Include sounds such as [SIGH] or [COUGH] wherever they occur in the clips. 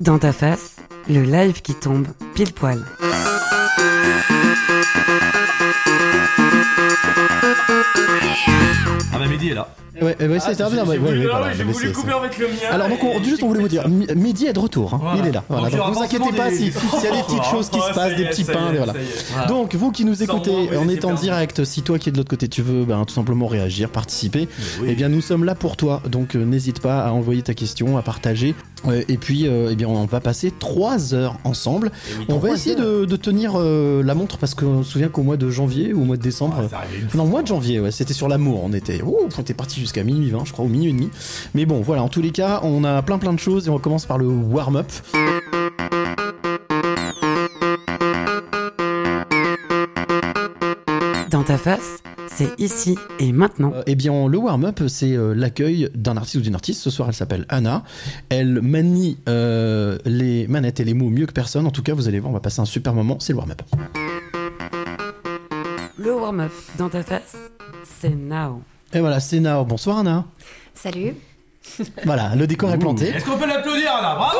Dans ta face, le live qui tombe pile poil. Ah bah Mehdi est là. Ouais, ouais, c'est Ah, terminé. j'ai- ouais, ouais, ah voilà, j'ai voulu c'est- couper avec le mien. Alors donc on, juste on voulait vous dire, Mehdi est de retour, hein. Voilà. il est là. Voilà. Donc, vous inquiétez pas des- si- s'il y a des petites choses qui se passent, des est, petits pains, voilà. Voilà. Donc vous qui nous écoutez, en perdu. direct, si toi qui es de l'autre côté tu veux ben, tout simplement réagir, participer, eh bien nous sommes là pour toi. Donc euh, n'hésite pas à envoyer ta question, à partager. Et puis euh, eh bien on va passer trois heures ensemble. Oui, On va essayer de, de tenir euh, la montre parce qu'on se souvient qu'au mois de janvier ou au mois de décembre, Ah, c'est non, au mois de janvier, ouais, c'était sur l'amour. On était, oh, on était parti jusqu'à minuit 20, je crois, ou minuit et demi. Mais bon, voilà, en tous les cas, on a plein plein de choses et on commence par le warm-up. Dans ta face, c'est ici et maintenant. Euh, eh bien, le warm-up, c'est euh, l'accueil d'un artiste ou d'une artiste. Ce soir, elle s'appelle Anna. Elle manie euh, les manettes et les mots mieux que personne. En tout cas, vous allez voir, on va passer un super moment. C'est le warm-up. Le warm-up dans ta face, c'est now. Et voilà, c'est Nao. Bonsoir Anna. Salut. [LAUGHS] Voilà, le décor est planté. Est-ce qu'on peut l'applaudir Anna? Bravo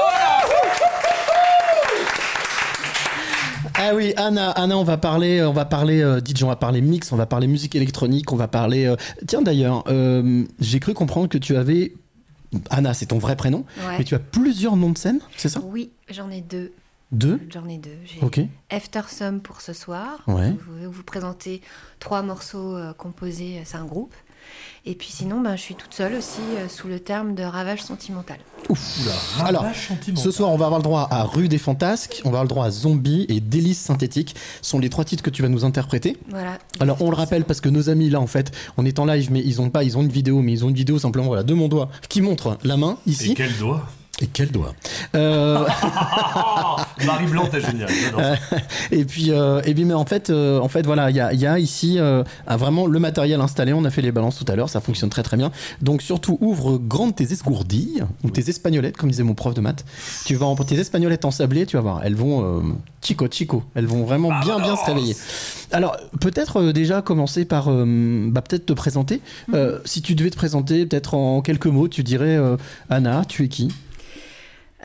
Ah oui, Anna, Anna, on va parler, on va parler euh, DJ, on va parler mix, on va parler musique électronique, on va parler. euh, Tiens d'ailleurs, euh, j'ai cru comprendre que tu avais Anna, c'est ton vrai prénom, Ouais. mais tu as plusieurs noms de scène, c'est ça? Oui, j'en ai deux. Deux? J'en ai deux. J'ai Ok. Aftersum pour ce soir. Ouais. Je vais vous présenter trois morceaux euh, composés, c'est un groupe. Et puis sinon, ben, je suis toute seule aussi euh, sous le terme de ravage sentimental. Alors, ce soir, on va avoir le droit à Rue des Fantasques, on va avoir le droit à Zombie et Délices synthétiques. Ce sont les trois titres que tu vas nous interpréter. Voilà. Alors, on le rappelle parce que nos amis là, en fait, on est en live, mais ils ont pas, ils ont une vidéo, mais ils ont une vidéo simplement voilà de mon doigt qui montre la main ici. Et quel doigt? Et quel doigt Euh, [LAUGHS] Marie Blanc, t'es génial. j'adore ça. [LAUGHS] Et puis, euh, et puis, mais en fait, euh, en fait, voilà, il y a, il y a ici euh, vraiment le matériel installé. On a fait les balances tout à l'heure, ça fonctionne très très bien. Donc surtout, ouvre grande tes esgourdilles ou tes espagnolettes, comme disait mon prof de maths. Tu vas en tes espagnolettes ensablées, tu vas voir, elles vont euh, chico chico, elles vont vraiment bien bien se réveiller. Alors peut-être euh, déjà commencer par, euh, bah, peut-être te présenter. Euh, si tu devais te présenter, peut-être en quelques mots, tu dirais euh, Anna, tu es qui?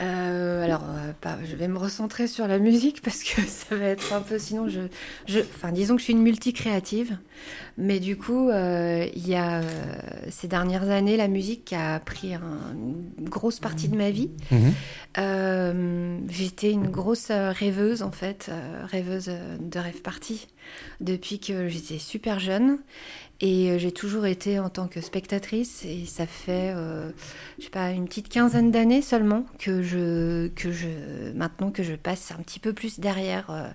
Euh, alors, euh, je vais me recentrer sur la musique parce que [LAUGHS] ça va être un peu. Sinon, je, je, enfin, disons que je suis une multicréative, mais du coup, euh, il y a ces dernières années la musique a pris un- une grosse partie de ma vie. Mhm. J'étais une grosse rêveuse en fait, rêveuse de rêve party depuis que j'étais super jeune. Et euh, j'ai toujours été en tant que spectatrice et ça fait, euh, je sais pas, une petite quinzaine d'années seulement que je, que je, maintenant que je passe un petit peu plus derrière euh,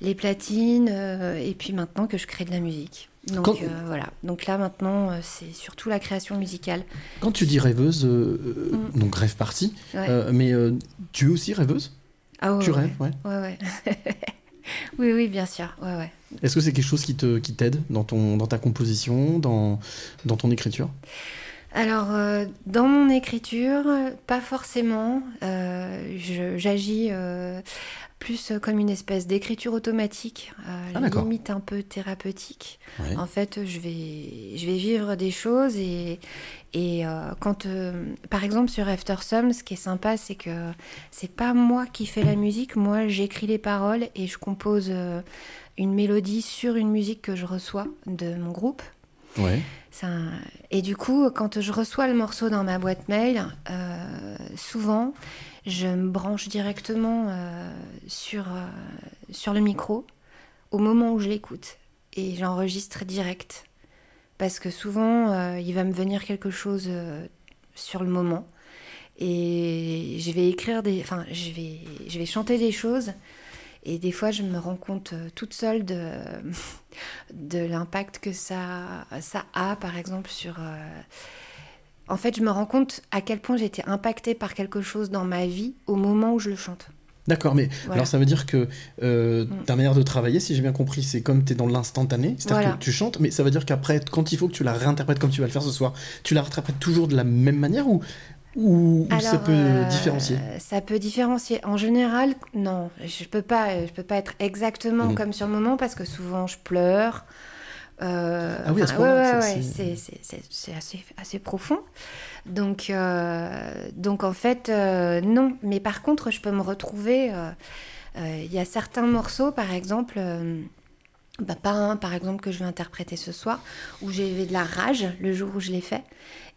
les platines euh, et puis maintenant que je crée de la musique. Donc Quand- voilà. Donc là maintenant, c'est surtout la création musicale. Quand tu dis rêveuse, Mm. donc rêve parti, Ouais. mais tu es aussi rêveuse? Ah ouais, Tu ouais. rêves, ouais. Ouais, ouais. [LAUGHS] [LAUGHS] oui, oui, bien sûr. Ouais, ouais. Est-ce que c'est quelque chose qui te qui t'aide dans ton dans ta composition, dans dans ton écriture? Alors, euh, dans mon écriture, pas forcément. Euh, je- J'agis euh, plus comme une espèce d'écriture automatique, euh, Ah, limite un peu thérapeutique. En fait, je vais, je vais vivre des choses et, et euh, quand, euh, par exemple, sur After Some, ce qui est sympa, c'est que c'est pas moi qui fais la musique, moi j'écris les paroles et je compose euh, une mélodie sur une musique que je reçois de mon groupe. Ouais. C'est un- Et du coup, quand je reçois le morceau dans ma boîte mail, euh, souvent, je me branche directement euh, sur, euh, sur le micro au moment où je l'écoute et j'enregistre direct. Parce que souvent, euh, il va me venir quelque chose sur le moment et je vais écrire des... Enfin, je vais, je vais chanter des choses et des fois, je me rends compte toute seule de, [LAUGHS] de l'impact que ça, ça a, par exemple, sur... En fait, je me rends compte à quel point j'ai été impactée par quelque chose dans ma vie au moment où je le chante. D'accord, mais Voilà. alors ça veut dire que euh, Mm. ta manière de travailler, si j'ai bien compris, c'est comme tu es dans l'instantané, c'est-à-dire Voilà. que tu chantes, mais ça veut dire qu'après, quand il faut que tu la réinterprètes comme tu vas le faire ce soir, tu la réinterprètes toujours de la même manière ou, ou, ou ça peut euh, différencier? Ça peut différencier. En général, non, je peux pas, je peux pas être exactement Mhm. comme sur le moment parce que souvent je pleure Euh, Ah oui, à ce ouais, ouais, c'est- assez, assez profond. Donc, euh, donc en fait, euh, non. Mais par contre, je peux me retrouver. Il y a certains morceaux, par exemple, bah, pas un, par exemple, que je vais interpréter ce soir, où j'ai de la rage le jour où je l'ai fait.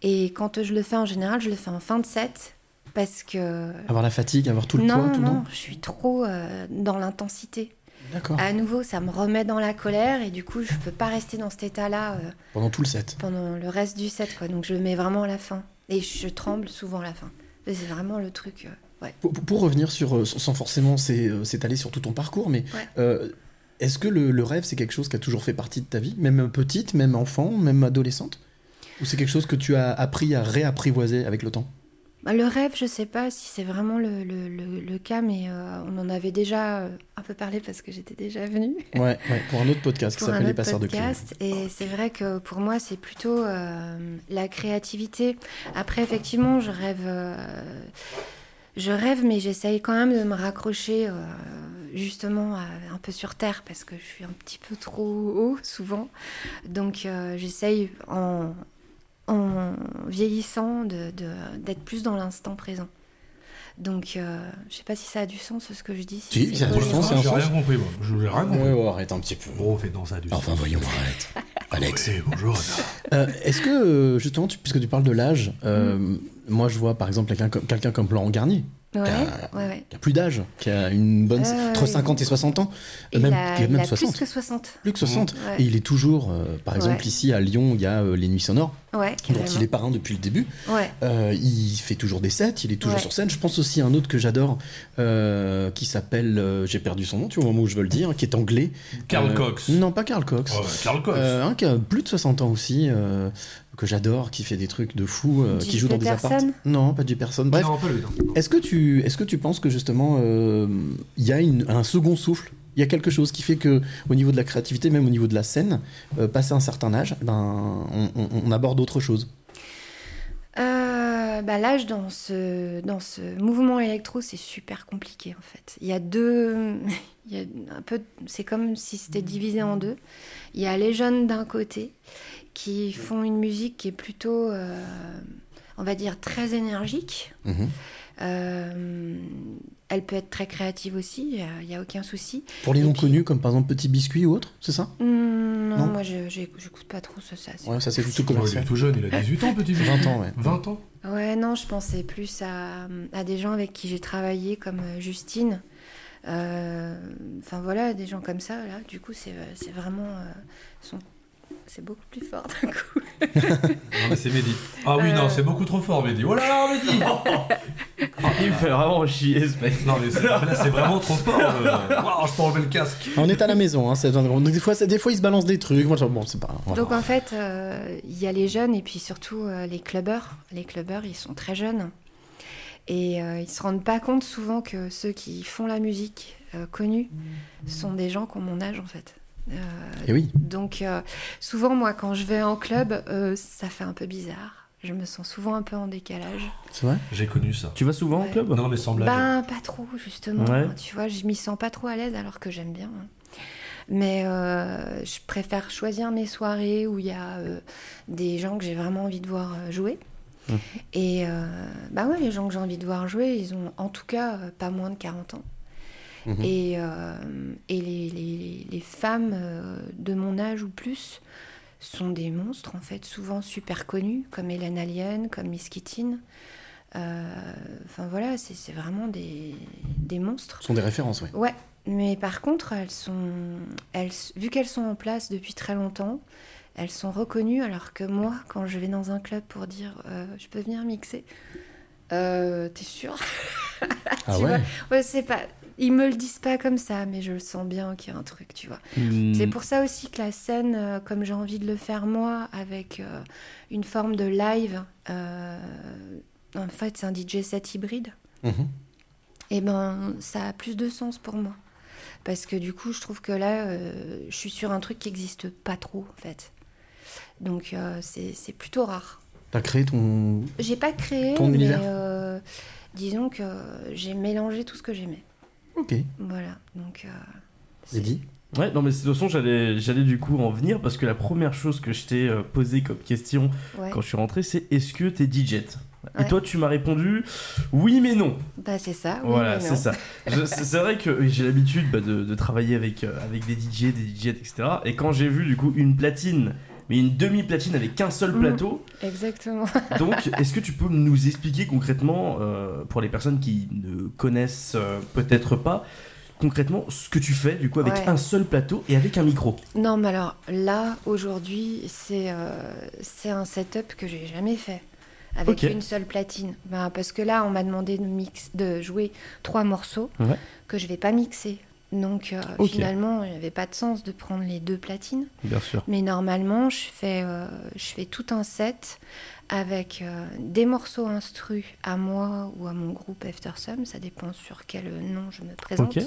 Et quand je le fais en général, je le fais en fin de set. Parce que. Avoir la fatigue, avoir tout le non, poids, tout non, non je suis trop euh, dans l'intensité. À nouveau, ça me remet dans la colère et du coup, je peux pas rester dans cet état-là euh, Pendant tout le set. pendant le reste du set. Quoi. Donc, je le mets vraiment à la fin. Et je tremble souvent à la fin. C'est vraiment le truc. euh, ouais. Pour, pour revenir sur, euh, sans forcément s'é- s'étaler sur tout ton parcours, mais Ouais. euh, est-ce que le, le rêve, c'est quelque chose qui a toujours fait partie de ta vie, même petite, même enfant, même adolescente? Ou c'est quelque chose que tu as appris à réapprivoiser avec le temps? Le rêve, je sais pas si c'est vraiment le, le- le- le cas, mais euh, on en avait déjà euh, un peu parlé parce que j'étais déjà venue. ouais, ouais, pour un autre podcast qui s'appelle Les Passeurs de clés. podcast. Et c'est vrai que pour moi, c'est plutôt euh, la créativité. Après, effectivement, je rêve. euh, je rêve, mais j'essaye quand même de me raccrocher justement un peu sur terre parce que je suis un petit peu trop haut souvent. Donc j'essaye en, en vieillissant de- de- d'être plus dans l'instant présent. Donc euh, je sais pas si ça a du sens ce que je dis. Si, ça a du sens, c'est un J'ai rien sens. compris, moi. Je n'ai rien compris. Ouais, ouais, arrête un petit peu. Bon, fait dans ça du Enfin, voyons, arrête. [LAUGHS] Alex. Oui, bonjour. Euh, Est-ce que, justement, tu- puisque tu parles de l'âge, euh, moi je vois par exemple quelqu'un comme, quelqu'un comme Laurent Garnier, Ouais, Car- ouais, ouais. qui a plus d'âge, qui a une bonne. Euh, entre 50 et 60 ans, Il même, a, qui a il même a 60. plus que 60. Plus que 60. Ouais. Et il est toujours, euh, par exemple, Ouais. ici à Lyon, il y a euh, les Nuits Sonores, Ouais, dont il est parrain depuis le début. Ouais, Euh, il fait toujours des sets, il est toujours Ouais. sur scène. Je pense aussi à un autre que j'adore, euh, qui s'appelle, euh, j'ai perdu son nom, tu vois au moment où je veux le dire, qui est anglais. Karl Euh, Cox. Non, pas Karl Cox. Oh, Karl Cox. Euh, un qui a plus de 60 ans aussi, euh, que j'adore, qui fait des trucs de fou, euh, qui joue dans des apparts. Non, pas J. Personne. Bref, est-ce que tu, est-ce que tu penses que justement euh, il y a une- un second souffle? Il y a quelque chose qui fait que, au niveau de la créativité, même au niveau de la scène, euh, passé un certain âge, ben, on, on- on aborde autre chose? Euh, bah, l'âge dans ce, dans ce mouvement électro, c'est super compliqué en fait. Il y a deux. [LAUGHS] Il y a un peu, c'est comme si c'était divisé en deux. Il y a les jeunes d'un côté qui font une musique qui est plutôt, euh, on va dire, très énergique. Mhm. Euh, elle peut être très créative aussi, il n'y a, aucun souci. Pour les non puis- connus, comme par exemple Petit Biscuit ou autre, c'est ça? Hum, non, Non. moi je j'écoute pas trop ce ça. c'est- Ouais, ça c'est plutôt Oh, il est commercial. tout jeune, il a 18 ans, petit 20 ans, ouais. 20 ans Ouais, non, je pensais plus à, à des gens avec qui j'ai travaillé, comme euh, Justine. Euh, Enfin voilà, des gens comme ça, là, du coup, c'est c'est vraiment. euh, sont- c'est beaucoup plus fort d'un coup. Non, mais c'est Mehdi. Ah oui, Euh. non, c'est beaucoup trop fort, Mehdi. Oh là là, Mehdi [LAUGHS] Il me fait vraiment chier ce mec. Non, mais c'est- là, c'est vraiment trop fort. euh. Je peux enlever le casque. On est à la maison, hein, c'est- donc des fois, des fois ils se balancent des trucs. Moi, je- bon, c'est pas. voilà. Donc en fait, euh, il y a les jeunes et puis surtout euh, les clubbers. Les clubbers, ils sont très jeunes. Et euh, ils se rendent pas compte souvent que ceux qui font la musique euh, connue sont des gens qui ont mon âge en fait. Euh, Et oui. Donc euh, souvent moi quand je vais en club, euh, ça fait un peu bizarre. Je me sens souvent un peu en décalage. C'est vrai? J'ai connu ça. Tu vas souvent Ouais. au club? Non, mais sans blague. Ben pas trop justement. Ouais. Tu vois, je m'y sens pas trop à l'aise alors que j'aime bien. hein. Mais euh, je préfère choisir mes soirées où il y a euh, des gens que j'ai vraiment envie de voir jouer. Mhm. Et euh, bah ouais, les gens que j'ai envie de voir jouer, ils ont en tout cas pas moins de 40 ans. Mhm. Et, euh, et les, les- les femmes euh, de mon âge ou plus sont des monstres, en fait, souvent super connus, comme Hélène Alien, comme Miss Kittin. Euh, Enfin voilà, c'est vraiment des, des monstres. Ce sont des références, ouais. Ouais, mais par contre, elles sont, elles, vu qu'elles sont en place depuis très longtemps, elles sont reconnues, alors que moi, quand je vais dans un club pour dire euh, je peux venir mixer, euh, t'es sûr [LAUGHS] Ah Tu ouais. Ouais, c'est pas. Ils me le disent pas comme ça, mais je le sens bien qu'il y a un truc, tu vois. Hmm. C'est pour ça aussi que la scène, euh, comme j'ai envie de le faire moi, avec euh, une forme de live, euh, en fait, c'est un DJ set hybride Mhm. eh ben, ça a plus de sens pour moi. Parce que du coup, je trouve que là, euh, je suis sur un truc qui n'existe pas trop, en fait. Donc, c'est plutôt rare. T'as créé ton. J'ai pas créé, Ton mais disons que j'ai mélangé tout ce que j'aimais. Ok. Voilà. Donc, euh, c'est- Eddie Ouais, non, mais de toute façon, j'allais, j'allais du coup en venir parce que la première chose que je t'ai euh, posée comme question Ouais. quand je suis rentré, c'est est-ce que t'es DJ? Et Ouais. toi, tu m'as répondu oui, mais non. Bah c'est ça. oui, voilà, mais c'est ça. [LAUGHS] Je- c'est, c'est vrai que j'ai l'habitude bah, de, de travailler avec, euh, avec des DJ, des DJ, etc. Et quand j'ai vu du coup une platine, mais une demi-platine avec qu'un seul Mhm. plateau, Exactement. [LAUGHS] donc est-ce que tu peux nous expliquer concrètement, euh, pour les personnes qui ne connaissent euh, peut-être pas, concrètement ce que tu fais du coup avec Ouais. un seul plateau et avec un micro? Non, mais alors là, aujourd'hui, c'est euh, c'est un setup que j'ai jamais fait avec une seule platine. Bah, parce que là, on m'a demandé de, mix, de jouer trois morceaux Ouais. que je vais pas mixer. Donc euh, finalement, il n'y avait pas de sens de prendre les deux platines. Bien sûr. Mais normalement, je fais, euh, je fais tout un set avec euh, des morceaux instrus à moi ou à mon groupe After Some, ça dépend sur quel nom je me présente.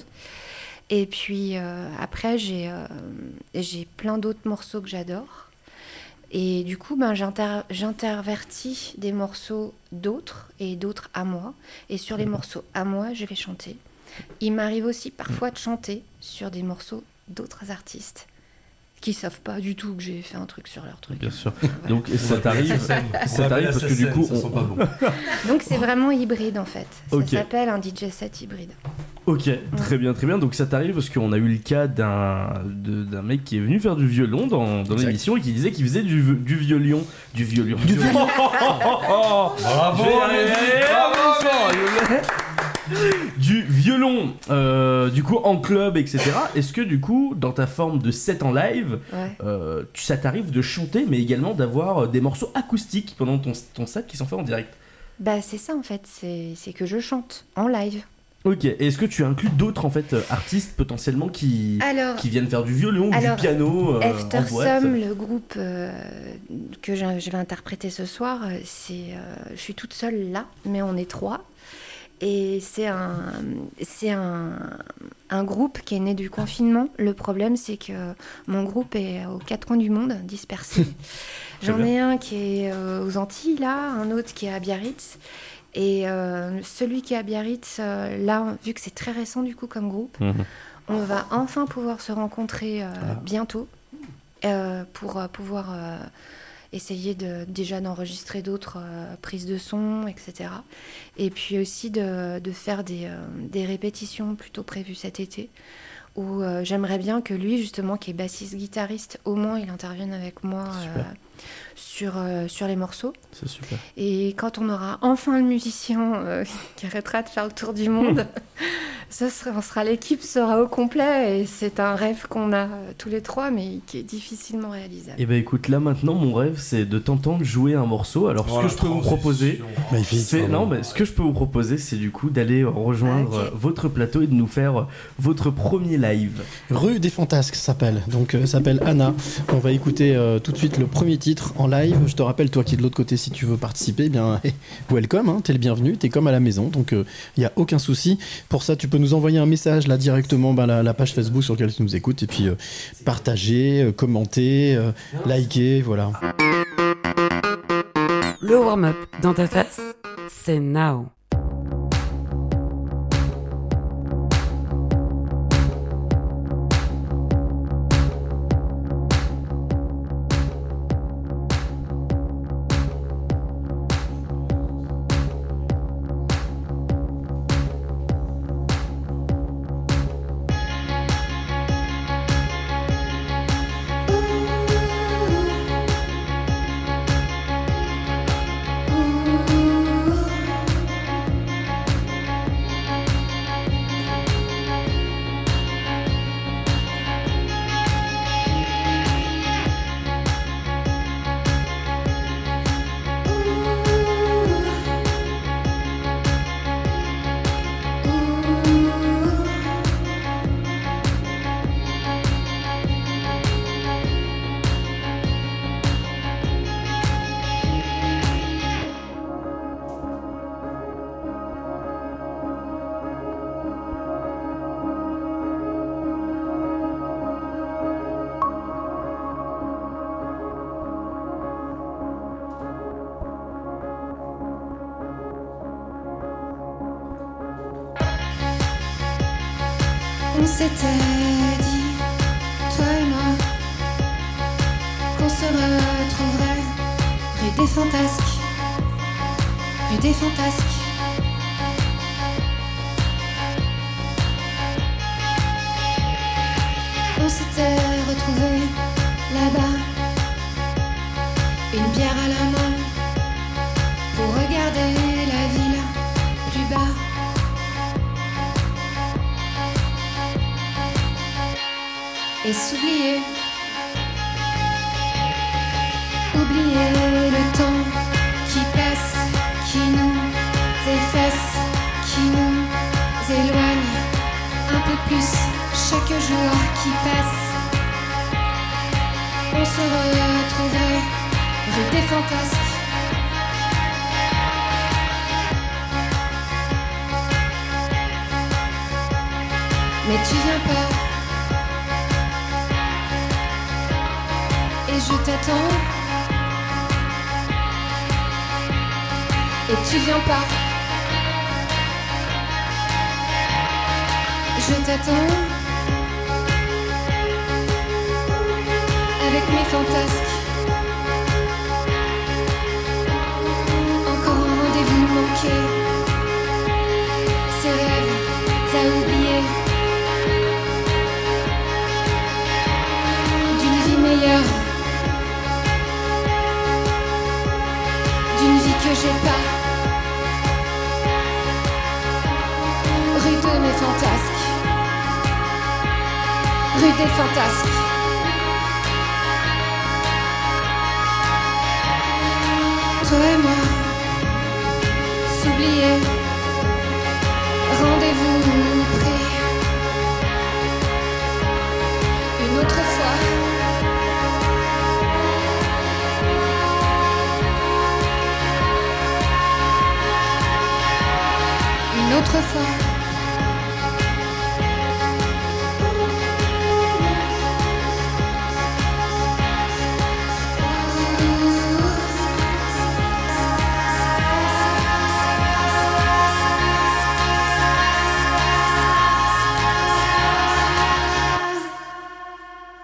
Et puis après, j'ai j'ai plein d'autres morceaux que j'adore. Et du coup, ben, j'inter- j'intervertis des morceaux d'autres et d'autres à moi. Et sur les morceaux à moi, je vais chanter. Il m'arrive aussi parfois de chanter sur des morceaux d'autres artistes qui savent pas du tout que j'ai fait un truc sur leur truc. Bien sûr. Voilà. Donc ça t'arrive, ça t'arrive parce que du coup, ça on- sent pas bon. [LAUGHS] Donc c'est vraiment hybride en fait. Ça Ok. s'appelle un DJ set hybride. Ok, très bien, très bien. Donc ça t'arrive parce qu'on a eu le cas d'un de- d'un mec qui est venu faire du violon dans, dans l'émission et qui disait qu'il faisait du, du violon. Du violon. Du violon. [LAUGHS] Bravo, y arriver. Mehdi, Du violon, euh, du coup en club, etc. Est-ce que du coup, dans ta forme de set en live, Ouais. euh, ça t'arrive de chanter, mais également d'avoir euh, des morceaux acoustiques pendant ton, ton set qui sont faits en direct? Bah c'est ça en fait, c'est que je chante en live. Ok, et est-ce que tu inclus d'autres en fait artistes potentiellement qui, Alors, qui viennent faire du violon ou Alors, du piano euh, After en boîte? Some, le groupe euh, que je, vais interpréter ce soir, c'est, euh, je suis toute seule là, mais on est trois. Et c'est un, c'est un, un groupe qui est né du confinement. Le problème, c'est que mon groupe est aux quatre coins du monde, dispersé. [LAUGHS] J'en ai un qui est euh, aux Antilles, là, un autre qui est à Biarritz. Et euh, celui qui est à Biarritz, euh, là, vu que c'est très récent du coup comme groupe, Mhm. on va enfin pouvoir se rencontrer euh, Ah. bientôt euh, pour pouvoir essayer de, déjà d'enregistrer d'autres euh, prises de son, etc. Et puis aussi de, de faire des, euh, des répétitions plutôt prévues cet été où euh, j'aimerais bien que lui, justement, qui est bassiste-guitariste, au moins il intervienne avec moi sur, euh, sur les morceaux. C'est super. Et quand on aura enfin le musicien euh, [LAUGHS] qui arrêtera de faire le tour du monde, [LAUGHS] [LAUGHS] ce sera, on sera l'équipe sera au complet et c'est un rêve qu'on a euh, tous les trois, mais qui est difficilement réalisable. Et bah écoute, là maintenant, mon rêve c'est de t'entendre jouer un morceau. Alors ce Voilà, que je peux vous proposer, c'est non, mais ce que je peux vous proposer, c'est du coup d'aller rejoindre votre plateau et de nous faire votre premier live. Rue des Fantasques ça s'appelle. Donc euh, ça s'appelle Anna. On va écouter euh, tout de suite le premier titre en live. Je te rappelle, toi qui es de l'autre côté, si tu veux participer, eh bien [LAUGHS] welcome, hein, t'es le bienvenu, t'es comme à la maison, donc il n'y a aucun souci. Pour ça, tu peux nous envoyer un message là directement à la, page Facebook sur laquelle tu nous écoutes et puis euh, partager, euh, commenter, euh, liker, voilà. Le warm-up dans ta face, c'est now.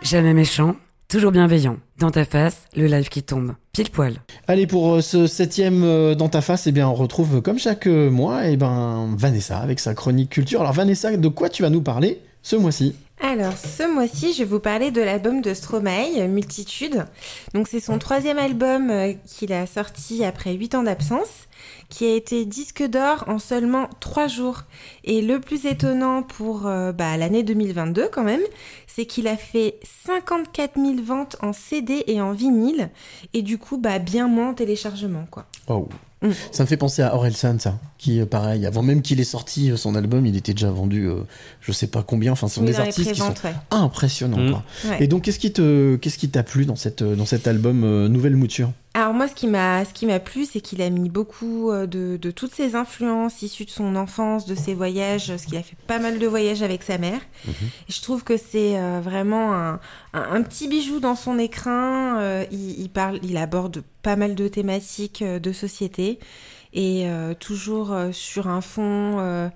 Jamais méchant, toujours bienveillant. Dans ta face, le live qui tombe. Pile poil. Allez, pour euh, ce septième euh, dans ta face, eh bien, on retrouve comme chaque euh, mois, eh ben, Vanessa avec sa chronique culture. Alors, Vanessa, de quoi tu vas nous parler ce mois-ci? Alors, ce mois-ci, je vais vous parler de l'album de Stromae, Multitude. Donc, c'est son troisième album euh, qu'il a sorti après 8 ans d'absence, qui a été disque d'or en seulement 3 jours. Et le plus étonnant pour euh, bah, l'année 2022, quand même, c'est qu'il a fait 54 000 ventes en CD et en vinyle, et du coup, bah, bien moins en téléchargement, quoi. Oh. Ça me fait penser à Orelsan, ça, qui, euh, pareil, avant même qu'il ait sorti euh, son album, il était déjà vendu, euh, je sais pas combien. Enfin, ce sont Oui, des artistes qui sont ouais. impressionnants. Mm. quoi. Ouais. Et donc, qu'est-ce qui te, qu'est-ce qui t'a plu dans cette, dans cet album euh, Nouvelle Mouture? Alors moi, ce qui m'a, ce qui m'a plu, c'est qu'il a mis beaucoup euh, de, de toutes ses influences issues de son enfance, de ses voyages, parce qu'il a fait pas mal de voyages avec sa mère. Et je trouve que c'est euh, vraiment un, un, un petit bijou dans son écrin. Euh, il, il parle, il aborde pas mal de thématiques euh, de société et euh, toujours euh, sur un fond euh,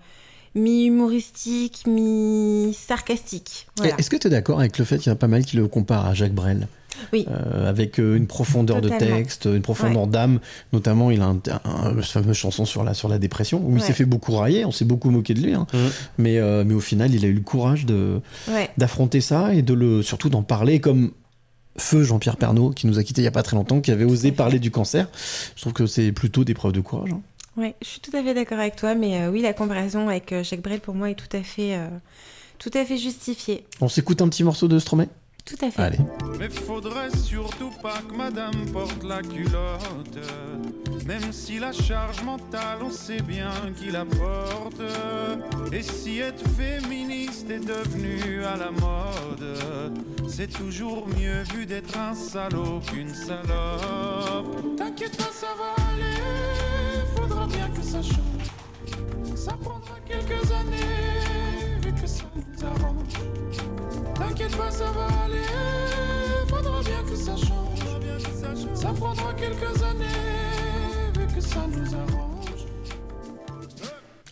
mi-humoristique, mi-sarcastique. Voilà. Est-ce que tu es d'accord avec le fait qu'il y en a pas mal qui le comparent à Jacques Brel? Oui. Euh, avec euh, une profondeur de texte, une profondeur d'âme. Notamment, il a un, un, une fameuse chanson sur la, sur la dépression où il s'est fait beaucoup railler, on s'est beaucoup moqué de lui. hein. Mhm. Mais, euh, mais au final, il a eu le courage de, Ouais. d'affronter ça et de le, surtout d'en parler comme Feu Jean-Pierre Pernaud, qui nous a quittés il y a pas très longtemps, qui avait osé parler du cancer. Je trouve que c'est plutôt des preuves de courage. hein. Ouais, je suis tout à fait d'accord avec toi, mais euh, oui, la comparaison avec euh, Jacques Brel pour moi est tout à fait, euh, tout à fait justifiée. On s'écoute un petit morceau de Stromae? Tout à fait. Allez. Mais faudrait surtout pas que madame porte la culotte. Même si la charge mentale, on sait bien qu'il la porte. Et si être féministe est devenu à la mode, c'est toujours mieux vu d'être un salaud qu'une salope. T'inquiète pas, ça va aller. Faudra bien que ça change. Ça prendra quelques années, vu que ça nous arrange. T'inquiète pas, ça va aller. Faudra bien que ça change. Ça prendra quelques années, vu que ça nous arrange.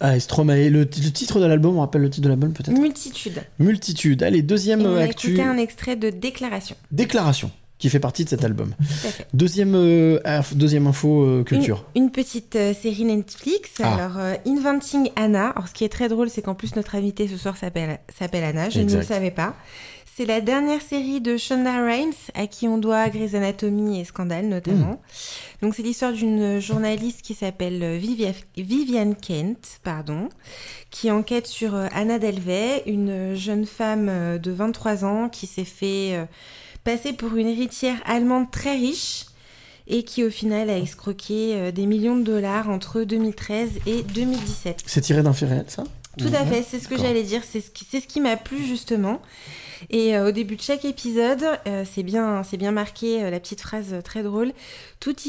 Ah, Stromae, le, le titre de l'album, on rappelle le titre de l'album peut-être? Multitude. Multitude. Allez, deuxième Et on a actu. écouté un extrait de Déclaration. Déclaration. Qui fait partie de cet album. Tout à fait. Deuxième, euh, deuxième info euh, culture. Une, une petite euh, série Netflix. Ah. Alors, euh, Inventing Anna. Alors, ce qui est très drôle, c'est qu'en plus, notre invitée ce soir s'appelle Anna. Je ne le savais pas. C'est la dernière série de Shonda Rhimes, à qui on doit Grey's Anatomy et Scandale, notamment. Hmm. Donc, c'est l'histoire d'une journaliste qui s'appelle euh, Vivia- Viviane Kent, pardon, qui enquête sur euh, Anna Delvey, une jeune femme euh, de 23 ans qui s'est fait passer pour une héritière allemande très riche et qui au final a escroqué euh, des millions de dollars entre 2013 et 2017. C'est tiré d'un fait réel, ça? Tout à fait, c'est ce que j'allais dire, c'est ce qui, c'est ce qui m'a plu justement. Et euh, au début de chaque épisode, euh, c'est bien, c'est bien marqué euh, la petite phrase très drôle. Toute,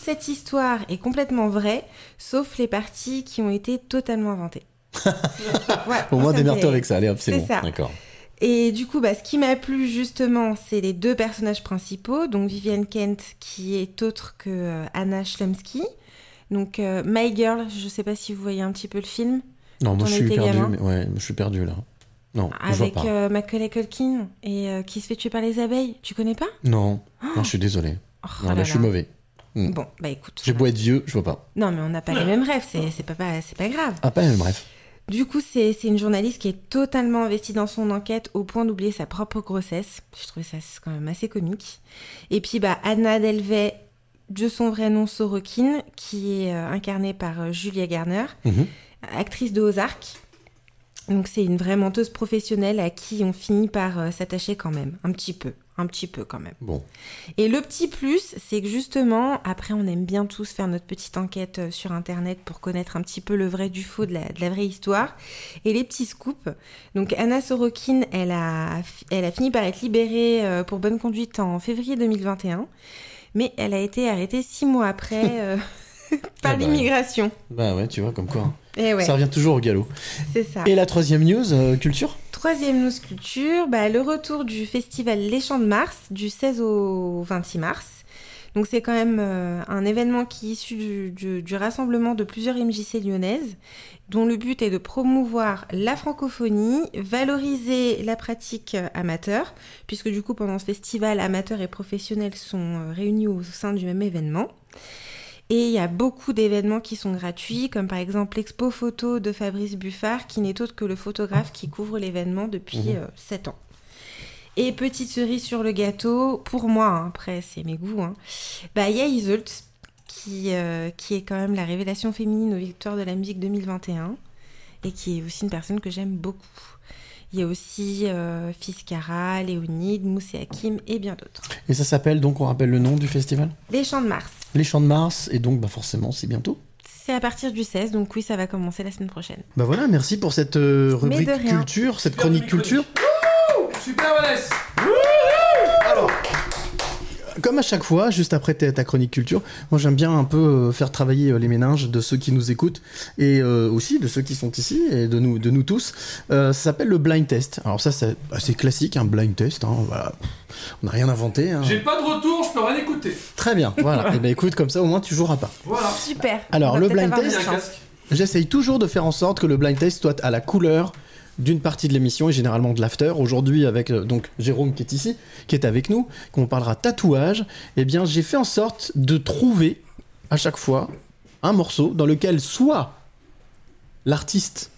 cette histoire est complètement vraie, sauf les parties qui ont été totalement inventées. [LAUGHS] Ouais, Au moi, moins, démerde-toi avec ça. Allez hop, c'est bon. D'accord. Et du coup, bah, ce qui m'a plu justement, c'est les deux personnages principaux. Donc Viviane Kent, qui est autre que euh, Anna Schlumsky. Donc euh, My Girl, je sais pas si vous voyez un petit peu le film, Non, moi je suis perdu. Mais ouais, je suis perdu là. Non, je vois avec pas. euh, Macaulay Culkin et euh, qui se fait tuer par les abeilles. Tu connais pas? Non, non, je suis désolé. Oh Non, là là, je suis mauvais. Hmm. Bon, bah écoute. J'ai beau être vieux, je vois pas. Non, mais on n'a pas les mêmes rêves, c'est pas, grave. Ah, pas même, bref. Du coup, c'est une journaliste qui est totalement investie dans son enquête au point d'oublier sa propre grossesse. Je trouvais ça quand même assez comique. Et puis, bah, Anna Delvey, de son vrai nom Sorokin, qui est euh, incarnée par euh, Julia Garner, Mhm. actrice de Ozark. Donc, c'est une vraie menteuse professionnelle à qui on finit par euh, s'attacher quand même, un petit peu, un petit peu quand même. Bon. Et le petit plus, c'est que justement, après, on aime bien tous faire notre petite enquête euh, sur Internet pour connaître un petit peu le vrai du faux de la, de la vraie histoire. Et les petits scoops. Donc, Anna Sorokin, elle a, elle a fini par être libérée euh, pour bonne conduite en février 2021. Mais elle a été arrêtée six mois après [LAUGHS] euh, [LAUGHS] par Ah bah. l'immigration. Bah ouais, tu vois, comme quoi. hein. Et ouais, Ça revient toujours au galop. c'est ça. Et la troisième news, euh, culture? Troisième news culture, bah, le retour du festival Les Champs de Mars du 16 au 26 mars. Donc c'est quand même euh, un événement qui est issu du, du- du rassemblement de plusieurs MJC lyonnaises, dont le but est de promouvoir la francophonie, valoriser la pratique euh, amateur, puisque du coup pendant ce festival, amateurs et professionnels sont réunis au sein du même événement. Et il y a beaucoup d'événements qui sont gratuits, comme par exemple l'expo photo de Fabrice Buffard, qui n'est autre que le photographe qui couvre l'événement depuis Mhm. 7 ans. Et petite cerise sur le gâteau, pour moi, hein, après c'est mes goûts, hein, bah, il y a Iseult, qui, euh, qui est quand même la révélation féminine aux victoires de la musique 2021, et qui est aussi une personne que j'aime beaucoup. Il y a aussi euh, Fiskara, Léonide, Moussé Hakim et bien d'autres. Et ça s'appelle, donc on rappelle le nom du festival? Les Champs de Mars. Les Champs de Mars, et donc bah forcément c'est bientôt. C'est à partir du 16, donc oui, ça va commencer la semaine prochaine. Bah voilà, merci pour cette euh, rubrique culture, cette Super chronique rubrique culture. Super Vanessa Comme à chaque fois, juste après ta, ta chronique culture, moi j'aime bien un peu euh, faire travailler euh, les méninges de ceux qui nous écoutent et euh, aussi de ceux qui sont ici et de nous, de nous tous. Euh, ça s'appelle le blind test. Alors ça c'est assez classique, un blind test. hein, voilà. On n'a rien inventé. hein. J'ai pas de retour, je peux rien écouter. Très bien, voilà. [LAUGHS] et ben écoute, comme ça au moins tu joueras pas. Voilà. Super. Alors, le blind casque. J'essaye toujours de faire en sorte que le blind test soit à la couleur d'une partie de l'émission et généralement de l'after. Aujourd'hui, avec euh, donc Jérôme qui est ici, qui est avec nous, qu'on parlera tatouage, eh bien, j'ai fait en sorte de trouver à chaque fois un morceau dans lequel soit l'artiste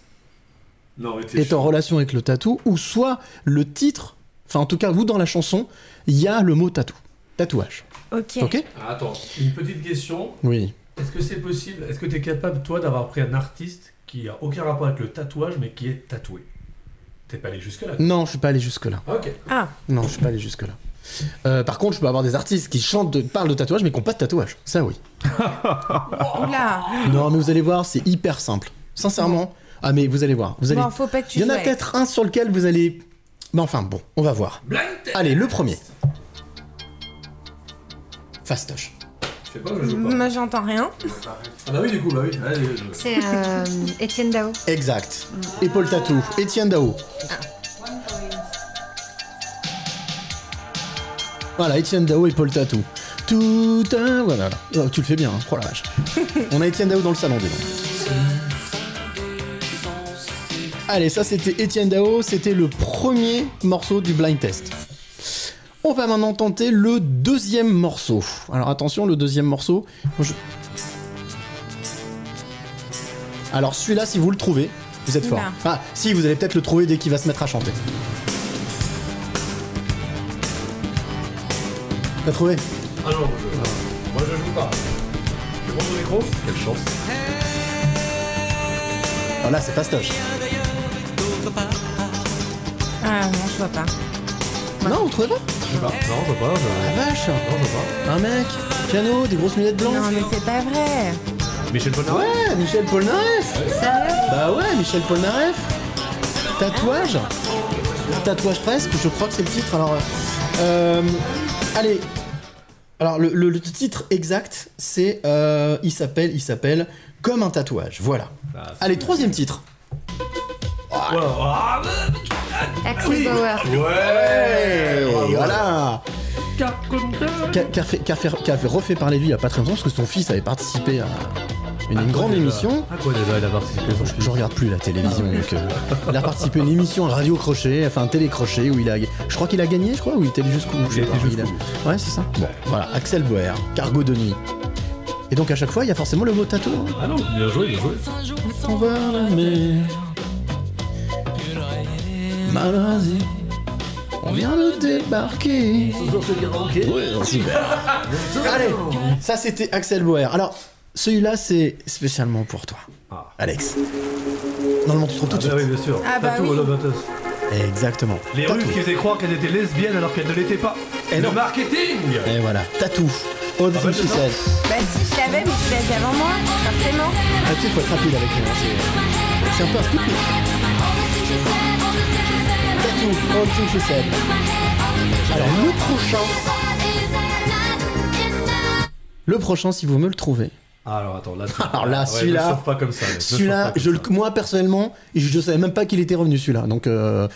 Non, est en relation avec le tatou, ou soit le titre, enfin en tout cas, vous dans la chanson, il y a le mot tatou. Tatouage. Ok. Ok? Ah, attends, une petite question. Oui. Est-ce que c'est possible Est-ce que tu es capable, toi, d'avoir pris un artiste qui a aucun rapport avec le tatouage, mais qui est tatoué T'es pas allé jusque-là Non, je suis pas allé jusque-là. Ok. Ah, Non, je suis pas allé jusque-là. Euh, par contre, je peux avoir des artistes qui chantent, de, parlent de tatouage, mais qui n'ont pas de tatouage. Ça, oui. [LAUGHS] oula. Non, mais vous allez voir, c'est hyper simple. Sincèrement. Ah, mais vous allez voir. Vous allez... Bon, faut pas que tu Il y en a joues peut-être un sur lequel vous allez. Mais enfin, bon, on va voir. Blind test Allez, le premier. Fastoche. Sais pas, je avec. joue pas. Moi, j'entends rien. Ah bah oui, du coup, bah oui. Allez, je- C'est euh, Étienne Dao. Exact. Épaule tatou. Étienne Dao. Voilà, Étienne Dao, épaule tatou. Tout un. Voilà. Oh, tu le fais bien, hein. Oh la vache. [LAUGHS] On a Étienne Dao dans le salon, dis donc. Allez, ça c'était Étienne Dao, c'était le premier morceau du blind test. On va maintenant tenter le deuxième morceau. Alors attention, le deuxième morceau. je- Alors celui-là, si vous le trouvez, vous êtes fort. Enfin, si, vous allez peut-être le trouver dès qu'il va se mettre à chanter. T'as trouvé? Ah non, moi je, moi, je joue pas. Tu montes au micro Quelle chance. Alors là, c'est fastoche. Ah non, je vois pas. Non, vous trouvez pas? Je sais pas. Non, je vois pas. je- La vache Non, je vois pas. Un mec, piano, des grosses lunettes blanches. Non, mais c'est pas vrai. Michel Polnareff Ouais, Michel Polnareff Bah ouais, Michel Polnareff Tatouage Tatouage presque, je crois que c'est le titre. Alors, euh, allez. Alors, le, le- le titre exact, c'est. euh, il s'appelle, il s'appelle Comme un tatouage. Voilà. Ah, c'est- Allez, troisième titre. Ah, Axel Bauer. Ouais, bravo. voilà. Qui a, qui a fait, qui a fait- qui a fait refait parler de lui il y a pas très longtemps parce que son fils avait participé à une, une grande émission. À quoi déjà il a participé son Je, fils je regarde plus la télévision, donc euh, il a participé à une émission radio crochet, enfin télé crochet où il a, je crois qu'il a gagné, je crois, ou il était jusqu'où je sais Il a pas, Ouais, c'est ça. Bon, voilà, Axel Boer, cargo de nuit. Et donc à chaque fois, il y a forcément le mot tatou. hein. Ah non, bien joué, bien joué. On va la mer. Mal rasé. On vient de débarquer. Ouais, non, super. Allez, ça c'était Axel Boer. Alors, celui-là c'est spécialement pour toi, Ah. Alex. Normalement, tu trouves tout Ah de bah suite. oui, bien sûr. Ah bah Tattoo oui. All About Us. Exactement. Les Tatou. Russes qui faisaient croire qu'elles étaient lesbiennes alors qu'elles ne l'étaient pas. Eh le non. marketing Et voilà, tatou. All the Ah bah, things she c'est ça. said. Bah si, je l'avais, mais tu l'as dit avant moi, forcément. Ah, tu sais, faut être rapide avec lui. hein, c'est- C'est un peu un Sputnik. Tatou. She said. Alors, le prochain. Le prochain, si vous me le trouvez. Alors attends, là, [LAUGHS] Alors là, celui-là- Celui-là, je moi personnellement, je ne savais même pas qu'il était revenu celui-là. Donc, euh,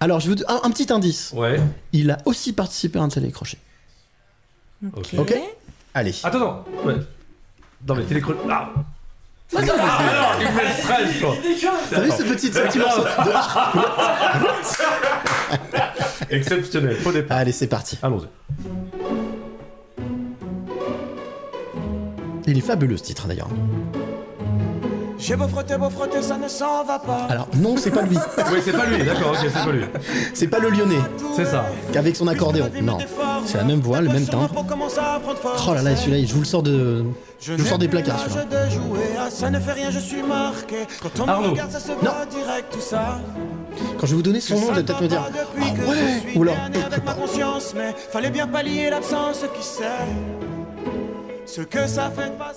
alors, je vous un, un petit indice. Ouais. Il a aussi participé à un télécrochet. Ok. Ok Allez. Attends, non. Ouais. Non, mais télécro. Ah Ah, alors, il me quoi. T'as vu ce petit, ce petit morceau de- [LAUGHS] [LAUGHS] Exceptionnel, faux départ. Allez, c'est parti. Allons-y. Il est fabuleux ce titre d'ailleurs. J'ai beau frotter, beau frotter, ça ne s'en va pas. Alors non, c'est pas lui. [LAUGHS] Oui, c'est pas lui, d'accord, ok, c'est pas lui. C'est pas le Lyonnais C'est ça. qu'avec son accordéon. Non, c'est la même voix, le même timbre. Oh là là, celui-là, je vous le sors de. Je vous sors des placards, celui-là. de jouer à ça ne fait rien, je suis marqué. Quand on Arnaud. me Quand je vais vous donner son nom, vous allez peut-être me dire. Ah ouais Ou alors. avec ma conscience, mais fallait bien pallier l'absence qui sait. Ce que ça fait de pas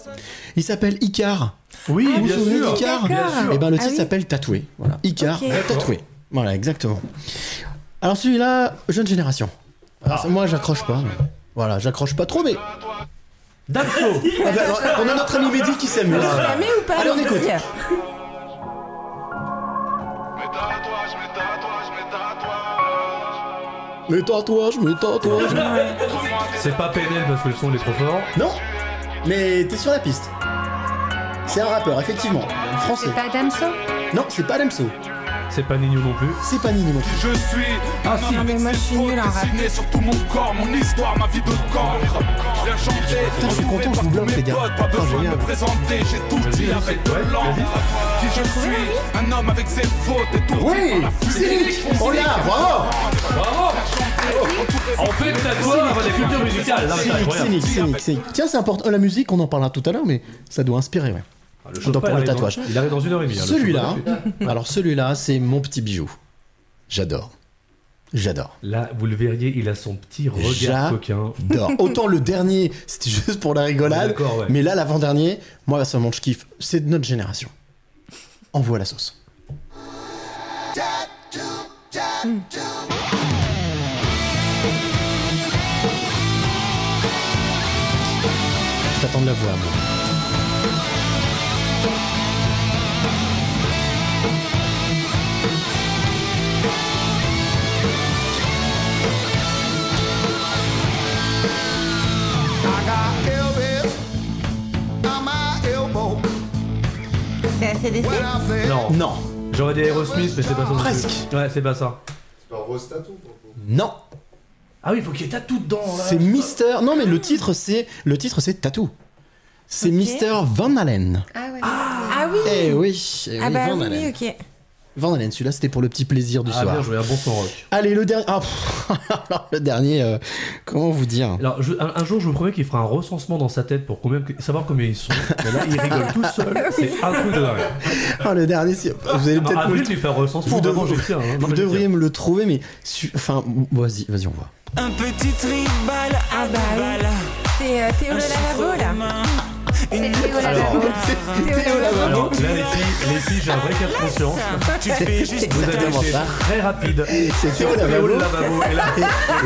Il s'appelle Icar. Oui, Vous vous bien souvenez sûr. d'Icar D'accord. Et ben le Ah titre oui. s'appelle Tatoué. Voilà. Icar, tatoué. Voilà, exactement. Alors celui-là, jeune génération. Alors, moi, j'accroche pas. mais- Voilà, j'accroche pas trop, mais. Damso. Ah ben, on a notre ami Mehdi qui s'amuse. Jamais ou pas Allez, on écoute. Filles Mais tatouage, mais tatouage. C'est pas PNL parce que le son il est trop fort. Non, mais t'es sur la piste. C'est un rappeur, effectivement. Français. C'est pas Damso? Non, c'est pas Damso. C'est pas Nino non plus. C'est pas Nino non plus. Je suis Ah, un homme avec moi, ses fautes dessinées sur tout mon corps, mon histoire, ma vie de cancre. Je viens chanter, Putain, je suis content que je vous bloque, les gars. pas Oh, besoin de me présenter, j'ai tout dit avec de l'encre. Qui je suis, un homme avec ses fautes et tout. Oui, Cynic, on l'a, bravo. Bravo On fait le tatouage des cultures musicales. Cynic, cynic, cynic. Tiens, c'est important. La musique, on en parlera tout à l'heure, mais ça doit inspirer, ouais. Le pas, pour il le arrive dans- tatouage. Il arrive dans une heure et demie. hein, Celui-là, pas. alors celui-là, c'est mon petit bijou. J'adore. J'adore. Là, vous le verriez, il a son petit regard J'adore. coquin. [LAUGHS] Autant le dernier, c'était juste pour la rigolade. Ouais. Mais là, l'avant-dernier, moi, personnellement, je kiffe. C'est de notre génération. Envoie la sauce. Je t'attends de la voix, moi. ACDC Non. Non. J'aurais des Aerosmith, mais c'est pas ça. non plus. Presque. Ouais, c'est pas ça. Non. Ah oui, il faut qu'il y ait tatou dedans. là. C'est Mister. Non, mais le titre, c'est le titre, c'est Tattoo. C'est Ok. Mister Van Allen. Ah ouais. Ah oui Eh oui, eh Ah oui, bah Van oui, Allen. oui, ok. Van Allen, celui-là, c'était pour le petit plaisir du Ah soir. bien joué, un bon son rock. Allez, le dernier. Ah, [LAUGHS] alors, le dernier, euh, comment vous dire Alors, je- un, un jour, je vous promets qu'il fera un recensement dans sa tête pour combien, savoir combien ils sont. Mais là, il rigole tout seul. [LAUGHS] C'est un truc de dingue. Ah, le dernier, c'est- vous allez peut-être me le- un recensement. Vous devriez- tiens, hein. Vous devriez me le trouver, mais. su- Enfin, vas-y, vas-y, on voit. Un petit tribal à Ah bah oui. balles. C'est euh, Théo le là. C'est Une Théo lettre Lavabo. noire. Théo le lavabo. Alors là, les filles, les filles j'ai un vrai cas de conscience. Tu fais juste Vous avez été très rapide. C'est Théo Lavabo. Et là,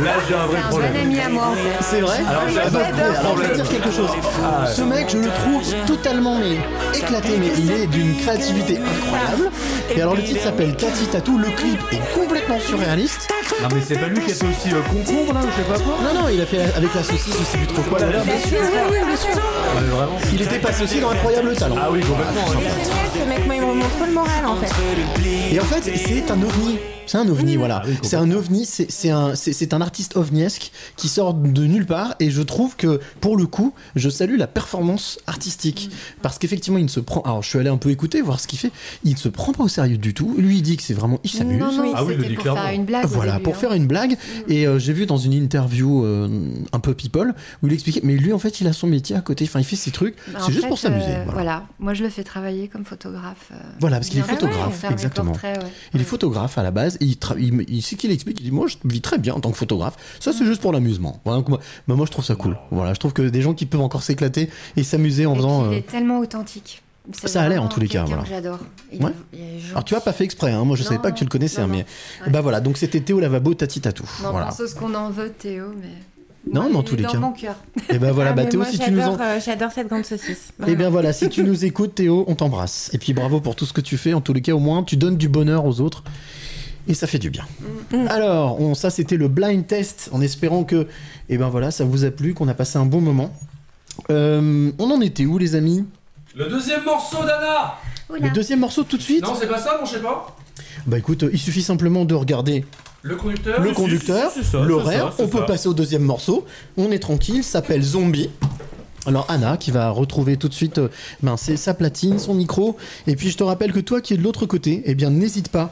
là j'ai un vrai C'est un problème. ami à moi en fait. C'est vrai Alors, j'ai un vrai alors, je vais problème. dire quelque chose. Ah, Ce mec, je le trouve totalement mais éclaté, mais il est d'une créativité incroyable. Et alors, le titre s'appelle Cathy Tattoo. Le clip est complètement surréaliste. Non, mais c'est pas lui qui a fait aussi euh, concours là, ou je sais pas quoi. Non, non, il a fait avec la saucisse, je sais plus trop quoi. là. Bien sûr, oui, oui, bien sûr. Ouais, vraiment. Il était passé aussi dans Incroyable Talent. Ah oui, complètement. Génial, ce mec, moi, il me remonte trop le moral, en fait. Et en fait, c'est un ovni. C'est un ovni, voilà. Ah oui, c'est un ovni, c'est c'est un, un artiste ovniesque qui sort de nulle part. Et je trouve que, pour le coup, je salue la performance artistique. Parce qu'effectivement, il ne se prend. Alors, je suis allé un peu écouter, voir ce qu'il fait. Il ne se prend pas au sérieux du tout. Lui, il dit que c'est vraiment. Il s'amuse. Non, non, Ah oui, il le c'était dit pour clairement. faire une blague. Voilà, début, pour hein. faire une blague. Et euh, j'ai vu dans une interview euh, un peu people où il expliquait, mais lui en fait il a son métier à côté, enfin il fait ses trucs, Bah, c'est juste fait, pour s'amuser. euh, voilà. voilà. moi je le fais travailler comme photographe. euh, Voilà, parce qu'il est photographe, exactement. portraits, ouais. Il est photographe à la base, et il, tra- il, me- il sait qu'il explique, il dit moi je vis très bien en tant que photographe, ça c'est juste pour l'amusement. Voilà, donc moi, bah, moi je trouve ça cool. Voilà, je trouve que des gens qui peuvent encore s'éclater et s'amuser en Et faisant... il euh, est tellement authentique. C'est Ça a l'air, en tous les cas, voilà. J'adore. Il Ouais. est- il est gentil. Alors tu as pas fait exprès, hein. moi je savais Non, pas que tu le connaissais, non, hein, non. mais Ouais. bah voilà, donc c'était Théo Lavabo Tati Tatou. Non, voilà. pense ce qu'on en veut, Théo, mais. Non, Moi, dans tous les dans cas. mon cœur. Et bah voilà, Ah, bah Théo moi, si tu nous en... j'adore, euh, J'adore cette grande saucisse. Eh bien voilà, si tu nous écoutes Théo, on t'embrasse. Et puis bravo pour tout ce que tu fais, en tous les cas au moins tu donnes du bonheur aux autres. Et ça fait du bien. Mm. Alors, on, ça c'était le blind test, en espérant que, eh ben voilà, ça vous a plu, qu'on a passé un bon moment. Euh, on en était où les amis? Le deuxième morceau d'Anna Le deuxième morceau tout de suite? Non, c'est pas ça, mon je sais pas. Bah écoute, euh, il suffit simplement de regarder Le conducteur le l'horaire, on peut ça. passer au deuxième morceau, on est tranquille, s'appelle Zombie. Alors Anna qui va retrouver tout de suite euh, ben, sa platine, son micro, et puis je te rappelle que toi qui es de l'autre côté, eh bien n'hésite pas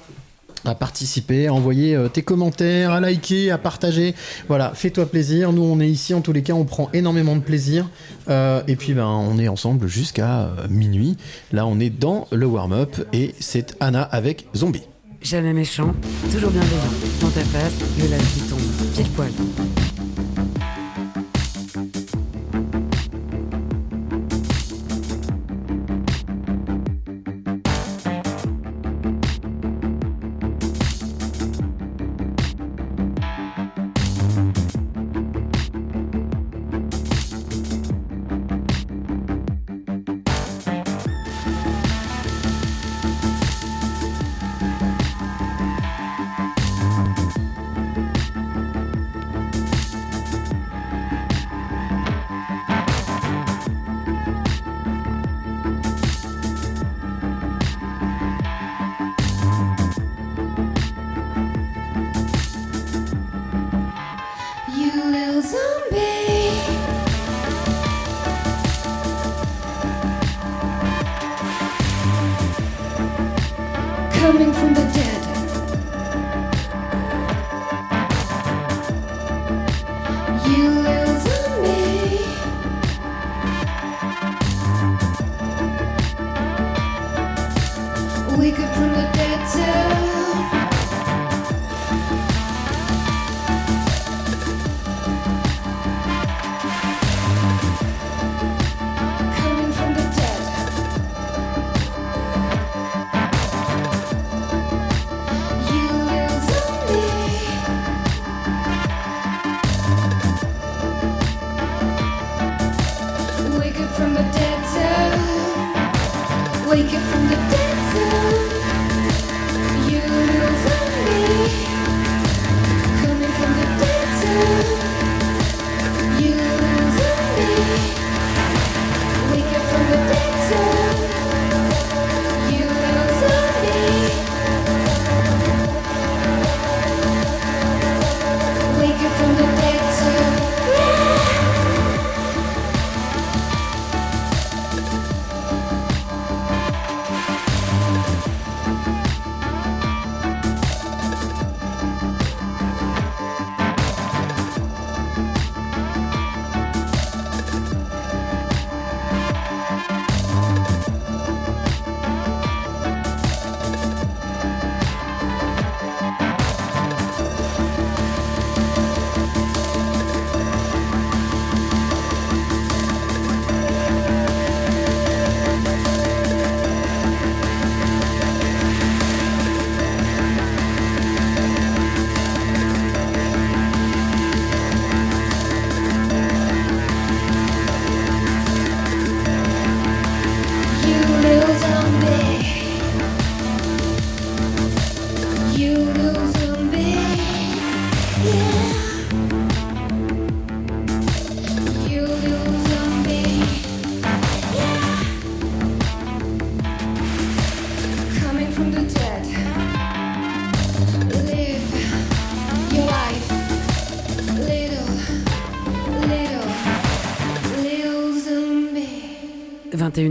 à participer, à envoyer euh, tes commentaires, à liker, à partager. Voilà, fais-toi plaisir. Nous, on est ici, en tous les cas, on prend énormément de plaisir. Euh, et puis, ben, on est ensemble jusqu'à euh, minuit. Là, on est dans le warm-up et c'est Anna avec Zombie. Jamais méchant, toujours bienveillant. Dans ta face, le live qui tombe. Pile poil.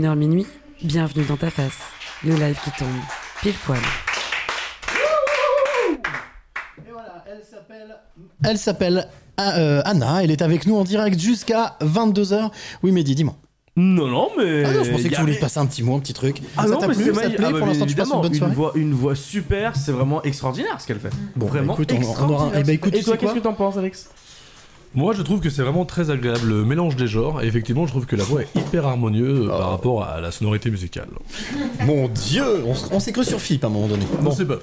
21h minuit, bienvenue dans ta face. Le live qui tombe. Pile poil. Elle s'appelle euh, Anna, elle est avec nous en direct jusqu'à 22h. Oui, Mehdi, dis-moi. Non, non, mais. Ah non, je pensais que tu voulais passer un petit mot, un petit truc. Ah ça non, t'a mais plu, c'est ça te magnifique. plaît Ah bah, Pour l'instant, tu passes une bonne soirée une voix, une voix super, c'est vraiment extraordinaire ce qu'elle fait. Bon, bah, vraiment écoute, on- on aura- extraordinaire. eh ben, écoute, Et tu toi, qu'est-ce que t'en penses, Alex? Moi, je trouve que c'est vraiment très agréable le mélange des genres. Et effectivement, je trouve que la voix est hyper harmonieuse euh, par rapport à la sonorité musicale. Mon dieu, on, s'est cru sur Philippe à un moment donné. Bon. c'est pas.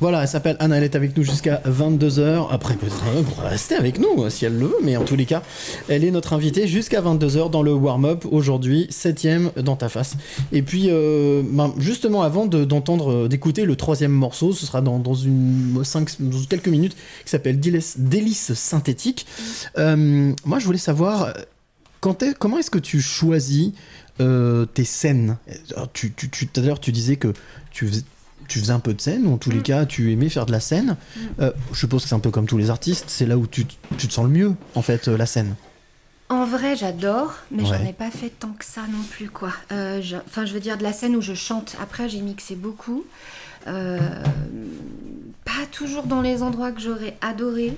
Voilà, elle s'appelle Anna, elle est avec nous jusqu'à 22h. Après, peut-être euh, rester avec nous, euh, si elle le veut, mais en tous les cas, elle est notre invitée jusqu'à 22h dans le warm-up aujourd'hui, 7ème dans ta face. Et puis, euh, ben, justement, avant de- d'entendre, d'écouter le troisième morceau, ce sera dans, dans une, cinq- dans quelques minutes, qui s'appelle Délice synthétique. Euh, moi, je voulais savoir, quand est- comment est-ce que tu choisis euh, tes scènes? Alors, tu, tu, tu- Tout à l'heure, tu disais que tu faisais, tu faisais un peu de scène, ou en tous les cas, tu aimais faire de la scène. Euh, je suppose que c'est un peu comme tous les artistes, c'est là où tu, tu te sens le mieux, en fait, la scène. En vrai, j'adore, mais j'en Ouais. ai pas fait tant que ça non plus, quoi. Enfin, je veux dire de la scène où je chante. Après, j'ai mixé beaucoup. Euh, pas toujours dans les endroits que j'aurais adoré.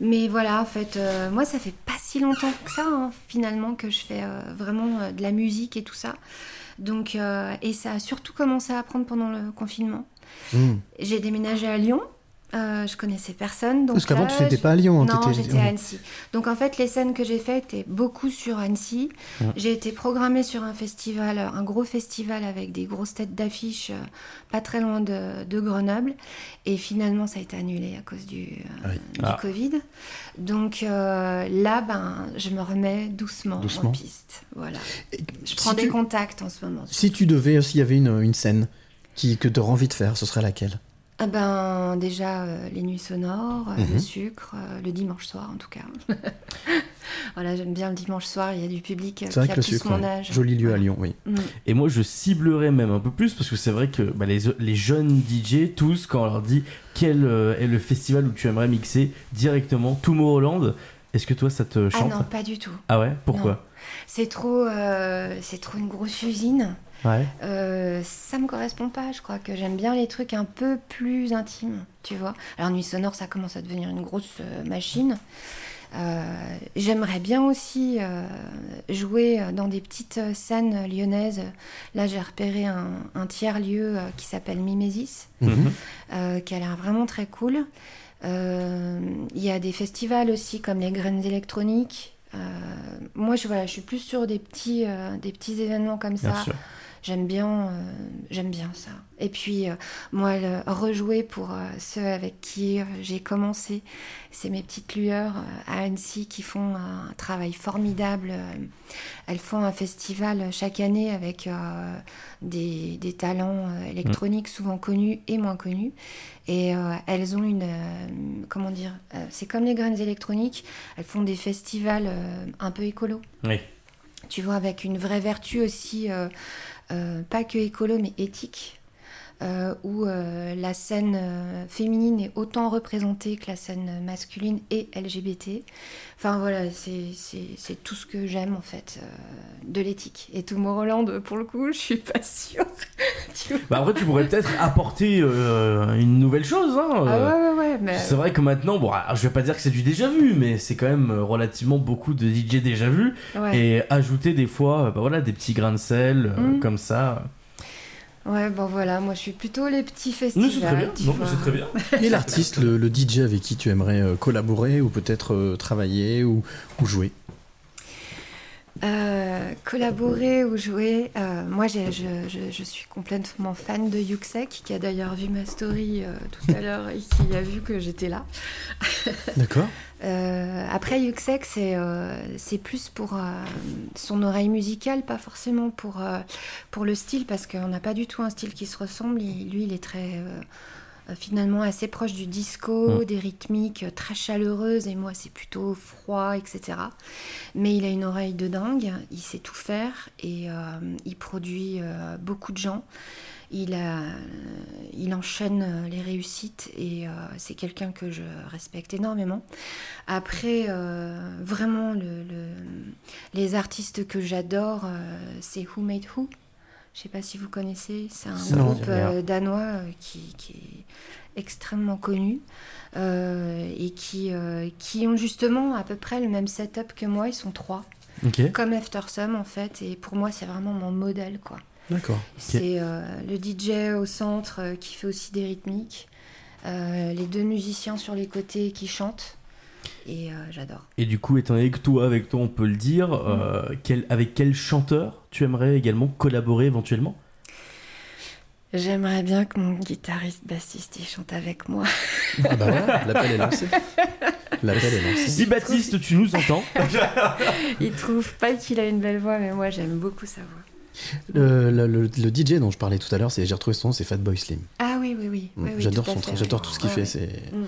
Mais voilà, en fait, euh, moi, ça fait pas si longtemps que ça, hein, finalement, que je fais euh, vraiment euh, de la musique et tout ça. Donc, et ça a surtout commencé à apprendre pendant le confinement. Hmm. J'ai déménagé à Lyon. Euh, je connaissais personne. Donc Parce qu'avant, tu n'étais pas à Lyon. non, j'étais à Annecy. Donc en fait, les scènes que j'ai faites étaient beaucoup sur Annecy. Ouais. J'ai été programmée sur un festival, un gros festival avec des grosses têtes d'affiches, euh, pas très loin de, de Grenoble. Et finalement, ça a été annulé à cause du, euh, Oui. du Ah. Covid. Donc euh, là, ben, je me remets doucement, Doucement. en piste. Voilà. Et Je si prends des tu- contacts en ce moment. Si tu devais, s'il y avait une, une scène qui, que tu aurais envie de faire, ce serait laquelle? Ah ben déjà euh, les nuits sonores, euh, Mhm. le sucre, euh, le dimanche soir en tout cas. [LAUGHS] voilà, j'aime bien le dimanche soir, il y a du public euh, C'est vrai qui a que le plus sucre, mon ouais. âge. joli lieu à. Lyon, oui. Mm. Et moi, je ciblerais même un peu plus parce que c'est vrai que bah, les, les jeunes DJ, tous, quand on leur dit quel euh, est le festival où tu aimerais mixer directement, Tomorrowland, est-ce que toi ça te Ah chante non, pas du tout. Ah ouais? Pourquoi? C'est trop, euh, c'est trop une grosse usine. Ouais. Euh, ça me correspond pas. Je crois que j'aime bien les trucs un peu plus intimes, tu vois. Alors nuit sonore, ça commence à devenir une grosse euh, machine. Euh, J'aimerais bien aussi euh, jouer dans des petites scènes lyonnaises. Là, j'ai repéré un, un tiers lieu euh, qui s'appelle Mimesis, Mhm. euh, qui a l'air vraiment très cool. Euh, Il y a des festivals aussi comme les graines électroniques. Euh, moi, je, voilà, je suis plus sur des petits, euh, des petits événements comme Bien ça. sûr. J'aime bien, euh, j'aime bien ça. Et puis, euh, moi, le rejouer pour euh, ceux avec qui j'ai commencé, c'est mes petites lueurs à Annecy qui font un travail formidable. Elles font un festival chaque année avec des, des talents électroniques souvent connus et moins connus. Et elles ont une, comment dire, c'est comme les graines électroniques. Elles font des festivals un peu écolo Oui. tu vois, avec une vraie vertu aussi, euh, pas que écolo, mais éthique, euh, où euh, la scène euh, féminine est autant représentée que la scène masculine et LGBT. Enfin voilà, c'est tout ce que j'aime en fait de l'éthique. Et Tomorrowland, pour le coup, je suis pas sûre. [LAUGHS] Bah après, tu pourrais peut-être apporter une nouvelle chose. Hein, Ah ouais, ouais, ouais, mais... C'est vrai que maintenant, bon, alors, je vais pas dire que c'est du déjà vu, mais c'est quand même relativement beaucoup de DJ déjà vu. Ouais. Et ajouter des fois, bah voilà, des petits grains de sel euh, Mm. comme ça. Ouais, bon voilà, moi je suis plutôt les petits festivals. c'est très bien. Non, c'est très bien. [LAUGHS] Et l'artiste, le, le DJ avec qui tu aimerais euh, collaborer ou peut-être euh, travailler ou, ou jouer? Euh, collaborer ou jouer, euh, moi je, je- je suis complètement fan de Yuxek, qui a d'ailleurs vu ma story euh, tout à l'heure et qui a vu que j'étais là. [LAUGHS] D'accord après Yuxek, c'est plus pour son oreille musicale, pas forcément pour, pour le style, parce qu'on n'a pas du tout un style qui se ressemble. Il- lui, il est très... euh, finalement assez proche du disco, Mm. des rythmiques euh, très chaleureuses, et moi c'est plutôt froid, etc. Mais il a une oreille de dingue, il sait tout faire, et euh, il produit beaucoup de gens. Il, a, il enchaîne les réussites et euh, c'est quelqu'un que je respecte énormément. Après, euh, vraiment, le, le- les artistes que j'adore, euh, c'est Who Made Who. Je sais pas si vous connaissez, c'est un groupe euh, danois euh, qui, qui est extrêmement connu euh, et qui, qui ont justement à peu près le même setup que moi. Ils sont trois, Ok. comme After Some en fait. Et pour moi, c'est vraiment mon modèle quoi. D'accord. C'est le DJ au centre qui fait aussi des rythmiques, les deux musiciens sur les côtés qui chantent, et euh, j'adore. Et du coup, étant que toi, avec toi, on peut le dire, euh, quel- avec quel chanteur tu aimerais également collaborer éventuellement? J'aimerais bien que mon guitariste bassiste il chante avec moi. Ah bah voilà, l'appel est lancé. L'appel est lancé. Si Baptiste, tu nous entends [LAUGHS] il trouve pas qu'il a une belle voix, mais moi j'aime beaucoup sa voix. Le, le- le- le DJ dont je parlais tout à l'heure, c'est j'ai retrouvé son nom, c'est Fatboy Slim. Ah oui, oui, oui. oui, oui, j'adore son j'adore tout ce qu'il Ouais, fait. ouais. C'est Mm.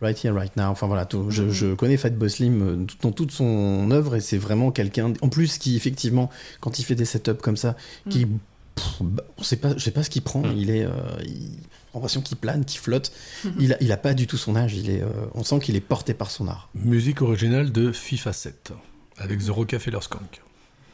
Right here, right now. Enfin voilà, tout- je, Mhm. je connais Fatboy Slim euh, dans toute son œuvre et c'est vraiment quelqu'un, en plus qui effectivement, quand il fait des setups comme ça, qui, Mm. pff, bah, on sait pas, je sais pas ce qu'il prend. Mm. Il est, euh, il- l'impression qu'il plane, qu'il flotte. il, a, il a pas du tout son âge. Il est, euh, on sent qu'il est porté par son art. Musique originale de FIFA 7, avec The Rockefeller Skunk.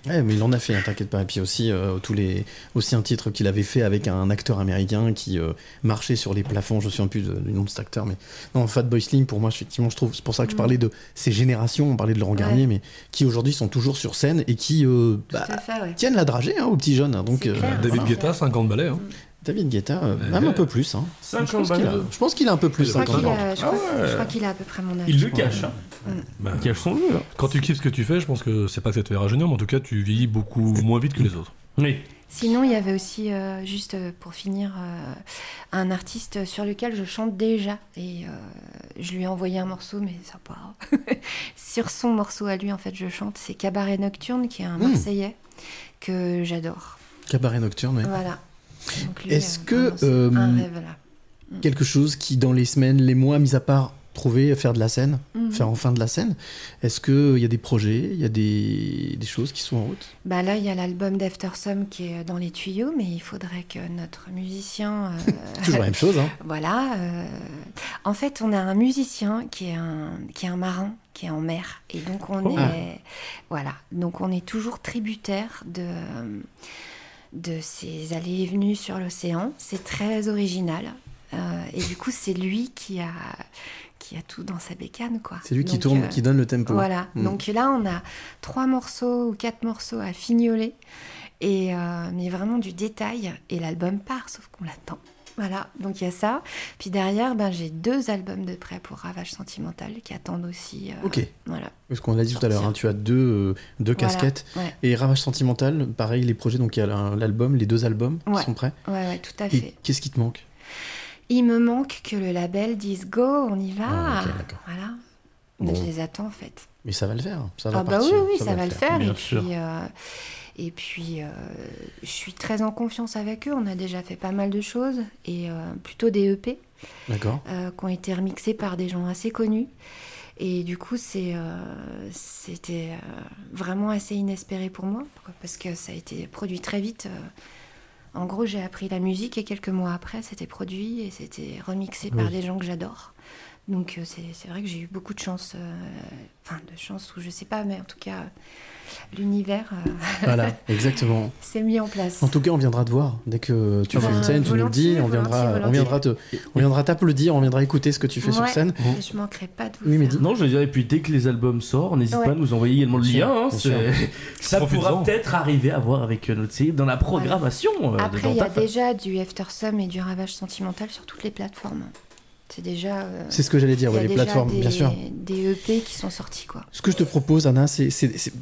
Ouais, mais il en a fait, hein, t'inquiète pas. Et puis aussi, euh, tous les, aussi un titre qu'il avait fait avec un acteur américain qui euh, marchait sur les plafonds. Je me souviens plus de- du nom de cet acteur, mais non, Fatboy Slim, pour moi, effectivement, je trouve. C'est pour ça que je Mm. parlais de ces générations. On parlait de Laurent Ouais. Garnier, mais qui aujourd'hui sont toujours sur scène et qui euh, bah, à fait, ouais. tiennent la dragée hein, aux petits jeunes. hein. donc C'est euh, clair. David voilà. Guetta, 50 balais. Hein. David Guetta, euh, même un peu plus. Hein. Je 50 pense qu'il a, balles. je pense qu'il a un peu plus. Je crois 50 qu'il ans. a, je Ah ouais. je crois qu'il a à peu près mon âge. Il le cache. hein. Bah, Il cache son jeu. hein. quand tu kiffes ce que tu fais, je pense que c'est pas que ça te fait rajeunir, mais en tout cas, tu vieillis beaucoup moins vite que les autres. Oui. Sinon, il y avait aussi, euh, juste euh, pour finir, euh, un artiste sur lequel je chante déjà. Et euh, je lui ai envoyé un morceau, mais ça part. [LAUGHS] sur son morceau à lui, en fait, je chante. C'est Cabaret Nocturne, qui est un Mm. Marseillais que j'adore. Cabaret nocturne. ouais. Voilà. Est-ce euh, que, euh, rêve là. Quelque chose qui, dans les semaines, les mois, mis à part trouver, faire de la scène, Mhm. faire enfin de la scène, est-ce qu'il y a des projets, il y a des, des choses qui sont en route? Bah là, il y a l'album d'After Some qui est dans les tuyaux, mais il faudrait que notre musicien. euh, [LAUGHS] Toujours la même chose. Hein. Voilà. euh, En fait, on a un musicien qui est un, qui est un marin, qui est en mer. Et donc, on Oh. est. Voilà. Donc, on est toujours tributaire de, de ces allées et venues sur l'océan. C'est très original. Euh, et du coup, c'est lui qui a, qui a tout dans sa bécane, quoi. C'est lui qui tourne, euh, qui donne le tempo. voilà. Mm. Donc là, on a trois morceaux ou quatre morceaux à fignoler. Et, euh, mais vraiment du détail. Et l'album part, sauf qu'on l'attend. Voilà, donc il y a ça. Puis derrière, ben, j'ai deux albums de prêt pour Ravage Sentimental qui attendent aussi. euh, Ok. Voilà. Parce qu'on l'a dit tout à l'heure, hein, tu as deux, euh, deux Voilà. casquettes. Ouais, Et Ravage Sentimental, pareil, les projets, donc il y a l'album, les deux albums qui Ouais. sont prêts. ouais, ouais, tout à fait. qu'est-ce qui te manque? Il me manque que le label dise go, on y va. Ah, ok, d'accord. voilà. Bon. Mais je les attends en fait. Mais ça va le faire. Ça va Ah bah oui, partir, oui, ça, va le faire. bien et sûr. puis, euh, et puis euh, je suis très en confiance avec eux. On a déjà fait pas mal de choses et euh, plutôt des EP euh, qui ont été remixés par des gens assez connus. Et du coup, c'était vraiment assez inespéré pour moi parce que ça a été produit très vite. En gros, j'ai appris la musique et quelques mois après, c'était produit et c'était remixé par des gens que j'adore. Donc euh, c'est, c'est vrai que j'ai eu beaucoup de chance, euh, enfin de chance ou je sais pas, mais en tout cas, l'univers euh, Voilà, [LAUGHS] exactement. s'est mis en place. En tout cas, on viendra te voir dès que tu fais bah, une scène, tu nous le dis, on viendra, on viendra te, on viendra t'applaudir, on viendra écouter ce que tu fais sur scène. Je manquerai pas de vous Oui, mais faire. dis- Non, je veux dire, et puis dès que les albums sortent, n'hésite Ouais. pas à nous envoyer également le lien. hein, bien c'est- [LAUGHS] Ça pourra peut-être arriver à voir avec notre série dans la programmation. Après, il y a déjà du After Some et du Ravage Sentimental sur toutes les plateformes. C'est déjà. euh, C'est ce que j'allais dire, ouais, les plateformes, des, bien sûr. Des EP qui sont sortis, quoi. Ce que je te propose, Anna, c'est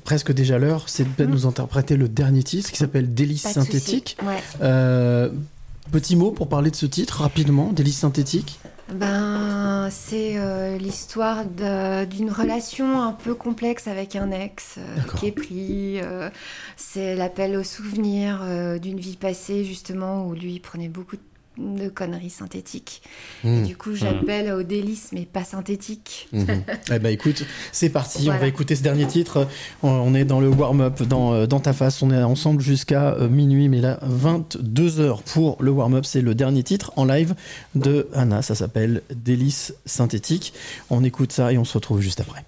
presque déjà l'heure, c'est de Mhm. nous interpréter le dernier titre qui s'appelle Délice synthétique. Ouais. Euh, petit mot pour parler de ce titre rapidement, Délice synthétique. Ben, c'est euh, l'histoire d'une relation un peu complexe avec un ex euh, qui est pris. euh, c'est l'appel au souvenir d'une vie passée, justement, où lui prenait beaucoup de de conneries synthétiques. Hmm. Du coup, hmm. j'appelle mmh. au délice, mais pas synthétique. Mhm. [LAUGHS] Eh ben écoute, c'est parti, on va écouter ce dernier titre. On est dans le warm-up, dans, euh, dans, ta face. On est ensemble jusqu'à euh, minuit, mais là, 22h pour le warm-up. C'est le dernier titre en live de Anna. Ça s'appelle Délice synthétique. On écoute ça et on se retrouve juste après.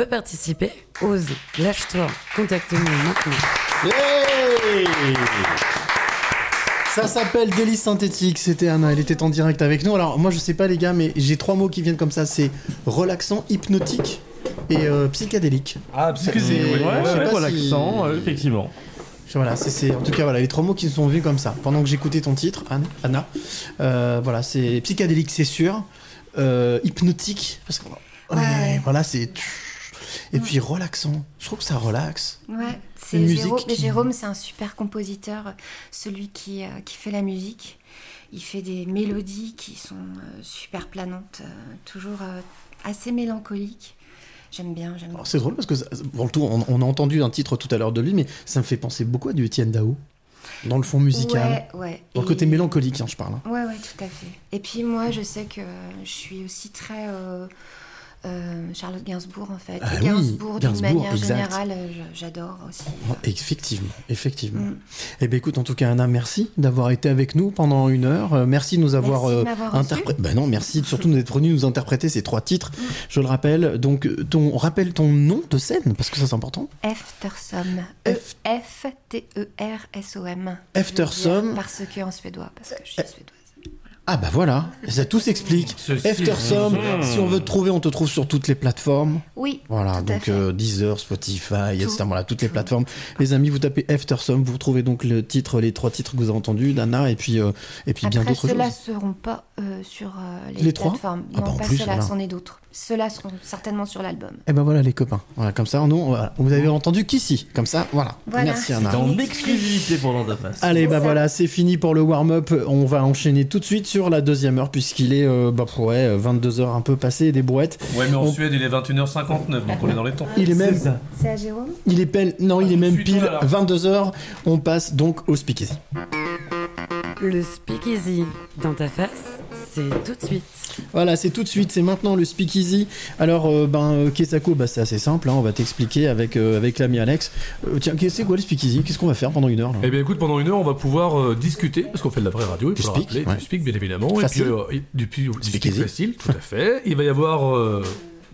Veux participer Ose, lâche-toi, contacte-nous maintenant. Ça s'appelle délice synthétique, c'était Anna, elle était en direct avec nous. Alors moi je sais pas les gars, mais j'ai trois mots qui viennent comme ça, c'est relaxant, hypnotique et euh, psychédélique. Ah, psychédélique, Ouais, oui. ouais, pas si- relaxant, euh, effectivement. Voilà, c'est, c'est- en tout cas voilà les trois mots qui se sont vus comme ça. Pendant que j'écoutais ton titre, Anne, Anna, euh, voilà c'est psychédélique c'est sûr, euh, hypnotique parce que ouais, Ouais. voilà c'est et puis relaxant. Je trouve que ça relaxe. Ouais, c'est Jérôme. qui- Jérôme, c'est un super compositeur, celui qui, euh, qui fait la musique. Il fait des mélodies qui sont euh, super planantes, euh, toujours assez mélancoliques. J'aime bien, j'aime bien. C'est drôle parce que ça- bon, le tout, on, on a entendu un titre tout à l'heure de lui, mais ça me fait penser beaucoup à du Étienne Dao dans le fond musical, Ouais, ouais. dans le Et- côté mélancolique, hein, je parle. hein. Ouais, ouais, tout à fait. Et puis moi, je sais que je suis aussi très euh, euh, Charlotte Gainsbourg en fait. Ah oui, Gainsbourg, d'une manière exact. générale, euh, j'adore aussi. Effectivement, effectivement. Mm. Eh bien, écoute, en tout cas, Anna, merci d'avoir été avec nous pendant une heure. Euh, merci de nous avoir interprété. Ben non, merci surtout d'être venu nous interpréter ces trois titres. Mm. Je le rappelle. Donc, euh, ton rappelle ton nom de scène parce que ça c'est important. Eftersom. F- E-F-T-E-R-S-O-M. Eftersom. Je veux dire Parce que en suédois, parce que je suis suédoise. Ah bah voilà, ça tout s'explique. Ceci- Eftersom, Mhm. si on veut te trouver, on te trouve sur toutes les plateformes. Oui. Voilà, tout à donc fait. euh, Deezer, Spotify, etc. Tout. Voilà, toutes les plateformes. Les amis, vous tapez Eftersom, vous retrouvez donc le titre, les trois titres que vous avez entendus, d'Anna, et puis, euh, et puis bien Après, d'autres ceux-là choses. seront pas euh, sur euh, les, Les trois plateformes. Ah bah, non, en pas plus, ceux-là, voilà. c'en est d'autres. Ceux-là seront certainement sur l'album. Et ben voilà les copains. Voilà, comme ça, nous, voilà. vous avez entendu qu'ici. Comme ça, voilà. Voilà. Merci Anna. En exclusivité pour face. Allez, bah ça. voilà, c'est fini pour le warm-up. On va enchaîner tout de suite sur la deuxième heure, puisqu'il est euh, bah, ouais, 22h un peu passé, des brouettes. Ouais, mais en On- Suède, il est 21h59, donc on est dans les temps. Il est même, C'est à Jérôme? Il est pile, non, il est même Suis-toi, pile alors. 22h. On passe donc au speakeasy. Le speakeasy dans ta face, c'est tout de suite. Voilà, c'est tout de suite, c'est maintenant le speakeasy. Alors, euh, ben, euh, Kesako, bah, c'est assez simple, hein, on va t'expliquer avec, euh, avec l'ami Alex. Euh, tiens, c'est quoi le speakeasy? Qu'est-ce qu'on va faire pendant une heure là? Eh bien écoute, pendant une heure, on va pouvoir euh, discuter, parce qu'on fait de la vraie radio, il faut speak, rappeler, ouais. du speak bien évidemment, Facile. et puis, euh, et- du, puis- du Speak speak easy. facile, tout à fait. Il va y avoir euh,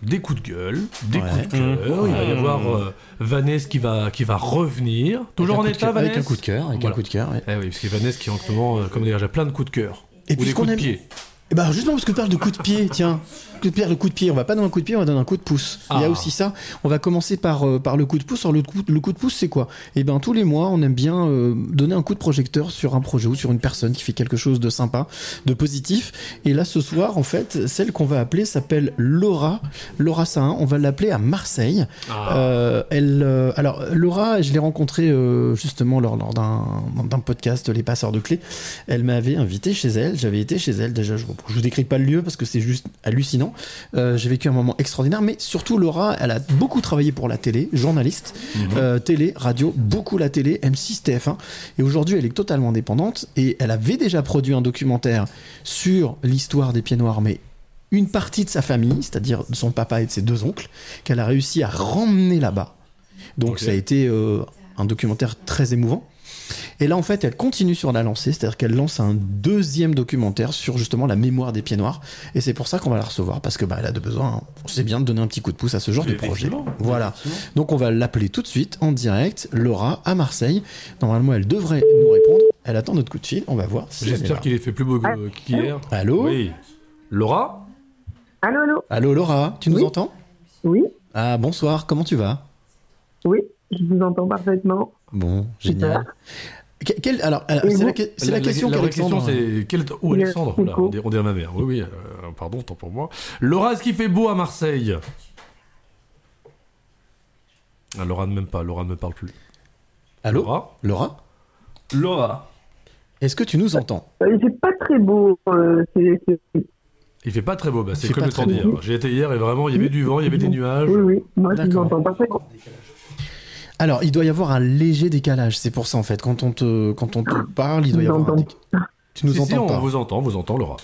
des coups de gueule, des Ouais. coups de cœur, il va y Mmh. avoir euh, Vanessa qui va, qui va revenir, toujours en état Vanessa Avec un coup de cœur, avec Voilà. un coup de cœur. ouais. Eh oui, parce que Vanessa qui en ce moment, euh, comme dire, j'ai plein de coups de cœur. Et Ou des coups de pied. Et bah justement parce que tu parles de coup de pied, tiens, coup de pied, le coup de pied, on va pas donner un coup de pied, on va donner un coup de pouce. Il y a Ah. aussi ça. On va commencer par, euh, par le coup de pouce. Alors le coup, le coup de pouce c'est quoi? Et ben tous les mois on aime bien euh, donner un coup de projecteur sur un projet ou sur une personne qui fait quelque chose de sympa, de positif. Et là ce soir en fait celle qu'on va appeler s'appelle Laura, Laura Sahin. On va l'appeler à Marseille. Ah. Euh, elle, alors Laura, je l'ai rencontrée justement lors, lors d'un d'un podcast Les Passeurs de Clés. Elle m'avait invité chez elle. J'avais été chez elle. Déjà, je, je vous décris pas le lieu parce que c'est juste hallucinant. Euh, J'ai vécu un moment extraordinaire. Mais surtout, Laura, elle a beaucoup travaillé pour la télé, journaliste, euh, télé, radio, beaucoup la télé, M6, TF1. Et aujourd'hui, elle est totalement indépendante. Et elle avait déjà produit un documentaire sur l'histoire des pieds noirs, mais une partie de sa famille, c'est-à-dire de son papa et de ses deux oncles, qu'elle a réussi à ramener là-bas. Donc ça a été euh, un documentaire très émouvant. Et là, en fait, elle continue sur la lancée, c'est-à-dire qu'elle lance un deuxième documentaire sur justement la mémoire des pieds noirs. Et c'est pour ça qu'on va la recevoir, parce que bah, elle a de besoin, hein, on sait bien, de donner un petit coup de pouce à ce genre de projet. Voilà. Donc on va l'appeler tout de suite en direct, Laura, à Marseille. Normalement, elle devrait nous répondre. Elle attend notre coup de fil, on va voir si. J'espère qu'il est fait plus beau qu'hier. Allô Oui. Laura Allô, allô Allô Laura, tu nous Oui. entends? Oui, Ah bonsoir, comment tu vas? Oui, je vous entends parfaitement. Bon, génial. Que- quelle- alors, alors, Et c'est la, la question vraie qu'Alexandre. question, c'est quel... Oh, Le Alexandre, on, dit, on dit à ma mère. Oui, oui, euh, pardon, tant pour moi. Laura, est-ce qu'il fait beau à Marseille? Ah, Laura ne m'aime pas, Laura ne me parle plus. Allô? Laura? Laura? Laura. Est-ce que tu nous entends? Euh, c'est pas très beau. euh, Il fait pas très beau, bah, c'est fait comme pas le temps très d'hier. J'ai été hier et vraiment, il y avait du vent, il y avait des nuages. Oui, oui, moi je vous D'accord. entends parfaitement. Alors, il doit y avoir un léger décalage. C'est pour ça, en fait. Quand on te, quand on te parle, il doit y avoir un décalage. Tu nous Si, si, entends on pas vous entend, vous entend, Laura.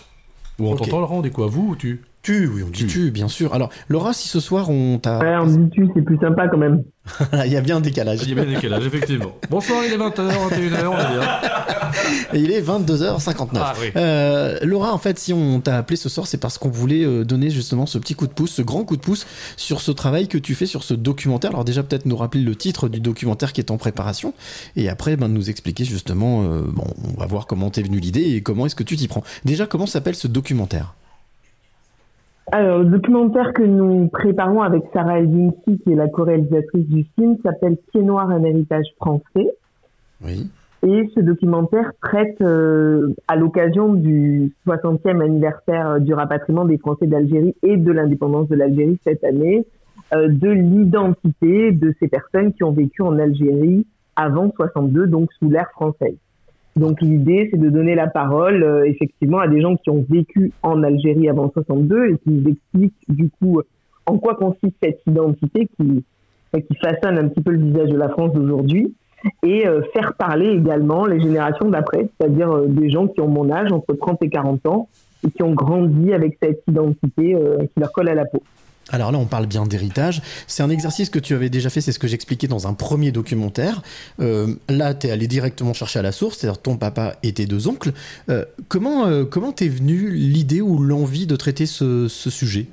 Ou on Ok. t'entend, Laura, on dit quoi Vous ou tu Tu, oui, on dit tu, bien sûr. Alors, Laura, si ce soir on t'a. Ouais, on dit tu, c'est plus sympa quand même. [LAUGHS] Il y a bien un décalage. Il y a bien un décalage, effectivement. Bonsoir, il est 20h, 21h, on va dire. Et il est 22h59. Ah, oui. Euh, Laura, en fait, si on t'a appelé ce soir, c'est parce qu'on voulait euh, donner justement ce petit coup de pouce, ce grand coup de pouce sur ce travail que tu fais sur ce documentaire. Alors déjà, peut-être nous rappeler le titre du documentaire qui est en préparation, et après, ben, nous expliquer justement, euh, bon, on va voir comment t'es venu l'idée et comment est-ce que tu t'y prends. Déjà, comment s'appelle ce documentaire? Alors, le documentaire que nous préparons avec Sarah Elvinski, qui est la co-réalisatrice du film, s'appelle Pied Noir, un héritage français. Oui. Et ce documentaire traite, euh, à l'occasion du 60e anniversaire euh, du rapatriement des Français d'Algérie et de l'indépendance de l'Algérie cette année, euh, de l'identité de ces personnes qui ont vécu en Algérie avant 62, donc sous l'ère française. Donc l'idée, c'est de donner la parole euh, effectivement à des gens qui ont vécu en Algérie avant 62 et qui nous expliquent du coup en quoi consiste cette identité qui, qui façonne un petit peu le visage de la France d'aujourd'hui et euh, faire parler également les générations d'après, c'est-à-dire euh, des gens qui ont mon âge, entre 30 et 40 ans, et qui ont grandi avec cette identité euh, qui leur colle à la peau. Alors là, on parle bien d'héritage. C'est un exercice que tu avais déjà fait, c'est ce que j'expliquais dans un premier documentaire. Euh, là, tu es allé directement chercher à la source, c'est-à-dire ton papa et tes deux oncles. Euh, comment euh, comment t'es venue l'idée ou l'envie de traiter ce, sujet?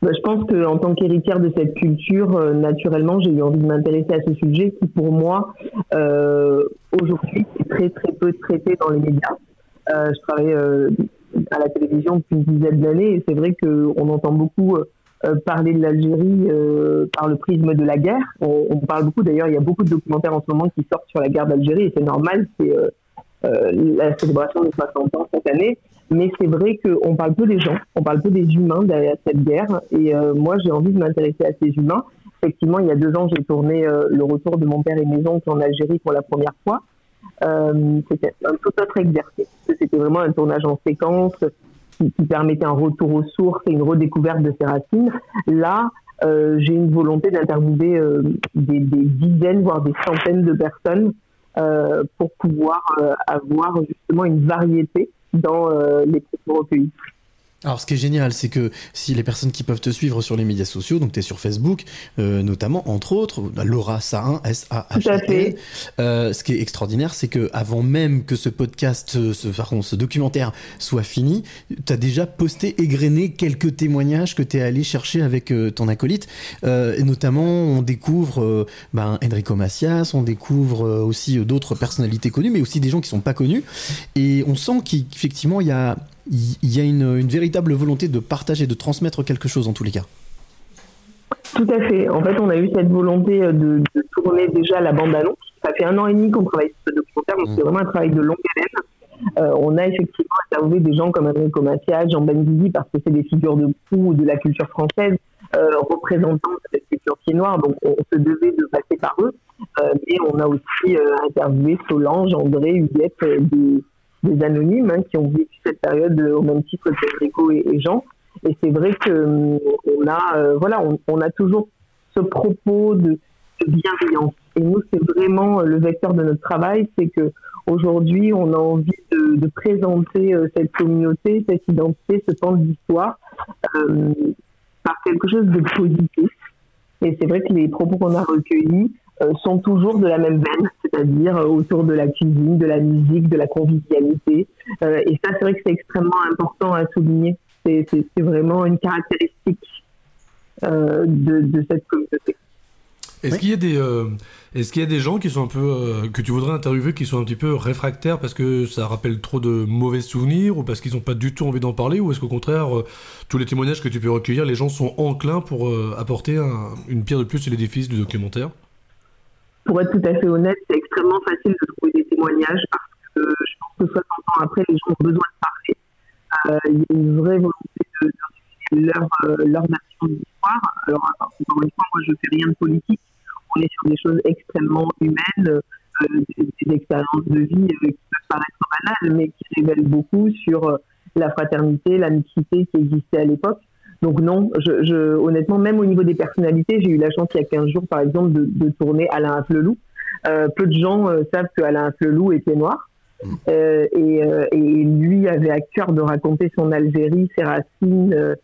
Bah, je pense qu'en tant qu'héritière de cette culture, naturellement, j'ai eu envie de m'intéresser à ce sujet qui, pour moi, aujourd'hui, est très très peu traité dans les médias. Je travaille à la télévision depuis une dizaine d'années c'est vrai qu'on entend beaucoup euh, parler de l'Algérie euh, par le prisme de la guerre. On, parle beaucoup, d'ailleurs, il y a beaucoup de documentaires en ce moment qui sortent sur la guerre d'Algérie et c'est normal, c'est euh, la célébration des 60 ans cette année. Mais c'est vrai qu'on parle peu des gens, on parle peu des humains derrière cette guerre. Et moi, j'ai envie de m'intéresser à ces humains. Effectivement, il y a deux ans, j'ai tourné le retour de mon père et mes oncles en Algérie pour la première fois. Euh, c'était un tout autre exercice. C'était vraiment un tournage en séquence qui, permettait un retour aux sources et une redécouverte de ses racines. Là, euh, j'ai une volonté d'interviewer euh, des, dizaines, voire des centaines de personnes euh, pour pouvoir avoir justement une variété dans les propos recueillis. Alors, ce qui est génial, c'est que si les personnes qui peuvent te suivre sur les médias sociaux, donc tu es sur Facebook, euh, notamment, entre autres, bah, Laura Sahin, S-A-H-I-N. Euh, ce qui est extraordinaire, c'est que avant même que ce podcast, euh, ce, pardon, ce documentaire soit fini, tu as déjà posté, égrené quelques témoignages que tu es allé chercher avec euh, ton acolyte. Et notamment, on découvre ben, Enrico Macias, on découvre aussi d'autres personnalités connues, mais aussi des gens qui sont pas connus. Et on sent qu'effectivement, il y a, il y a une, une véritable volonté de partager, de transmettre quelque chose en tous les cas. Tout à fait. En fait, on a eu cette volonté euh, de, de tourner déjà la bande-annonce. Ça fait un an et demi qu'on travaille sur ce documentaire, donc c'est vraiment un travail de longue haleine. Euh, on a effectivement interviewé des gens comme Enrico Macias, Jean Benguigui, parce que c'est des figures de proue de la culture française, euh, représentants de cette culture pied noir, donc on, se devait de passer par eux. Euh, mais on a aussi interviewé Solange, André, Huguette, des, des anonymes hein, qui ont vécu cette période euh, au même titre que Enrico et, Jean. Et c'est vrai que hum, on a, euh, voilà, on, on a toujours ce propos de, de bienveillance. Et nous, c'est vraiment euh, le vecteur de notre travail, c'est que aujourd'hui, on a envie de, de présenter euh, cette communauté, cette identité, ce pan d'histoire euh, par quelque chose de positif. Et c'est vrai que les propos qu'on a recueillis euh, sont toujours de la même veine, c'est-à-dire euh, autour de la cuisine, de la musique, de la convivialité. Euh, et ça, c'est vrai que c'est extrêmement important à souligner. C'est vraiment une caractéristique euh, de, de cette communauté. Est-ce qu'il y a des euh, est-ce qu'il y a des gens qui sont un peu euh, que tu voudrais interviewer qui sont un petit peu réfractaires parce que ça rappelle trop de mauvais souvenirs ou parce qu'ils n'ont pas du tout envie d'en parler ou est-ce qu'au contraire euh, tous les témoignages que tu peux recueillir les gens sont enclins pour euh, apporter un- une pierre de plus sur l'édifice du documentaire? Pour être tout à fait honnête, c'est extrêmement facile de trouver des témoignages parce que je pense que 60 ans après, les gens ont besoin de parler. Euh, il y a une vraie volonté de, leur, euh, leur version de l'histoire. Alors, encore une fois, moi, je fais rien de politique. On est sur des choses extrêmement humaines, euh, des, des expériences de vie euh, qui peuvent paraître banales, mais qui révèlent beaucoup sur la fraternité, l'amicité qui existait à l'époque. Donc non, je, je, honnêtement, même au niveau des personnalités, j'ai eu la chance il y a 15 jours, par exemple, de, de tourner Alain Afflelou. Euh, peu de gens euh, savent que Alain Afflelou est pied noir. Euh, et, euh, et lui avait à cœur de raconter son Algérie, ses racines. euh,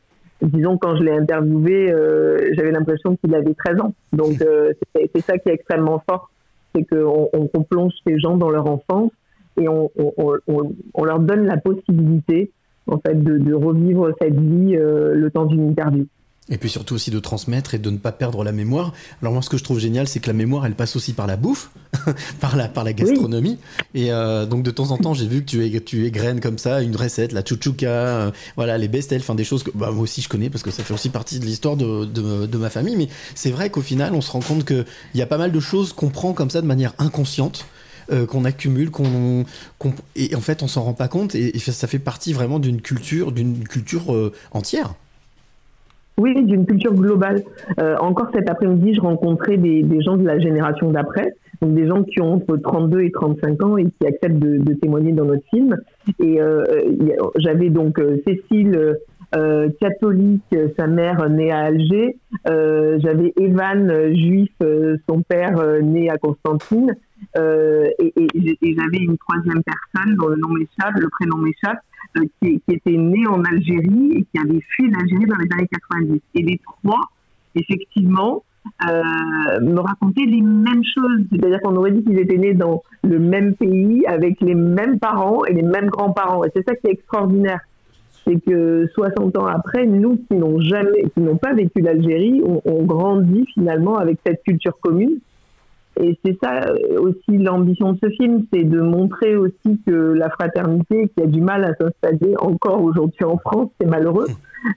disons, quand je l'ai interviewé, euh, j'avais l'impression qu'il avait 13 ans. Donc, euh, c'est ça qui est extrêmement fort, c'est qu'on on, on plonge ces gens dans leur enfance et on- on- on leur donne la possibilité, en fait, de, de revivre cette vie euh, le temps d'une interview. Et puis surtout aussi de transmettre et de ne pas perdre la mémoire. Alors moi, ce que je trouve génial, c'est que la mémoire, elle passe aussi par la bouffe, [LAUGHS] par la par la gastronomie. Et euh, donc de temps en temps, j'ai vu que tu es tu égrènes comme ça une recette, la chouchouka, euh, voilà les bestel, enfin des choses que bah, moi aussi je connais parce que ça fait aussi partie de l'histoire de, de de ma famille. Mais c'est vrai qu'au final, on se rend compte que il y a pas mal de choses qu'on prend comme ça de manière inconsciente. Euh, qu'on accumule, qu'on, qu'on- et en fait on s'en rend pas compte et, ça fait partie vraiment d'une culture, d'une culture euh, entière. Oui, d'une culture globale. Euh, encore cet après-midi, je rencontrais des, des gens de la génération d'après, donc des gens qui ont entre 32 et 35 ans et qui acceptent de, de témoigner dans notre film. Et j'avais donc Cécile, euh, catholique, euh, sa mère née à Alger. Euh, j'avais Evan, juif, son père né à Constantine. Et j'avais une troisième personne dont le nom m'échappe, le prénom m'échappe, euh, qui, était né en Algérie et qui avait fui l'Algérie dans les années 90. Et les trois, effectivement, me racontaient les mêmes choses. C'est-à-dire qu'on aurait dit qu'ils étaient nés dans le même pays, avec les mêmes parents et les mêmes grands-parents. Et c'est ça qui est extraordinaire. C'est que 60 ans après, nous qui n'ont jamais, qui n'ont pas vécu l'Algérie, on, on grandit finalement avec cette culture commune. Et c'est ça euh, aussi l'ambition de ce film, c'est de montrer aussi que la fraternité, qui a du mal à s'installer encore aujourd'hui en France, c'est malheureux,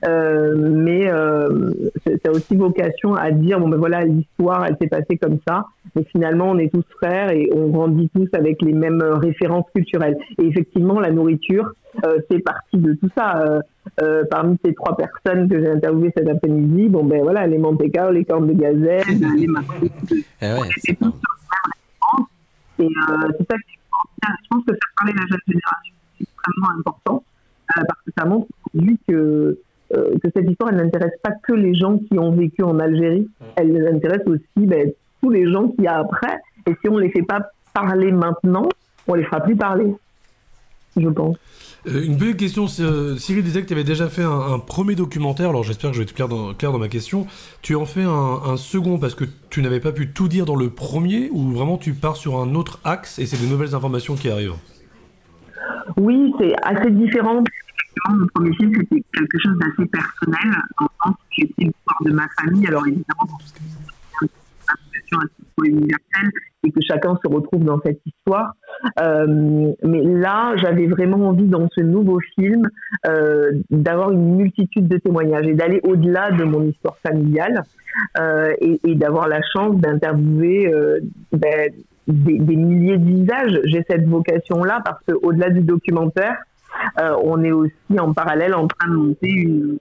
euh, mais euh, c'est- ça a aussi vocation à dire bon ben voilà l'histoire, elle s'est passée comme ça, mais finalement on est tous frères et on grandit tous avec les mêmes euh, références culturelles. Et effectivement, la nourriture euh, fait partie de tout ça. Euh, parmi ces trois personnes que j'ai interviewées cet après-midi, bon ben voilà les mantecaos, les cornes de gazelle, [LAUGHS] les macros, Eh ouais, c'est référence. Et c'est ça qui est extraordinaire. Je pense que faire parler la jeune génération, c'est extrêmement important parce que ça montre aujourd'hui que, euh, que cette histoire, elle n'intéresse pas que les gens qui ont vécu en Algérie, elle intéresse aussi ben, tous les gens qui y a après. Et si on les fait pas parler maintenant, on les fera plus parler, je pense. Euh, une petite question, euh, Cyril disait que tu avais déjà fait un, un premier documentaire, alors j'espère que je vais être clair dans, clair dans ma question. Tu en fais un, un second parce que tu n'avais pas pu tout dire dans le premier ou vraiment tu pars sur un autre axe et c'est des nouvelles informations qui arrivent? Oui, c'est assez différent. Effectivement, mon premier film, c'était quelque chose d'assez personnel, en sens que c'était l'histoire de ma famille. Alors évidemment, c'est une situation universelle et que chacun se retrouve dans cette histoire. Euh, mais là, j'avais vraiment envie, dans ce nouveau film, euh, d'avoir une multitude de témoignages et d'aller au-delà de mon histoire familiale euh, et, d'avoir la chance d'interviewer ben, des, des milliers de visages. J'ai cette vocation-là parce qu'au-delà du documentaire, euh, on est aussi en parallèle en train de monter une,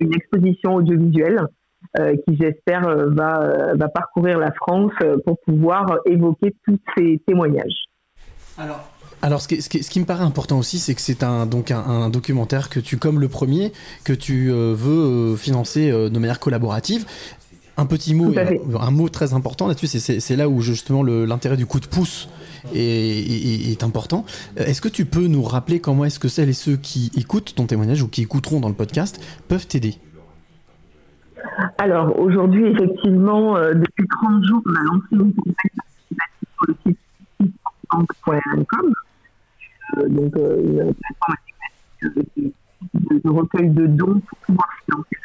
une exposition audiovisuelle euh, qui, j'espère, euh, va, va parcourir la France pour pouvoir évoquer tous ces témoignages. Alors, alors ce, qui, ce qui- ce qui me paraît important aussi, c'est que c'est un, donc un, un documentaire que tu, comme le premier, que tu euh, veux euh, financer euh, de manière collaborative. Un petit mot, un, un mot très important là-dessus, c'est- là où justement l'intérêt du coup de pouce est, est- est important. Euh, Est-ce que tu peux nous rappeler comment est-ce que celles et ceux qui écoutent ton témoignage ou qui écouteront dans le podcast peuvent t'aider? Alors, aujourd'hui, effectivement, euh, depuis 30 jours, on a lancé une campagne sur le site euh, donc euh, une plateforme classique, euh, de, de recueil de dons pour pouvoir financer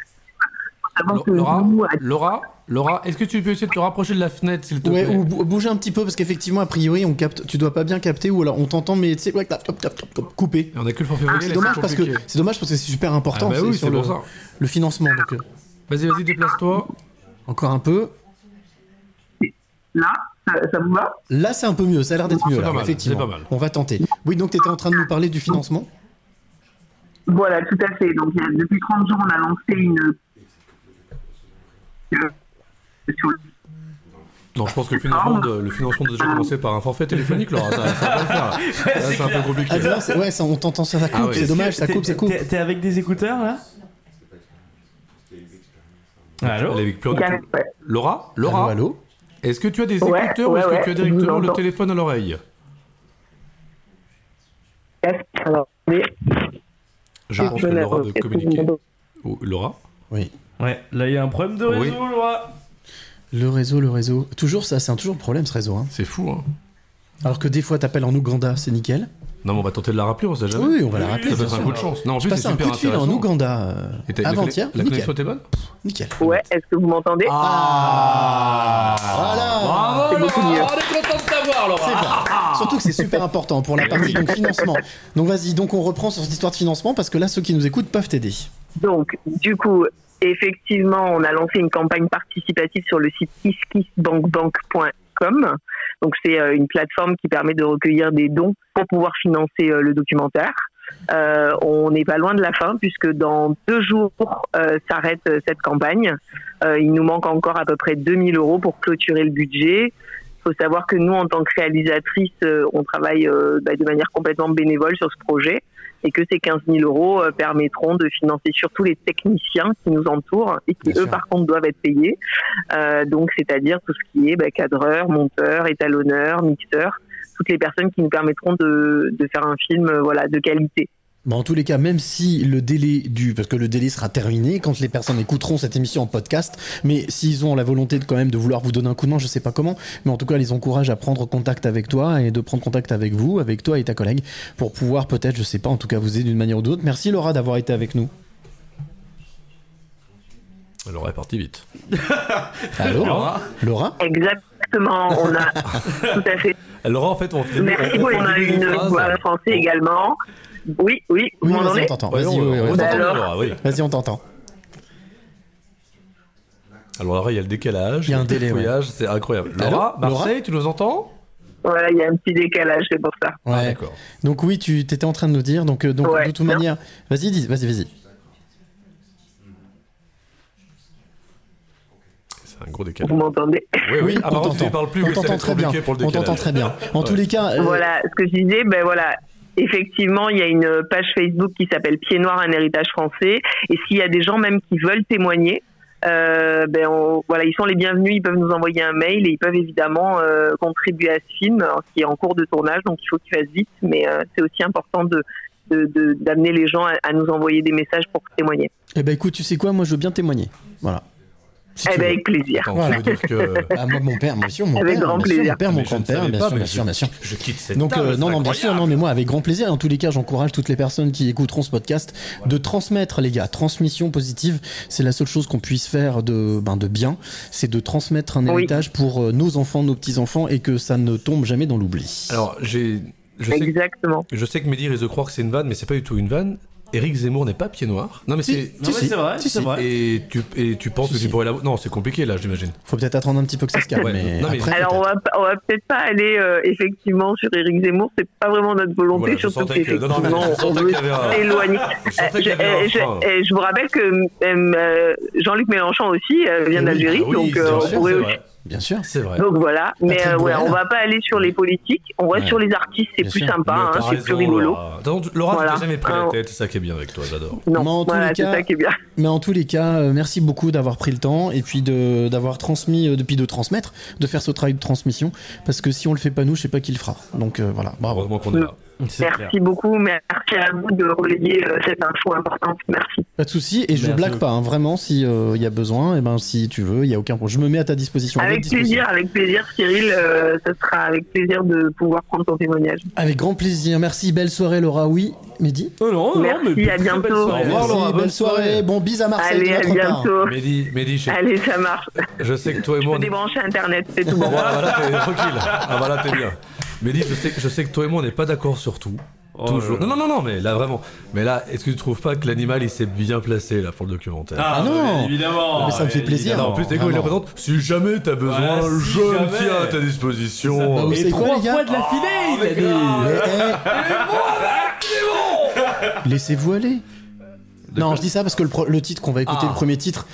que Laura, nous, Laura, Laura, est-ce que tu peux essayer de te rapprocher de la fenêtre s'il te Ouais, plaît ou bou- bouger un petit peu parce qu'effectivement, a priori, on capte, tu dois pas bien capter ou alors on t'entend, mais tu sais, ouais, tap, tap, tap, tap, tap, coupé. Et On a que le forfait vocal, C'est dommage parce que c'est dommage parce que c'est super important. Ah bah oui, sur le, ça. le financement. Donc, euh, Vas-y, vas-y, déplace-toi. encore un peu. là, ça, ça vous va? Là, c'est un peu mieux. Ça a l'air d'être mieux. pas là, mal, effectivement. c'est pas mal. On va tenter. Oui, donc tu étais en train de nous parler du financement? Voilà, tout à fait. Donc, depuis 30 jours, on a lancé une. Sur le Non, je pense que le financement, de- le financement doit déjà commencer par un forfait téléphonique, Laura. Ça, ça va pas le faire. Là, c'est un peu compliqué. Ah, c'est- ouais, ça, on t'entend, ça, ça coupe. Ah ouais. C'est dommage, ça T'es- coupe, ça coupe. T'es t'es avec des écouteurs là? Allô? Elle est avec plus rien du tout. Ouais. Laura, Laura, Allô, allô? Est-ce que tu as des Ouais, écouteurs ou ouais, est-ce que ouais, tu as je vous directement le entends. téléphone à l'oreille? Alors, mais Je pense que Laura de communiquer. Oh, Laura? Oui. Ouais, là il y a un problème de Oui. réseau, Laura. Le réseau, le réseau. Toujours ça, c'est un toujours le problème ce réseau. hein. C'est fou, hein Alors que des fois, t'appelles en Ouganda, c'est nickel. Non, mais on va tenter de la rappeler, on sait jamais. Oui, on va la rappeler. Ça peut être un coup de chance. Non, en plus, c'est un super coup de fil en. Ouganda euh, avant-hier. La Nickel. connexion était bonne Nickel. Ouais, est-ce que vous m'entendez? Ah Voilà Bravo, Laura mieux. On est content de t'avoir, Laura C'est bien. Surtout que c'est super important pour la [LAUGHS] partie donc financement. Donc vas-y, donc on reprend sur cette histoire de financement parce que là ceux qui nous écoutent peuvent t'aider. Donc, du coup, effectivement, on a lancé une campagne participative sur le site kisskissbankbank.com. Donc, c'est euh, une plateforme qui permet de recueillir des dons pour pouvoir financer euh, le documentaire. Euh, on n'est pas loin de la fin puisque dans deux jours euh, s'arrête euh, cette campagne. Euh, il nous manque encore à peu près 2000 euros pour clôturer le budget. Il faut savoir que nous, en tant que réalisatrice, on travaille bah, de manière complètement bénévole sur ce projet et que ces 15 000 euros euh, permettront de financer surtout les techniciens qui nous entourent et qui, Bien eux, sûr. par contre, doivent être payés. Euh, donc, c'est-à-dire tout ce qui est bah, cadreur, monteur, étalonneur, mixeur, toutes les personnes qui nous permettront de, de faire un film euh, voilà, de qualité. Bon, en tous les cas, même si le délai du, parce que le délai sera terminé quand les personnes écouteront cette émission en podcast, mais s'ils ont la volonté de quand même de vouloir vous donner un coup de main, je sais pas comment, mais en tout cas, les encourage à prendre contact avec toi et de prendre contact avec vous, avec toi et ta collègue, pour pouvoir peut-être, je sais pas, en tout cas vous aider d'une manière ou d'autre. Merci Laura d'avoir été avec nous. Laura est partie vite. Allô Laura Laura Exactement, on a [LAUGHS] tout à fait. Laura, en fait, on fait Merci beaucoup. On a fait une voix français également. Oui, oui, vous Oui, vas-y, m'entendez on t'entend. Ouais, Vas-y, on- oui, oui, on oui. t'entend, oui. Vas-y, on t'entend. Alors, Laura, il y a le décalage. Il y a un délai, ouais. c'est incroyable. Allô Laura, Laura Marseille, tu nous entends? Voilà, il y a un petit décalage, c'est pour ça. Ah, d'accord. Donc oui, tu étais en train de nous dire, donc, euh, donc Ouais, de toute manière, vas-y, dis, vas-y, vas-y. C'est un gros Vous décalage. m'entendez? Oui, oui. [LAUGHS] Ah, on t'entend. plus, on t'entend très bien. compliqué pour le On t'entend très bien. En tous les cas, euh, Voilà, ce que je disais, ben voilà, effectivement, il y a une page Facebook qui s'appelle Pied Noir, un héritage français. Et s'il y a des gens même qui veulent témoigner, euh, ben voilà, ils sont les bienvenus. Ils peuvent nous envoyer un mail et ils peuvent évidemment euh, contribuer à ce film alors, qui est en cours de tournage, donc il faut qu'il fasse vite. Mais euh, c'est aussi important de- d'amener les gens à, à nous envoyer des messages pour témoigner. eh ben écoute, tu sais quoi, moi je veux bien témoigner. Voilà. Si Eh ben, avec plaisir. Attends, Voilà. ça veut dire que... Bah, [LAUGHS] moi, mon père, bien sûr, mon Avec père, grand bien sûr, plaisir. mon père, mon grand-père, bien sûr, bien je- sûr, bien sûr. Je quitte cette Donc table, euh, non, non, bien sûr, non, mais moi avec grand plaisir. En tous les cas, j'encourage toutes les personnes qui écouteront ce podcast de transmettre, les gars, transmission positive. C'est la seule chose qu'on puisse faire de, ben, de bien, c'est de transmettre un Oui. héritage pour euh, nos enfants, nos petits enfants, et que ça ne tombe jamais dans l'oubli. Alors, j'ai... Je sais, que- Exactement. je sais que Mehdi risque de croire que c'est une vanne, mais c'est pas du tout une vanne. Éric Zemmour n'est pas pied noir. Non, mais Si. c'est... Si. vrai, Si, c'est si. vrai. Et tu, et tu penses Si, que si. tu pourrais la... Non, c'est compliqué là, j'imagine. Faut peut-être attendre un petit peu que ça se calme, Ouais, mais, non, mais- après, Alors on va, pas- on va peut-être pas aller euh, effectivement sur Éric Zemmour, c'est pas vraiment notre volonté, Voilà, je surtout que- non, qu'effectivement on veut s'éloigner. Je Euh, euh, je- vous rappelle que euh, Jean-Luc Mélenchon aussi euh, vient Oui, d'Algérie, Ah oui, donc on pourrait aussi. Bien sûr. C'est vrai. Donc voilà, mais euh, ouais, on va pas aller sur les politiques, on va Ouais. sur les artistes, c'est plus sûr. sympa, hein, c'est plus rigolo. Laura, Attends, Laura, Voilà. tu t'as jamais pris la Ah. tête, c'est ça qui est bien avec toi, j'adore. Non, Mais en tous voilà, cas- ça qui est bien. Mais en tous les cas, euh, merci beaucoup d'avoir pris le temps et puis de d'avoir transmis, euh, depuis de transmettre, de faire ce travail de transmission. Parce que si on le fait pas nous, je sais pas qui le fera. Donc euh, voilà, bravo. Heureusement qu'on est là. Clair. Merci beaucoup, merci à vous de relayer euh, cette info importante. Merci. Pas de souci. Et je Merci blague pas, hein, vraiment. Si il y a besoin, et ben si tu veux, il y a aucun problème. Je me mets à ta disposition. Avec disposition. plaisir, avec plaisir, Cyril, euh, ce sera avec plaisir de pouvoir prendre ton témoignage. Avec grand plaisir. Merci. Belle soirée, Laura. Oui, Mehdi. Oh non, non, Merci, mais à bientôt. belle soirée. Au revoir, Merci, Laura, bonne belle soirée. soirée. Bon, bis à Marseille Allez, à de notre part. bientôt. Mehdi, Mehdi, je sais, Allez, ça marche. je sais que toi et Je moi, peux on est... débrancher Internet, c'est tout bon. Voilà, voilà, t'es tranquille. Ah, voilà, t'es bien. Je sais, je sais que toi et moi, on n'est pas d'accord sur tout. Oh Toujours. Non, non, non, non, mais là, vraiment. Mais là, est-ce que tu trouves pas que l'animal, il s'est bien placé, là, pour le documentaire Ah non. mais évidemment. Mais ça me fait plaisir. Alors, en plus, t'es quoi, il vraiment. représente Si jamais t'as besoin, Ouais, si je me jamais. tiens à ta disposition. Bah, vous Et savez quoi, trois les gars fois de la filée, il a dit. Eh, eh, Laissez-vous aller. Non, je dis ça parce que le, pro- le titre qu'on va écouter, Ah. le premier titre,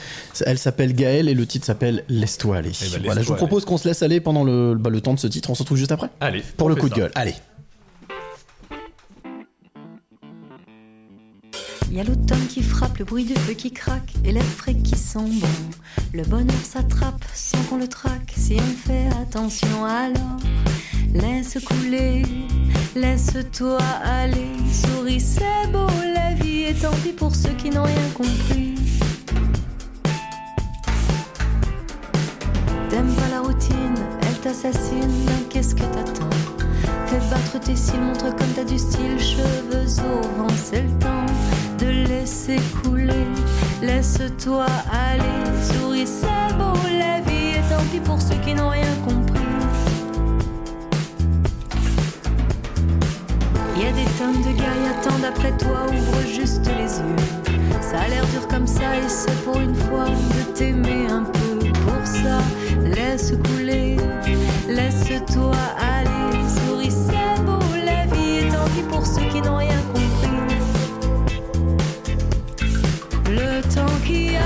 elle s'appelle Gaëlle et le titre s'appelle Laisse-toi aller. ben, voilà, je vous propose qu'on se laisse aller pendant le, bah, le temps de ce titre. On se retrouve juste après Allez. pour le coup de gueule. Allez. Il y a l'automne qui frappe, le bruit du feu qui craque et l'air frais qui sent bon. Le bonheur s'attrape sans qu'on le traque si on fait attention alors. Laisse couler, laisse-toi aller. Souris, c'est beau la vie, et tant pis pour ceux qui n'ont rien compris. T'aimes pas la routine, elle t'assassine, qu'est-ce que t'attends? Fais battre tes cils, montre comme t'as du style, cheveux au vent, c'est le temps de laisser couler. Laisse-toi aller, souris, c'est beau la vie, et tant pis pour ceux qui n'ont rien compris. Y a des tonnes de gars y attendent après toi, ouvre juste les yeux. Ça a l'air dur comme ça, et c'est pour une fois de t'aimer un peu. Pour ça, laisse couler, laisse-toi aller, souris, c'est beau la vie, et tant pis pour ceux qui n'ont rien compris. Le temps qui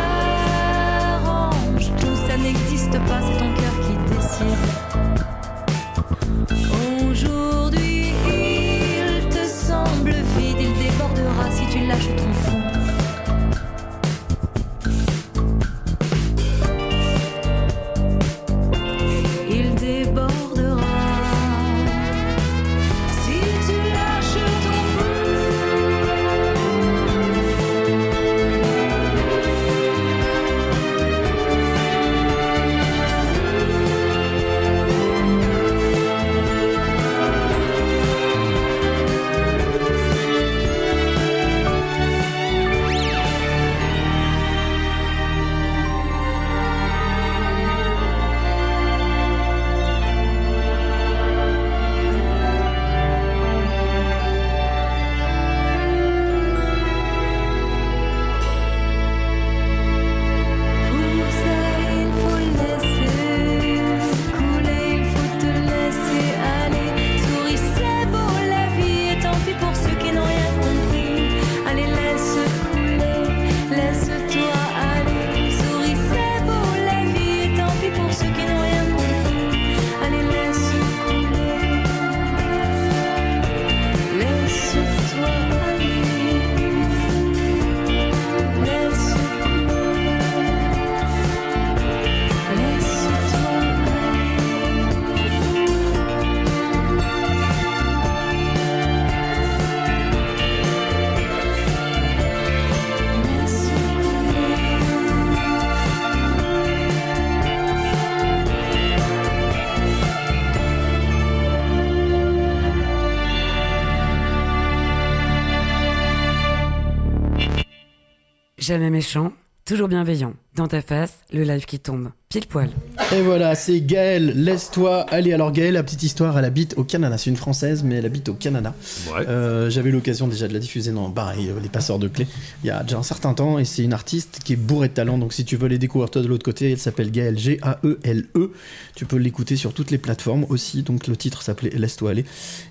Jamais méchant, toujours bienveillant. Dans ta face, le live qui tombe. Pile poil. Et voilà, c'est Gaëlle, laisse-toi aller. Alors Gaëlle, la petite histoire, elle habite au Canada. C'est une Française, mais elle habite au Canada. Ouais. Euh, J'avais l'occasion déjà de la diffuser dans pareil, euh, Les Passeurs de Clés, il y a déjà un certain temps, et c'est une artiste qui est bourrée de talent. Donc si tu veux les découvrir toi de l'autre côté, elle s'appelle Gaëlle, G-A-E-L-E. E. Tu peux l'écouter sur toutes les plateformes aussi. Donc le titre s'appelait Laisse-toi aller.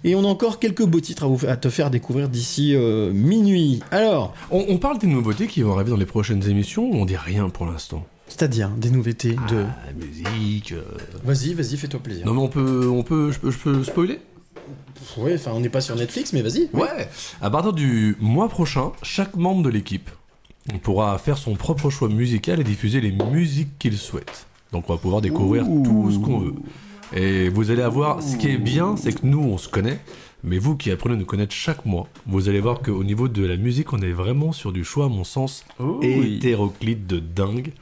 Et on a encore quelques beaux titres à, vous, à te faire découvrir d'ici euh, minuit. Alors, On, on parle des nouveautés qui vont arriver dans les prochaines émissions on dit rien pour l'instant c'est-à-dire des nouveautés de. Ah, musique. euh, Vas-y, vas-y, fais-toi plaisir. Non mais on peut, on peut, je peux, je peux spoiler? Ouais, enfin, on n'est pas sur Netflix, mais vas-y. Ouais. À partir du mois prochain, chaque membre de l'équipe pourra faire son propre choix musical et diffuser les musiques qu'il souhaite. Donc on va pouvoir découvrir tout ce qu'on veut. Et vous allez avoir, ce qui est bien, c'est que nous on se connaît, mais vous qui apprenez à nous connaître chaque mois, vous allez voir qu'au niveau de la musique, on est vraiment sur du choix, à mon sens, hétéroclite de dingue.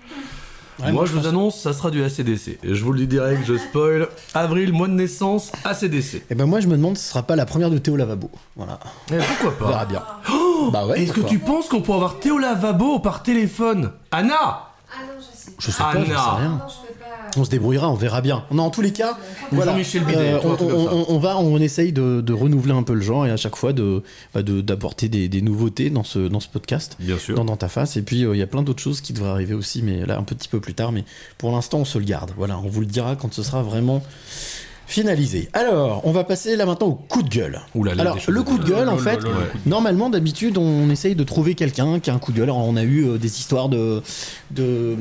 Ouais, moi, je vous annonce, ça sera du ACDC. Et je vous le dis direct, je spoil. Avril, mois de naissance, ACDC. Et ben moi, je me demande si ce sera pas la première de Théo Lavabo. Voilà. Eh, pourquoi On verra pas bien. Oh Bah ouais, Est-ce que tu penses qu'on peut avoir Théo Lavabo par téléphone? Anna Ah non, je sais. Pas, sais rien. Non, je peux pas. On se débrouillera, on verra bien. Non, en tous les cas, voilà. Euh, on, va, on essaye de, de renouveler un peu le genre et à chaque fois de bah, de- d'apporter des, des nouveautés dans ce dans ce podcast, Bien sûr. dans, dans ta face. Et puis euh, il y a plein d'autres choses qui devraient arriver aussi, mais là un petit peu plus tard. Mais pour l'instant, on se le garde. Voilà, on vous le dira quand ce sera vraiment finalisé. Alors, on va passer là maintenant au coup de gueule. Là Alors, le coup de gueule, en fait, normalement, d'habitude, on essaye de trouver quelqu'un qui a un coup de gueule. Alors, on a eu euh, des histoires de de,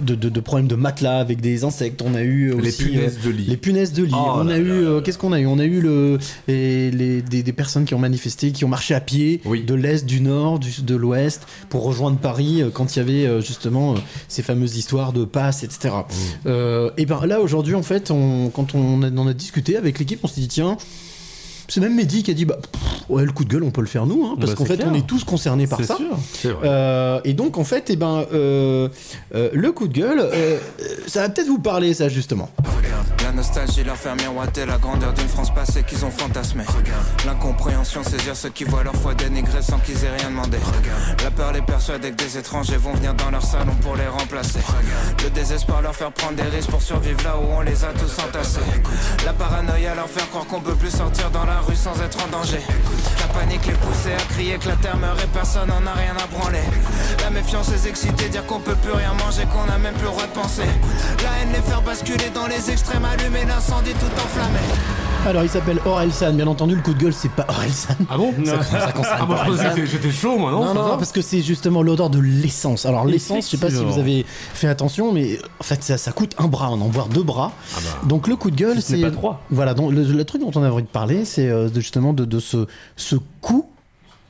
de, de- de problèmes de matelas avec des insectes. On a eu Les aussi, punaises euh, de lit. Les punaises de lit. Oh on là a eu, là euh, qu'est-ce qu'on a eu? On a eu le, les, les- des, des personnes qui ont manifesté, qui ont marché à pied Oui. de l'est, du nord, du, de l'ouest pour rejoindre Paris euh, quand il y avait euh, justement euh, ces fameuses histoires de passe, etc. Mmh. Euh, et ben là aujourd'hui en fait, on, quand on a on a discuté avec l'équipe, on s'est dit tiens. C'est même Mehdi qui a dit bah pff, ouais le coup de gueule on peut le faire nous hein, parce Bah, qu'en fait clair. on est tous concernés par ça. sûr. Euh, et donc en fait eh ben euh, euh, le coup de gueule euh, ça va peut-être vous parler ça justement. La nostalgie leur fait miroiter la grandeur d'une France passée qu'ils ont fantasmée. L'incompréhension saisir ceux qui voient leur foi dénigrée sans qu'ils aient rien demandé. La peur les persuader que des étrangers vont venir dans leur salon pour les remplacer. Le désespoir leur faire prendre des risques pour survivre là où on les a tous entassés. La paranoïa leur faire croire qu'on peut plus sortir dans la rue sans être en danger. La panique les pousser à crier que la terre meurt et personne n'en a rien à branler. La méfiance les exciter, dire qu'on peut plus rien manger, qu'on a même plus le droit de penser. La haine les faire basculer dans les extrêmes, allumer l'incendie tout enflammé. Alors il s'appelle Orelsan, bien entendu le coup de gueule c'est pas Orelsan. Ah bon ça, ça concerne Ah, moi, je pensais que j'étais chaud, moi, non Non, non, parce que c'est justement l'odeur de l'essence. Alors l'essence, je sais pas si vous avez fait attention, mais en fait ça, ça coûte un bras, on en voit deux bras. Ah bah. Donc le coup de gueule, Si ce n'est c'est pas trois. voilà. Donc le, le truc dont on a envie de parler, c'est euh, justement de, ce coût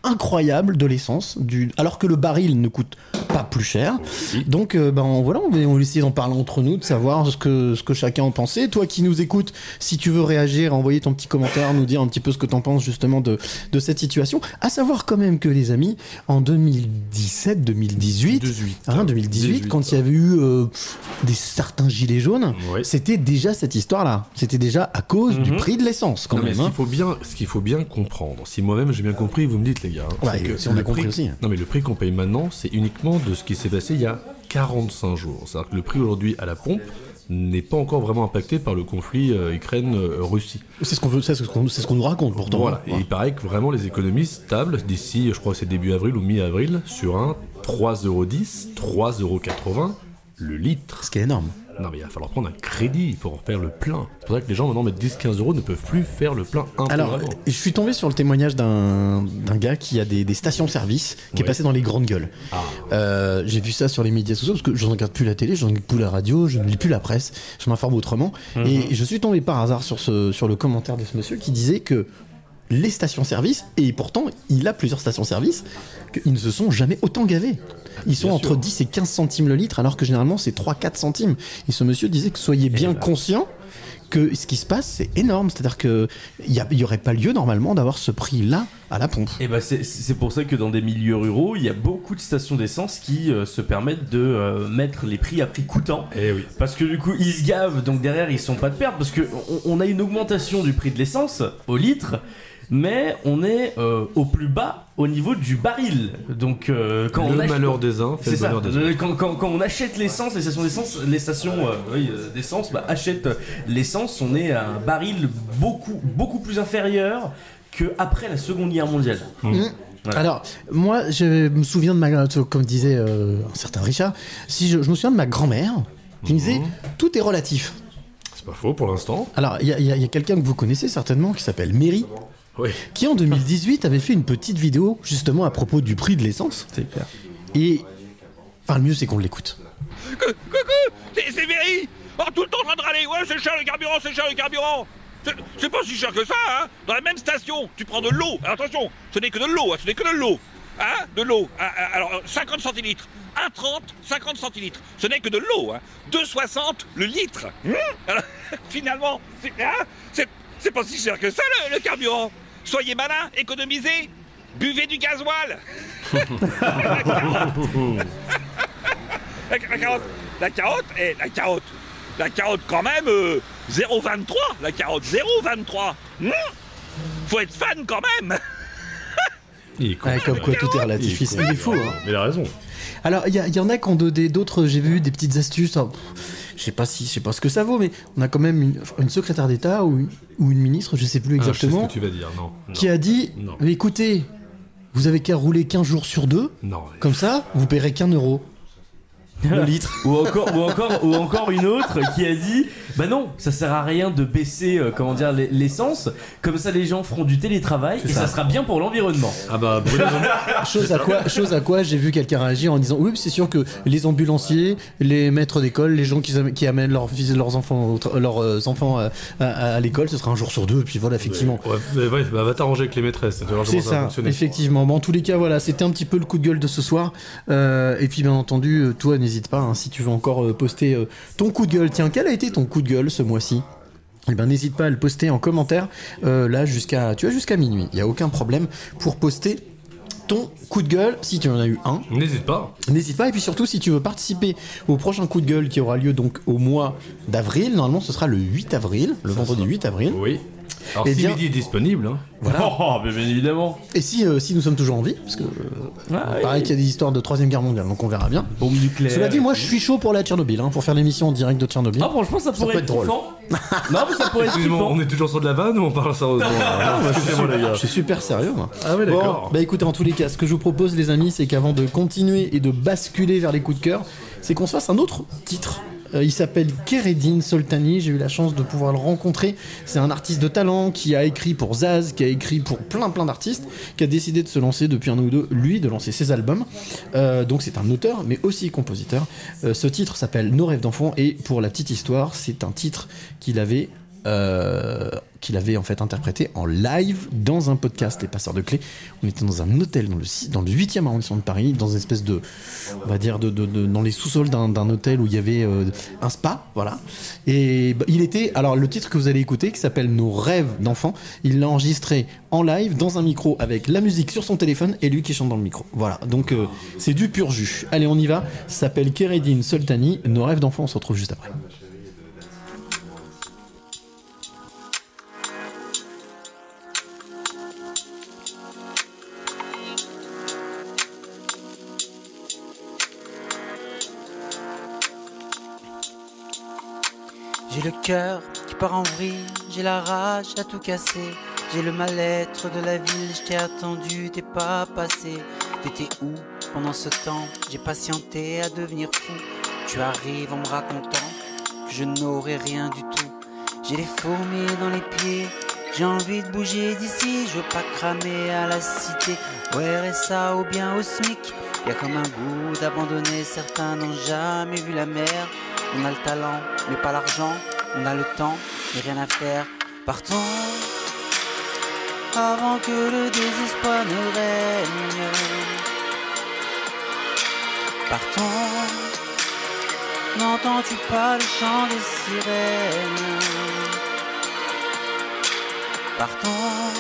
incroyable de l'essence, du alors que le baril ne coûte pas plus cher. Donc euh, ben voilà, on va, on essayer d'en parler entre nous, de savoir ce que ce que chacun en pensait. Toi qui nous écoutes, si tu veux réagir, envoyer ton petit commentaire, nous dire un petit peu ce que t'en penses justement de de cette situation. À savoir quand même que les amis, en 2017, 2018, 18. hein, 2018, 18, quand il y avait eu euh, des certains gilets jaunes, Ouais. c'était déjà cette histoire-là. C'était déjà à cause du Mhm. prix de l'essence quand Non, mais même. ce hein. qu'il faut bien, ce qu'il faut bien comprendre, si moi-même j'ai bien compris, vous me dites les hein, Ouais, c'est que si on a le compris prix- aussi. Non mais le prix qu'on paye maintenant, c'est uniquement de ce qui s'est passé il y a 45 jours. C'est-à-dire que le prix aujourd'hui à la pompe n'est pas encore vraiment impacté par le conflit euh, Ukraine-Russie. C'est ce qu'on veut, c'est ce qu'on ce nous raconte pourtant. Voilà. Et Ouais. il paraît que vraiment les économies stables d'ici, je crois que c'est début avril ou mi-avril, sur un 3,10€, 3,80€ le litre. Ce qui est énorme. Non mais il va falloir prendre un crédit pour en faire le plein. C'est pour ça que les gens maintenant mettent 10-15 euros ne peuvent plus faire le plein Alors, intégralement. je suis tombé sur le témoignage d'un d'un gars qui a des, des stations-service, qui est passé dans les grandes gueules. Ah. Euh, J'ai vu ça sur les médias sociaux, parce que je ne regarde plus la télé, je ne regarde plus la radio, je ne lis plus la presse, je m'informe autrement. Mhm. Et je suis tombé par hasard sur, ce, sur le commentaire de ce monsieur qui disait que les stations-service, et pourtant il a plusieurs stations-service, qu'ils ne se sont jamais autant gavés. Ils sont bien entre sûr. 10 et 15 centimes le litre, alors que généralement c'est 3-4 centimes. Et ce monsieur disait que soyez bien bah. conscient que ce qui se passe, c'est énorme. C'est-à-dire qu'il n'y aurait pas lieu normalement d'avoir ce prix-là à la pompe. Et bah c'est pour ça que dans des milieux ruraux, il y a beaucoup de stations d'essence qui euh, se permettent de euh, mettre les prix à prix coûtant. Eh oui. Parce que du coup, ils se gavent, donc derrière, ils sont pas de perte. Parce que on, on a une augmentation du prix de l'essence au litre, mais on est euh, au plus bas au niveau du baril. Donc euh, quand le on achète- malheur des uns fait le ça. des. Euh, Quand, quand- quand on achète l'essence, les stations d'essence, les stations euh, oui, euh, d'essence bah, achètent l'essence, on est à un baril beaucoup beaucoup plus inférieur que après la Seconde Guerre mondiale. Voilà. Alors, moi, je me souviens de ma. Comme disait euh, un certain Richard, si je, je me souviens de ma grand-mère qui me disait tout est relatif. C'est pas faux pour l'instant. Alors, il y a, a quelqu'un que vous connaissez certainement qui s'appelle Mary, Oui. qui en 2018 avait fait une petite vidéo justement à propos du prix de l'essence. C'est clair. Et. Enfin, le mieux, c'est qu'on l'écoute. Coucou C'est c'est Véry Oh, tout le temps en train de râler Ouais, c'est cher le carburant, c'est cher le carburant C'est- C'est pas si cher que ça, hein Dans la même station, tu prends de l'eau. Alors, Attention, ce n'est que de l'eau, hein, ce n'est que de l'eau. Hein De l'eau. Ah, ah, Alors, euh, 50 centilitres. 1,30, 50 centilitres. Ce n'est que de l'eau, hein 2,60 le litre. Hum Alors, [LAUGHS] finalement, c'est hein c'est- c'est pas si cher que ça, le, le carburant. Soyez malin, économisez. Buvez du gasoil. La, [LAUGHS] la carotte, la carotte, eh, la carotte, la carotte quand même, euh, 0,23, la carotte, 0,23. Hmm Faut être fan quand même. [LAUGHS] Il est con. Ouais, comme quoi tout est relatif. Il Il, est fou, hein. Mais il a raison. Alors, il y, en a qui ont donné d'autres, j'ai vu des petites astuces. pff, je sais pas si, je sais pas ce que ça vaut, mais on a quand même une, une secrétaire d'État ou, une- ou une ministre, je sais plus Ah, je sais exactement, ce que tu vas dire. Non. non. qui a dit. Mais écoutez, vous avez qu'à rouler 15 jours sur deux, Non. comme ça, vous paierez qu'un euro. Le [LAUGHS] litre. ou encore ou encore ou encore une autre qui a dit bah non ça sert à rien de baisser euh, comment dire l'e- l'essence comme ça les gens feront du télétravail et ça. ça. sera bien pour l'environnement Ah bah, Bruno, [LAUGHS] Chose à quoi, chose à quoi j'ai vu quelqu'un réagir en disant Oui, c'est sûr que les ambulanciers, les maîtres d'école, les gens qui, am- qui amènent leurs, fils- leurs enfants, leurs euh, enfants à, à- à l'école, ce sera un jour sur deux, et puis voilà, effectivement. Ouais, ouais, ouais, bah, va t'arranger avec les maîtresses. C'est ça va ça, effectivement. Bon, en tous les cas, voilà, c'était un petit peu le coup de gueule de ce soir. Euh, et puis, bien entendu, euh, toi, n'hésite pas, hein, si tu veux encore euh, poster euh, ton coup de gueule. Tiens, quel a été ton coup de gueule ce mois-ci? Eh ben, n'hésite pas à le poster en commentaire. euh, là, jusqu'à, tu as jusqu'à minuit. Il y a aucun problème pour poster ton coup de gueule si tu en as eu un. N'hésite pas. N'hésite pas. Et puis surtout, si tu veux participer au prochain coup de gueule qui aura lieu donc au mois d'avril, normalement, ce sera le 8 avril, le vendredi 8 avril. Oui. Alors, Eh si bien- midi est disponible, hein. Voilà. [LAUGHS] Oh, bien évidemment. Et si, euh, si nous sommes toujours en vie, parce que euh, Ah, pareil oui. qu'il y a des histoires de troisième guerre mondiale, donc on verra bien. Bombe nucléaire. Cela dit, moi, je suis chaud pour la Tchernobyl, hein, pour faire l'émission en direct de Tchernobyl. Ah, franchement, ça pourrait peut être être drôle. [LAUGHS] non, mais ça pourrait être kiffant. on est toujours sur de la vanne ou on parle sérieusement Ah, moi, je, suis, je suis super sérieux, moi. Ah ouais, Bon, d'accord. bah écoutez, en tous les cas, ce que je vous propose, les amis, c'est qu'avant de continuer et de basculer vers les coups de cœur, c'est qu'on se fasse un autre titre. Euh, il s'appelle Keredin Soltani. J'ai eu la chance de pouvoir le rencontrer. C'est un artiste de talent qui a écrit pour Zaz, qui a écrit pour plein plein d'artistes, qui a décidé de se lancer depuis un ou deux, lui, de lancer ses albums. Euh, donc c'est un auteur, mais aussi compositeur. Euh, ce titre s'appelle Nos rêves d'enfant et pour la petite histoire, c'est un titre qu'il avait euh, qu'il avait en fait interprété en live dans un podcast Les Passeurs de Clés. On était dans un hôtel dans le, dans le 8e arrondissement de Paris, dans une espèce de, on va dire, dans les sous-sols d'un hôtel où il y avait euh, un spa, voilà. Et bah, il était, alors le titre que vous allez écouter, qui s'appelle Nos rêves d'enfants, il l'a enregistré en live dans un micro avec la musique sur son téléphone et lui qui chante dans le micro. Voilà, donc euh, c'est du pur jus. Allez, on y va. S'appelle Keredin Soltani. Nos rêves d'enfants, on se retrouve juste après. Le cœur qui part en vrille, j'ai la rage à tout casser. J'ai le mal-être de la ville, je t'ai attendu, t'es pas passé. T'étais où pendant ce temps? J'ai patienté à devenir fou. Tu arrives en me racontant que je n'aurai rien du tout. J'ai les fourmis dans les pieds, j'ai envie de bouger d'ici. Je veux pas cramer à la cité, au RSA ou bien au SMIC. Y a comme un goût d'abandonner, certains n'ont jamais vu la mer. On a le talent, mais pas l'argent. On a le temps, mais rien à faire. Partons avant que le désespoir ne règne. Partons. N'entends-tu pas le chant des sirènes? Partons.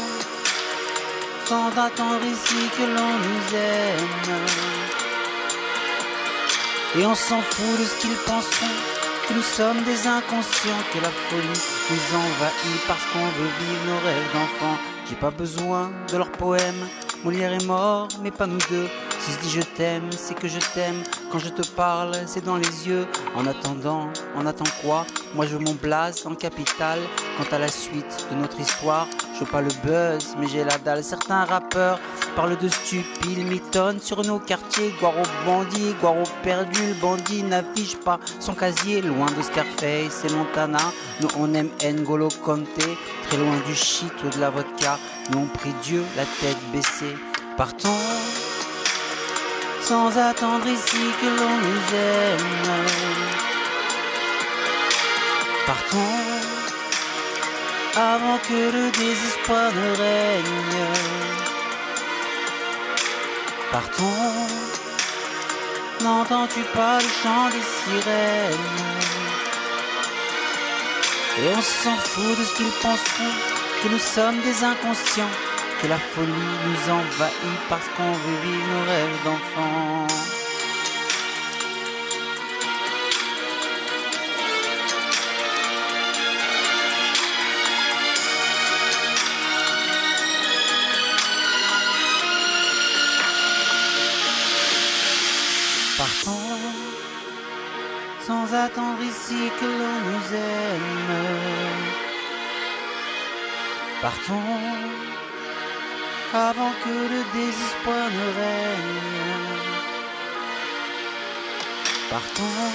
Sans attendre ici que l'on nous aime. Et on s'en fout de ce qu'ils penseront, que nous sommes des inconscients, que la folie nous envahit parce qu'on veut vivre nos rêves d'enfants. J'ai pas besoin de leurs poèmes, Molière est mort, mais pas nous deux. Si je dis je t'aime, c'est que je t'aime. Quand je te parle, c'est dans les yeux. En attendant, on attend quoi? Moi je veux mon en capitale. Quant à la suite de notre histoire, je veux pas le buzz, mais j'ai la dalle. Certains rappeurs parlent de stupides, mitonnent sur nos quartiers. Guaro bandit, Guaro perdu, le bandit n'affiche pas son casier. Loin de Scarface et Montana, nous on aime N'Golo Conte. Très loin du shit ou de la vodka, nous prie Dieu la tête baissée. Partons sans attendre ici que l'on nous aime. Partons avant que le désespoir ne règne. Partons, n'entends-tu pas le chant des sirènes? Et on s'en fout de ce qu'ils penseront, que nous sommes des inconscients, que la folie nous envahit parce qu'on veut vivre nos rêves d'enfants. Partons sans attendre ici que l'on nous aime. Partons avant que le désespoir ne règne. Partons,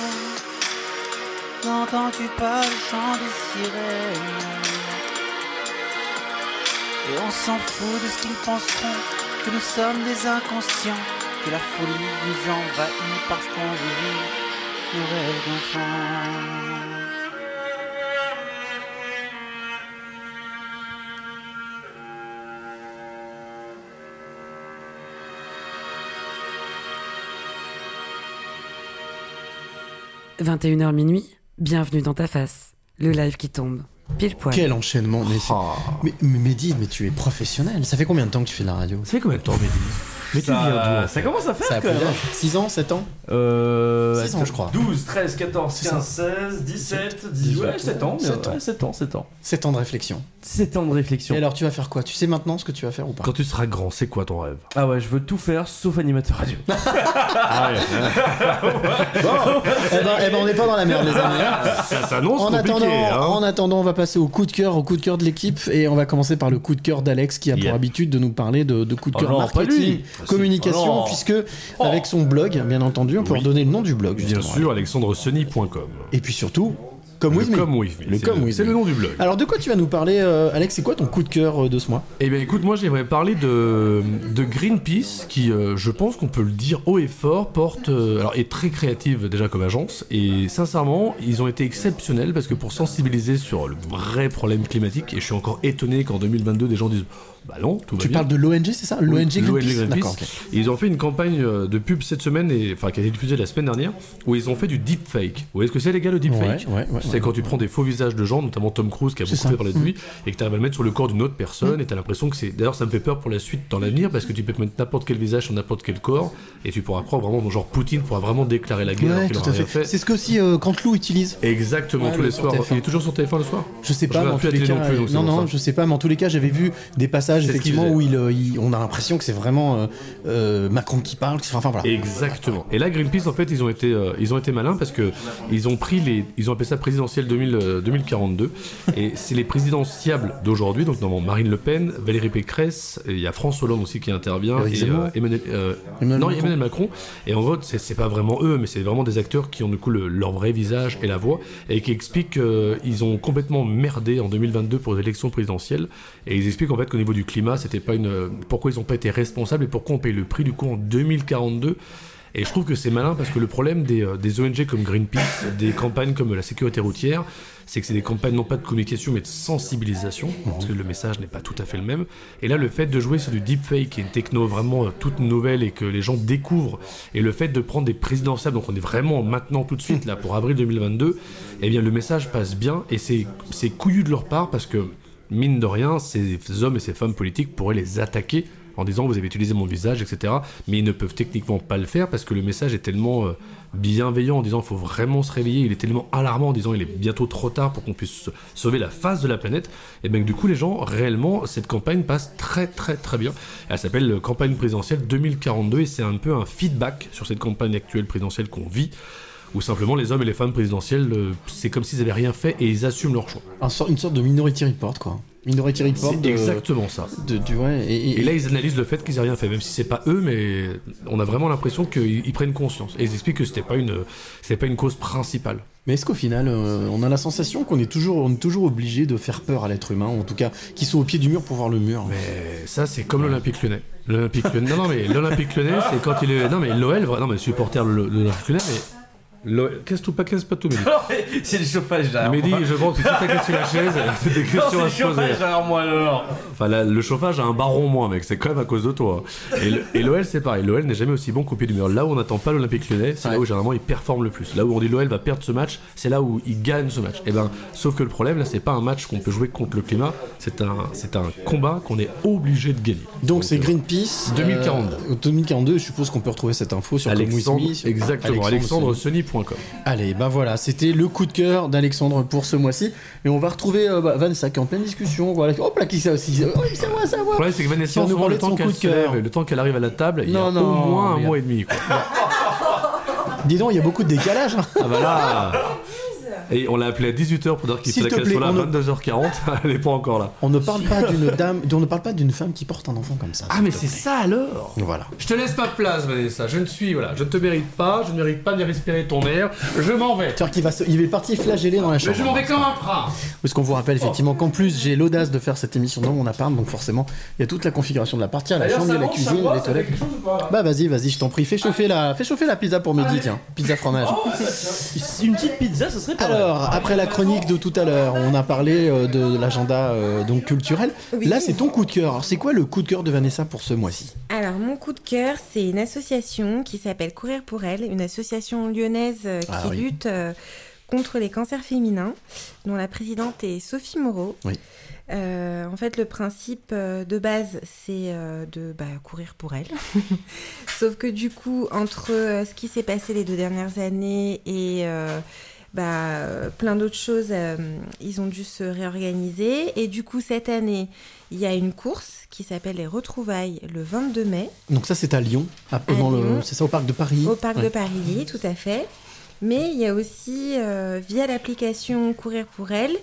n'entends-tu pas le chant des sirènes Et on s'en fout de ce qu'ils penseront, que nous sommes des inconscients, que la folie nous envahit parce qu'on vivre nos rêves d'enfants. – 21h minuit, bienvenue dans ta face, le live qui tombe. Pile poil. Quel enchaînement mais, c'est- mais, mais Mehdi, mais tu es professionnel. Ça fait combien de temps que tu fais de la radio? Ça fait combien de temps, Mehdi? Mais tu Ça- viens d'où, en ça commence à faire Ça a quand plus même. d'âge. 6 ans, 7 ans Euh, Six ans, je crois. 12, 13, 14, C'est 15, ça. 16, 17, 18, ouais, 7 ans. mais 7 ans. ouais, 7 ans, 7 ans. 7 ans de réflexion. 7 ans de réflexion. Et alors, tu vas faire quoi? Tu sais maintenant ce que tu vas faire ou pas? Quand tu seras grand, c'est quoi ton rêve? Ah ouais, je veux tout faire sauf animateur radio. Ah [LAUGHS] Bon, eh ben, eh ben, on n'est pas dans la merde, les amis. Ça s'annonce En compliqué, attendant, hein. en attendant, on va passer au coup de cœur, au coup de cœur de l'équipe, et on va commencer par le coup de cœur d'Alex, qui a pour Yeah. habitude de nous parler de, de coup de Oh cœur non, pas marketing, communication, Oh puisque avec son blog, bien entendu, on peut Oui. redonner le nom du blog. Bien sûr, alexandresony.com. Et puis surtout, comme Le with me. Come With Me, Le c'est le- nom du blog. Alors de quoi tu vas nous parler, euh, Alex C'est quoi ton coup de cœur euh, de ce mois? Eh bien écoute, moi j'aimerais parler de, de Greenpeace qui, euh, je pense qu'on peut le dire haut et fort, porte, alors est très créative déjà comme agence et sincèrement ils ont été exceptionnels parce que pour sensibiliser sur le vrai problème climatique et je suis encore étonné qu'en 2022 des gens disent bah non, tout va Tu bien. parles de l'ONG, c'est ça L'ONG Oui, Greenpeace. D'accord, ok. Et Ils ont fait une campagne euh, de pub cette semaine, et, enfin qui a été diffusée la semaine dernière, où ils ont fait du deepfake. Vous voyez ce que c'est les gars le deepfake Ouais, ouais, ouais, C'est ouais. quand tu prends des faux visages de gens, notamment Tom Cruise qui a C'est beaucoup ça. fait parler de Mm. lui, et que tu arrives à le mettre sur le corps d'une autre personne, et tu as l'impression que c'est... D'ailleurs ça me fait peur pour la suite dans l'avenir, parce que tu peux mettre n'importe quel visage sur n'importe quel corps, et tu pourras prendre vraiment, genre Poutine pourra vraiment déclarer la guerre alors Ouais, qu'il tout aura à rien fait. fait. C'est ce que aussi euh, Canteloup utilise. Exactement, Ouais, tous le les sur soirs. TF1. Il est toujours sur TF1 le soir Je sais pas, mais en regarde tous plus les la cas, télé non plus, donc c'est non, pour non, ça. je sais pas, mais en tous les cas, j'avais vu des passages Qu'il effectivement où il, euh, il- on a l'impression que c'est vraiment euh, euh, Macron qui parle. Enfin, enfin, voilà. Exactement. Et là, Greenpeace, en fait, ils ont été, euh, ils ont été malins parce que ils ont pris les, ils ont appelé ça présidentiel 2000, euh, 2042, et c'est les présidentiables d'aujourd'hui. Donc, normalement, Marine Le Pen, Valérie Pécresse, il y a François Hollande aussi qui intervient, et Emmanuel, Emmanuel non, Macron. Emmanuel Macron. Et en gros, c'est pas vraiment eux, mais c'est vraiment des acteurs qui ont du coup le- leur vrai visage et la voix, et qui expliquent qu'ils ont complètement merdé en 2022 pour les élections présidentielles, et ils expliquent en fait qu'au niveau du climat, c'était pas une, pourquoi ils n'ont pas été responsables et pourquoi on paye le prix du coup en 2042. Et je trouve que c'est malin parce que le problème des, euh, des ONG comme Greenpeace, des campagnes comme la sécurité routière, c'est que c'est des campagnes non pas de communication mais de sensibilisation, parce que le message n'est pas tout à fait le même. Et là, le fait de jouer sur du deepfake, qui est une techno vraiment euh, toute nouvelle et que les gens découvrent, et le fait de prendre des présidentielles, donc on est vraiment maintenant tout de suite là pour avril 2022, eh bien le message passe bien et c'est c'est couillu de leur part parce que mine de rien, ces hommes et ces femmes politiques pourraient les attaquer en disant vous avez utilisé mon visage, etc. Mais ils ne peuvent techniquement pas le faire parce que le message est tellement euh, bienveillant en disant il faut vraiment se réveiller, il est tellement alarmant en disant il est bientôt trop tard pour qu'on puisse sauver la face de la planète. Et bien du coup les gens, réellement, cette campagne passe très très très bien. Elle s'appelle euh, campagne présidentielle 2042 et c'est un peu un feedback sur cette campagne actuelle présidentielle qu'on vit. Où simplement les hommes et les femmes présidentielles, euh, c'est comme s'ils avaient rien fait et ils assument leur choix. Un sort- une sorte de Minority Report, quoi. Minority Report. C'est de- exactement ça. De, du- ouais, et, et- Et là, ils analysent le fait qu'ils aient rien fait, même si c'est pas eux, mais on a vraiment l'impression qu'ils ils prennent conscience. Et ils expliquent que c'était pas une, c'était pas une cause principale. Mais est-ce qu'au final, euh, on a la sensation qu'on est toujours, on est toujours obligé de faire peur à l'être humain, ou en tout cas, qu'ils sont au pied du mur pour voir le mur? Mais ça, c'est comme l'Olympique Lyonnais. L'Olympique Lyonnais. Non, non, mais l'Olympique Lyonnais, c'est quand il est. Non, mais l'OL, non, mais supporter de l'Olympique Lyonnais, mais. Qu'est-ce tout pas, qu'est-ce pas tout, Mehdi c'est le chauffage derrière Mehdi, je pense que si t'as cassé la chaise, [LAUGHS] c'est des questions à le se poser. chauffage derrière moi alors. Enfin, la- le chauffage a un baron moins, mec. C'est quand même à cause de toi. Et le- Et l'OL, c'est pareil. L'OL n'est jamais aussi bon qu'au pied du mur. Là où on n'attend pas l'Olympique lyonnais, c'est là où généralement il performe le plus. Là où on dit l'OL va perdre ce match, c'est là où il gagne ce match. Et ben, sauf que le problème, là, c'est pas un match qu'on peut jouer contre le climat. C'est un, c'est un combat qu'on est obligé de gagner. Donc c'est Greenpeace. 2042. euh, 2042, je suppose qu'on peut retrouver cette info sur Alexandre, sur- exactement. Alexandre Allez, bah voilà, c'était le coup de cœur d'Alexandre pour ce mois-ci. Et on va retrouver euh, bah, Vanessa qui est en pleine discussion. Voilà. Hop là, qui ça aussi Oh, c'est moi, c'est Le moi problème, c'est que Vanessa, va nous le temps qu'elle et le temps qu'elle arrive à la table, il y a au moins un mois et demi. Dis donc, il y a beaucoup de décalage. hein. Ah bah là Et on l'a appelé à 18h pour dire qu'il fallait qu'elle soit là à on ne- 22h40. [LAUGHS] Elle est pas encore là. On ne parle pas d'une dame, on ne parle pas d'une femme qui porte un enfant comme ça. Ah mais c'est ça alors Voilà. Je te laisse pas de place Vanessa, je ne suis, voilà, je ne te mérite pas, je ne mérite pas de respirer ton air, je m'en vais. Tu vois qu'il va, se- il est parti flageller dans la Mais chambre. je m'en vais comme un prince Parce qu'on vous rappelle effectivement qu'en plus j'ai l'audace de faire cette émission dans mon appart, donc forcément il y a toute la configuration de l'appart. Tiens, la chambre, il y a la cuisine, il y a les toilettes. Bah vas-y, vas-y, je t'en prie, fais chauffer la, fais chauffer la pizza pour midi, tiens, pizza fromage. Une petite pizza, ça serait pas mal. Alors, après la chronique de tout à l'heure, on a parlé euh, de l'agenda euh, donc culturel. Oui. Là, c'est ton coup de cœur. Alors, c'est quoi le coup de cœur de Vanessa pour ce mois-ci? Alors, mon coup de cœur, c'est une association qui s'appelle Courir pour elle, une association lyonnaise euh, qui Ah oui. lutte contre les cancers féminins, dont la présidente est Sophie Moreau. Oui. Euh, en fait, le principe de base, c'est de bah, courir pour elle. [LAUGHS] Sauf que du coup, entre ce qui s'est passé les deux dernières années et euh, bah, euh, plein d'autres choses, euh, ils ont dû se réorganiser. Et du coup, cette année, il y a une course qui s'appelle les Retrouvailles le 22 mai. Donc ça, c'est à Lyon. à- Lyon. C'est ça, au parc de Paris. Au parc Ouais. de Paris, tout à fait. Mais il y a aussi, euh, via l'application Courir pour elle,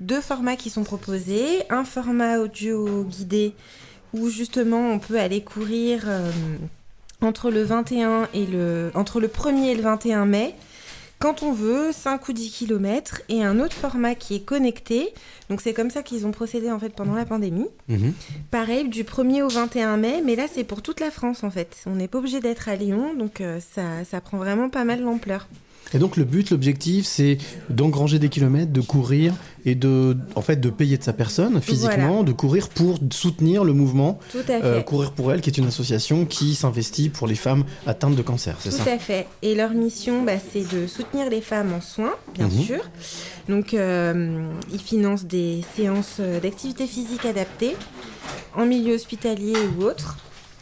deux formats qui sont proposés. Un format audio guidé où justement on peut aller courir euh, entre le 21 et le entre le 1er et le 21 mai quand on veut, 5 ou 10 km, et un autre format qui est connecté. Donc c'est comme ça qu'ils ont procédé en fait pendant la pandémie. Mhm. Pareil, du 1er au 21 mai, mais là c'est pour toute la France en fait. On n'est pas obligé d'être à Lyon, donc euh, ça, ça prend vraiment pas mal d'ampleur. Et donc le but, l'objectif, c'est d'engranger des kilomètres, de courir et de, en fait, de payer de sa personne physiquement, Voilà. de courir pour soutenir le mouvement. Tout à fait. courir pour elle, qui est une association qui s'investit pour les femmes atteintes de cancer, c'est Tout ça à fait. Et leur mission, bah, c'est de soutenir les femmes en soins, bien Mhm. sûr. Donc, euh, ils financent des séances euh, d'activité physique adaptées en milieu hospitalier ou autre.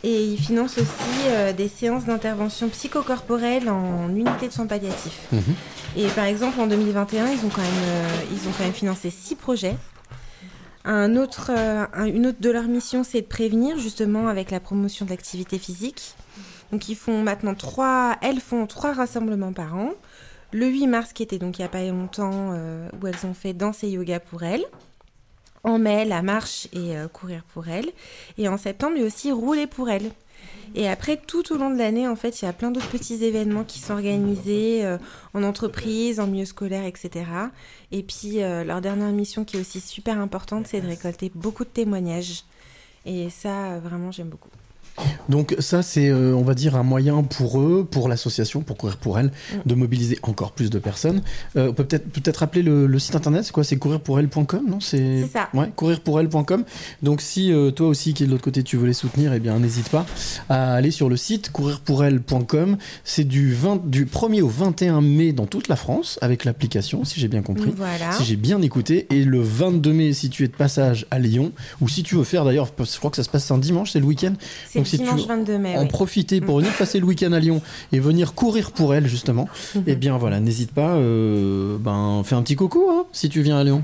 Et ils financent aussi euh, des séances d'intervention psychocorporelle en unité de soins palliatifs. Mhm. Et par exemple, en 2021, ils ont quand même, euh, ils ont quand même financé six projets. Un autre, euh, un- une autre de leurs missions, c'est de prévenir justement avec la promotion de l'activité physique. Donc ils font maintenant trois, elles font trois rassemblements par an. Le 8 mars, qui était donc il n'y a pas longtemps, où elles ont fait danse et yoga pour elles. En mai, la marche et euh, courir pour elles. Et en septembre, il y a aussi rouler pour elles. Et après, tout au long de l'année, en fait, il y a plein d'autres petits événements qui sont organisés euh, en entreprise, en milieu scolaire, etc. Et puis, euh, leur dernière mission qui est aussi super importante, c'est de récolter beaucoup de témoignages. Et ça, vraiment, j'aime beaucoup. Donc ça, c'est, euh, on va dire, un moyen pour eux, pour l'association, pour courir pour elle, Mm. de mobiliser encore plus de personnes. Euh, on peut peut-être peut-être rappeler le, le site internet, c'est quoi? C'est courirpourelle.com, non? C'est ça. Ouais, courirpourelle.com. Donc si euh, toi aussi qui est de l'autre côté, tu veux les soutenir, eh bien n'hésite pas à aller sur le site courirpourelle.com. C'est du 20, du 1er au 21 mai dans toute la France avec l'application, si j'ai bien compris. Voilà. Si j'ai bien écouté. Et le 22 mai, si tu es de passage à Lyon, ou si tu veux faire d'ailleurs, je crois que ça se passe un dimanche, c'est le week-end. Donc si tu dimanche veux 22 mai. en oui. profiter pour venir passer le week-end à Lyon et venir courir pour elle justement, Mhm. eh bien voilà, n'hésite pas, euh, ben fais un petit coucou hein, si tu viens à Lyon.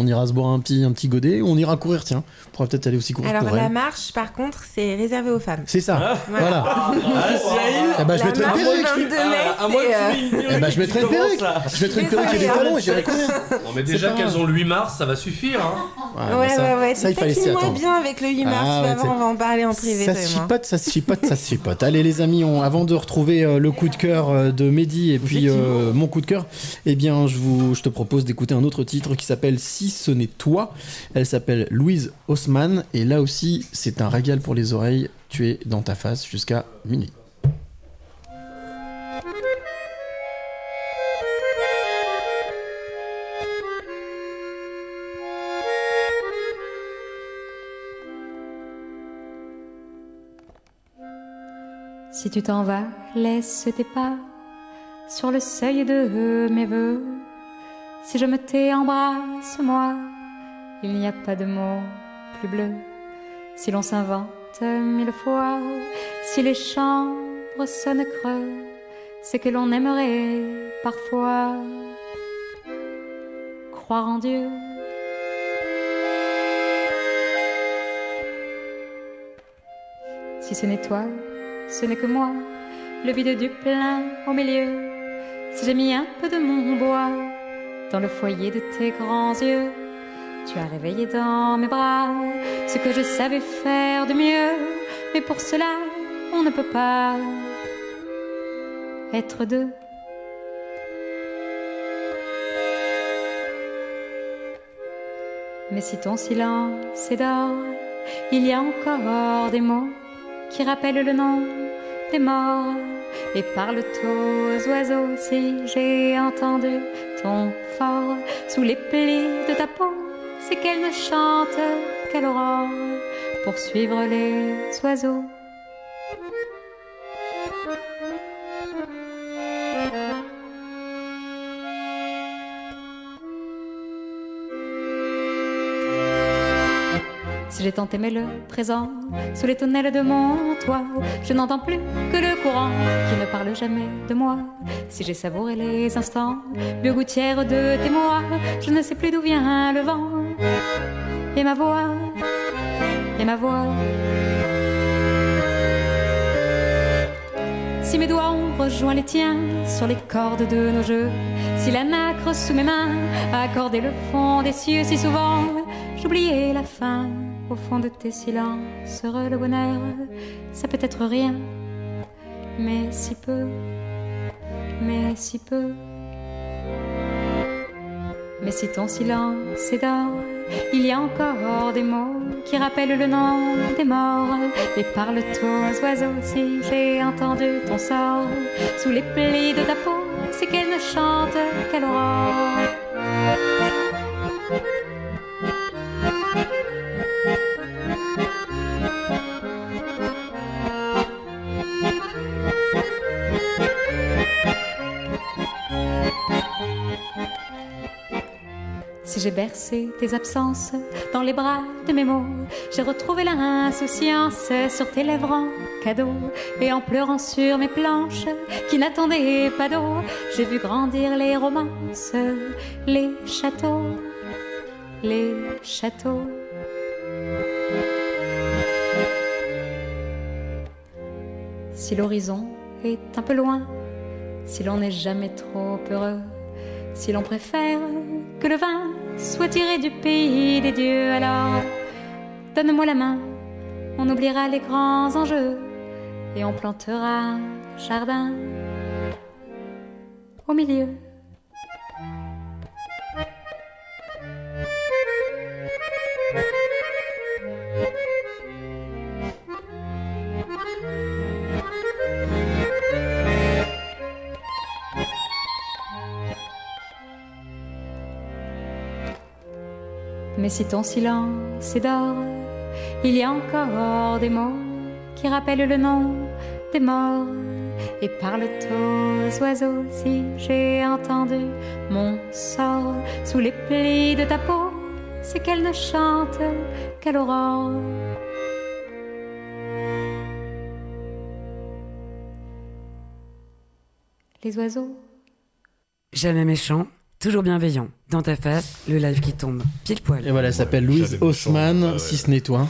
On ira se boire un petit, un petit godet, on ira courir, tiens. On pourra peut-être aller aussi courir Alors la elle. marche, par contre, c'est réservé aux femmes. C'est ça, voilà. Ah, Eh ben, je La mettrai une perruque. du 22 mai, à moi c'est, Eh ben, je mettrai une perruque. Je mettrai une perruque et des talons et j'irai courir. Non, mais déjà qu'elles ont le 8 mars, ça va suffire. Hein. Ouais, Ouais, ouais, ouais. ça, il fallait s'y attendre. bien avec le 8 mars, Ah, c'est- on va en parler en privé. Ça se chipote, ça se chipote, ça se chipote. Allez les amis, on- avant de retrouver euh, le coup de cœur euh, de Mehdi et puis mon coup de cœur, eh bien je, vous, je te propose d'écouter un autre titre qui s'appelle Si ce n'est toi. Elle s'appelle Louise Haussmann et là aussi c'est un régal pour les oreilles. Tu es dans ta face jusqu'à minuit. Si tu t'en vas, laisse tes pas sur le seuil de mes voeux. Si je me tais, embrasse-moi. Il n'y a pas de mots plus bleus. Si l'on s'invente mille fois, si les chambres sonnent creux, c'est que l'on aimerait parfois croire en Dieu. Si ce n'est toi, ce n'est que moi, le vide du plein au milieu. Si j'ai mis un peu de mon bois dans le foyer de tes grands yeux, tu as réveillé dans mes bras ce que je savais faire de mieux. Mais pour cela, on ne peut pas être deux. Mais si ton silence est d'or, il y a encore des mots qui rappellent le nom des morts et parlent aux oiseaux si j'ai entendu ton fort sous les plis de ta peau c'est qu'elle ne chante qu'à l'aurore. Pour suivre les oiseaux Si j'ai tant aimé le présent, sous les tonnelles de mon toit, je n'entends plus que le courant qui ne parle jamais de moi. Si j'ai savouré les instants, gouttière de tes mois, je ne sais plus d'où vient le vent. Et ma voix, et ma voix. Si mes doigts ont rejoint les tiens sur les cordes de nos jeux, si la nacre sous mes mains a accordé le fond des cieux si souvent, j'oubliais la fin au fond de tes silences. Heureux le bonheur, ça peut être rien, mais si peu, mais si peu. Mais si ton silence est d'or, il y a encore des mots qui rappellent le nom des morts. Et parle aux oiseaux si j'ai entendu ton sort sous les plis de ta peau, c'est qu'elle ne chante qu'à l'aurore. Si j'ai bercé tes absences dans les bras de mes mots, j'ai retrouvé l'insouciance sur tes lèvres en cadeau. Et en pleurant sur mes planches qui n'attendaient pas d'eau, j'ai vu grandir les romances, les châteaux, les châteaux. Si l'horizon est un peu loin, si l'on n'est jamais trop heureux, si l'on préfère que le vin soit tiré du pays des dieux, alors donne-moi la main, on oubliera les grands enjeux et on plantera un jardin au milieu. Mais si ton silence est d'or, il y a encore des mots qui rappellent le nom des morts. Et parle aux oiseaux si j'ai entendu mon sort sous les plis de ta peau, c'est qu'elle ne chante qu'à l'aurore. Les oiseaux Jamais méchant, toujours bienveillant. Dans ta face, le live qui tombe. Pile poil. Et voilà, elle s'appelle Louise Haussmann, ouais. si ce n'est toi.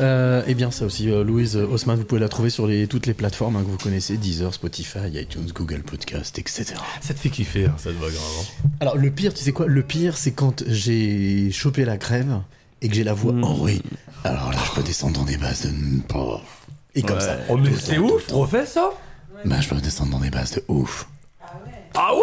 Euh, et bien ça aussi, euh, Louise Haussmann, vous pouvez la trouver sur les, toutes les plateformes hein, que vous connaissez, Deezer, Spotify, iTunes, Google Podcast, etc. Ça te fait kiffer, hein, ça te va grave. hein. Alors le pire, tu sais quoi Le pire, c'est quand j'ai chopé la crève et que j'ai la voix. Oh oui. Alors là, je peux descendre dans des bases de. Oh. Et comme Ouais. ça. Oh, mais c'est ouf, temps. refais ça Bah, je peux descendre dans des bases de ouf. Ah ouais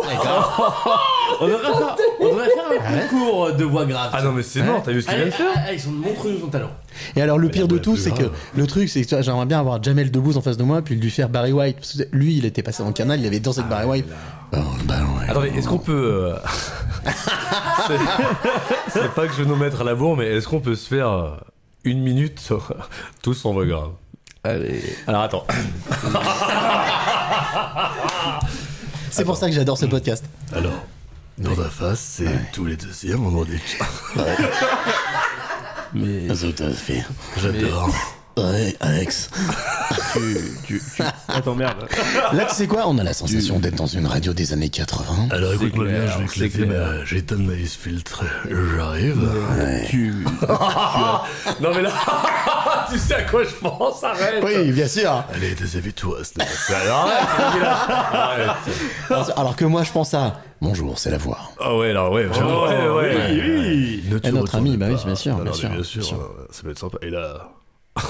On devrait faire, on devrait faire un concours de voix grave. Ah non, mais c'est mort, t'as vu ce qu'il vient de faire allez, ils sont montreux son talent. Et alors le pire de tout, c'est que le truc, c'est que j'aimerais bien avoir Jamel Debbouze en face de moi, puis lui faire Barry White. Parce que lui, il était passé dans le canal, il avait dansé avec Barry White. Oh, Barry White. Attendez, est-ce qu'on peut. euh, [LAUGHS] c'est- C'est pas que je veux nous mettre à la bourre, mais est-ce qu'on peut se faire euh, une minute [LAUGHS] tous en voix grave? Allez. Alors attends. [LAUGHS] C'est pour ça que j'adore ce podcast. Alors, dans ta face, c'est tous les deuxièmes vendredi. Mais. [LAUGHS] Tout à fait. J'adore. Ouais, Alex. Tu, tu, tu... Attends, merde. Là, tu sais quoi? On a la sensation d'être dans une radio des années 80. Alors écoute-moi bien, je vais c'est claquer clair. ma j'éteins ma liste filtre. J'arrive. Tu. [LAUGHS] non mais là, [LAUGHS] tu sais à quoi je pense, arrête. Oui, bien sûr. Allez, déshabille-toi, arrête. Alors que moi, je pense à Bonjour, c'est la voix. Ah ouais, alors ouais, ouais, ouais, ouais. oui, oui. Ne Et notre ami, bah oui, pas. bien sûr, Non, bien non, sûr, bien bien sûr, ça peut être sympa. Et là, [LAUGHS]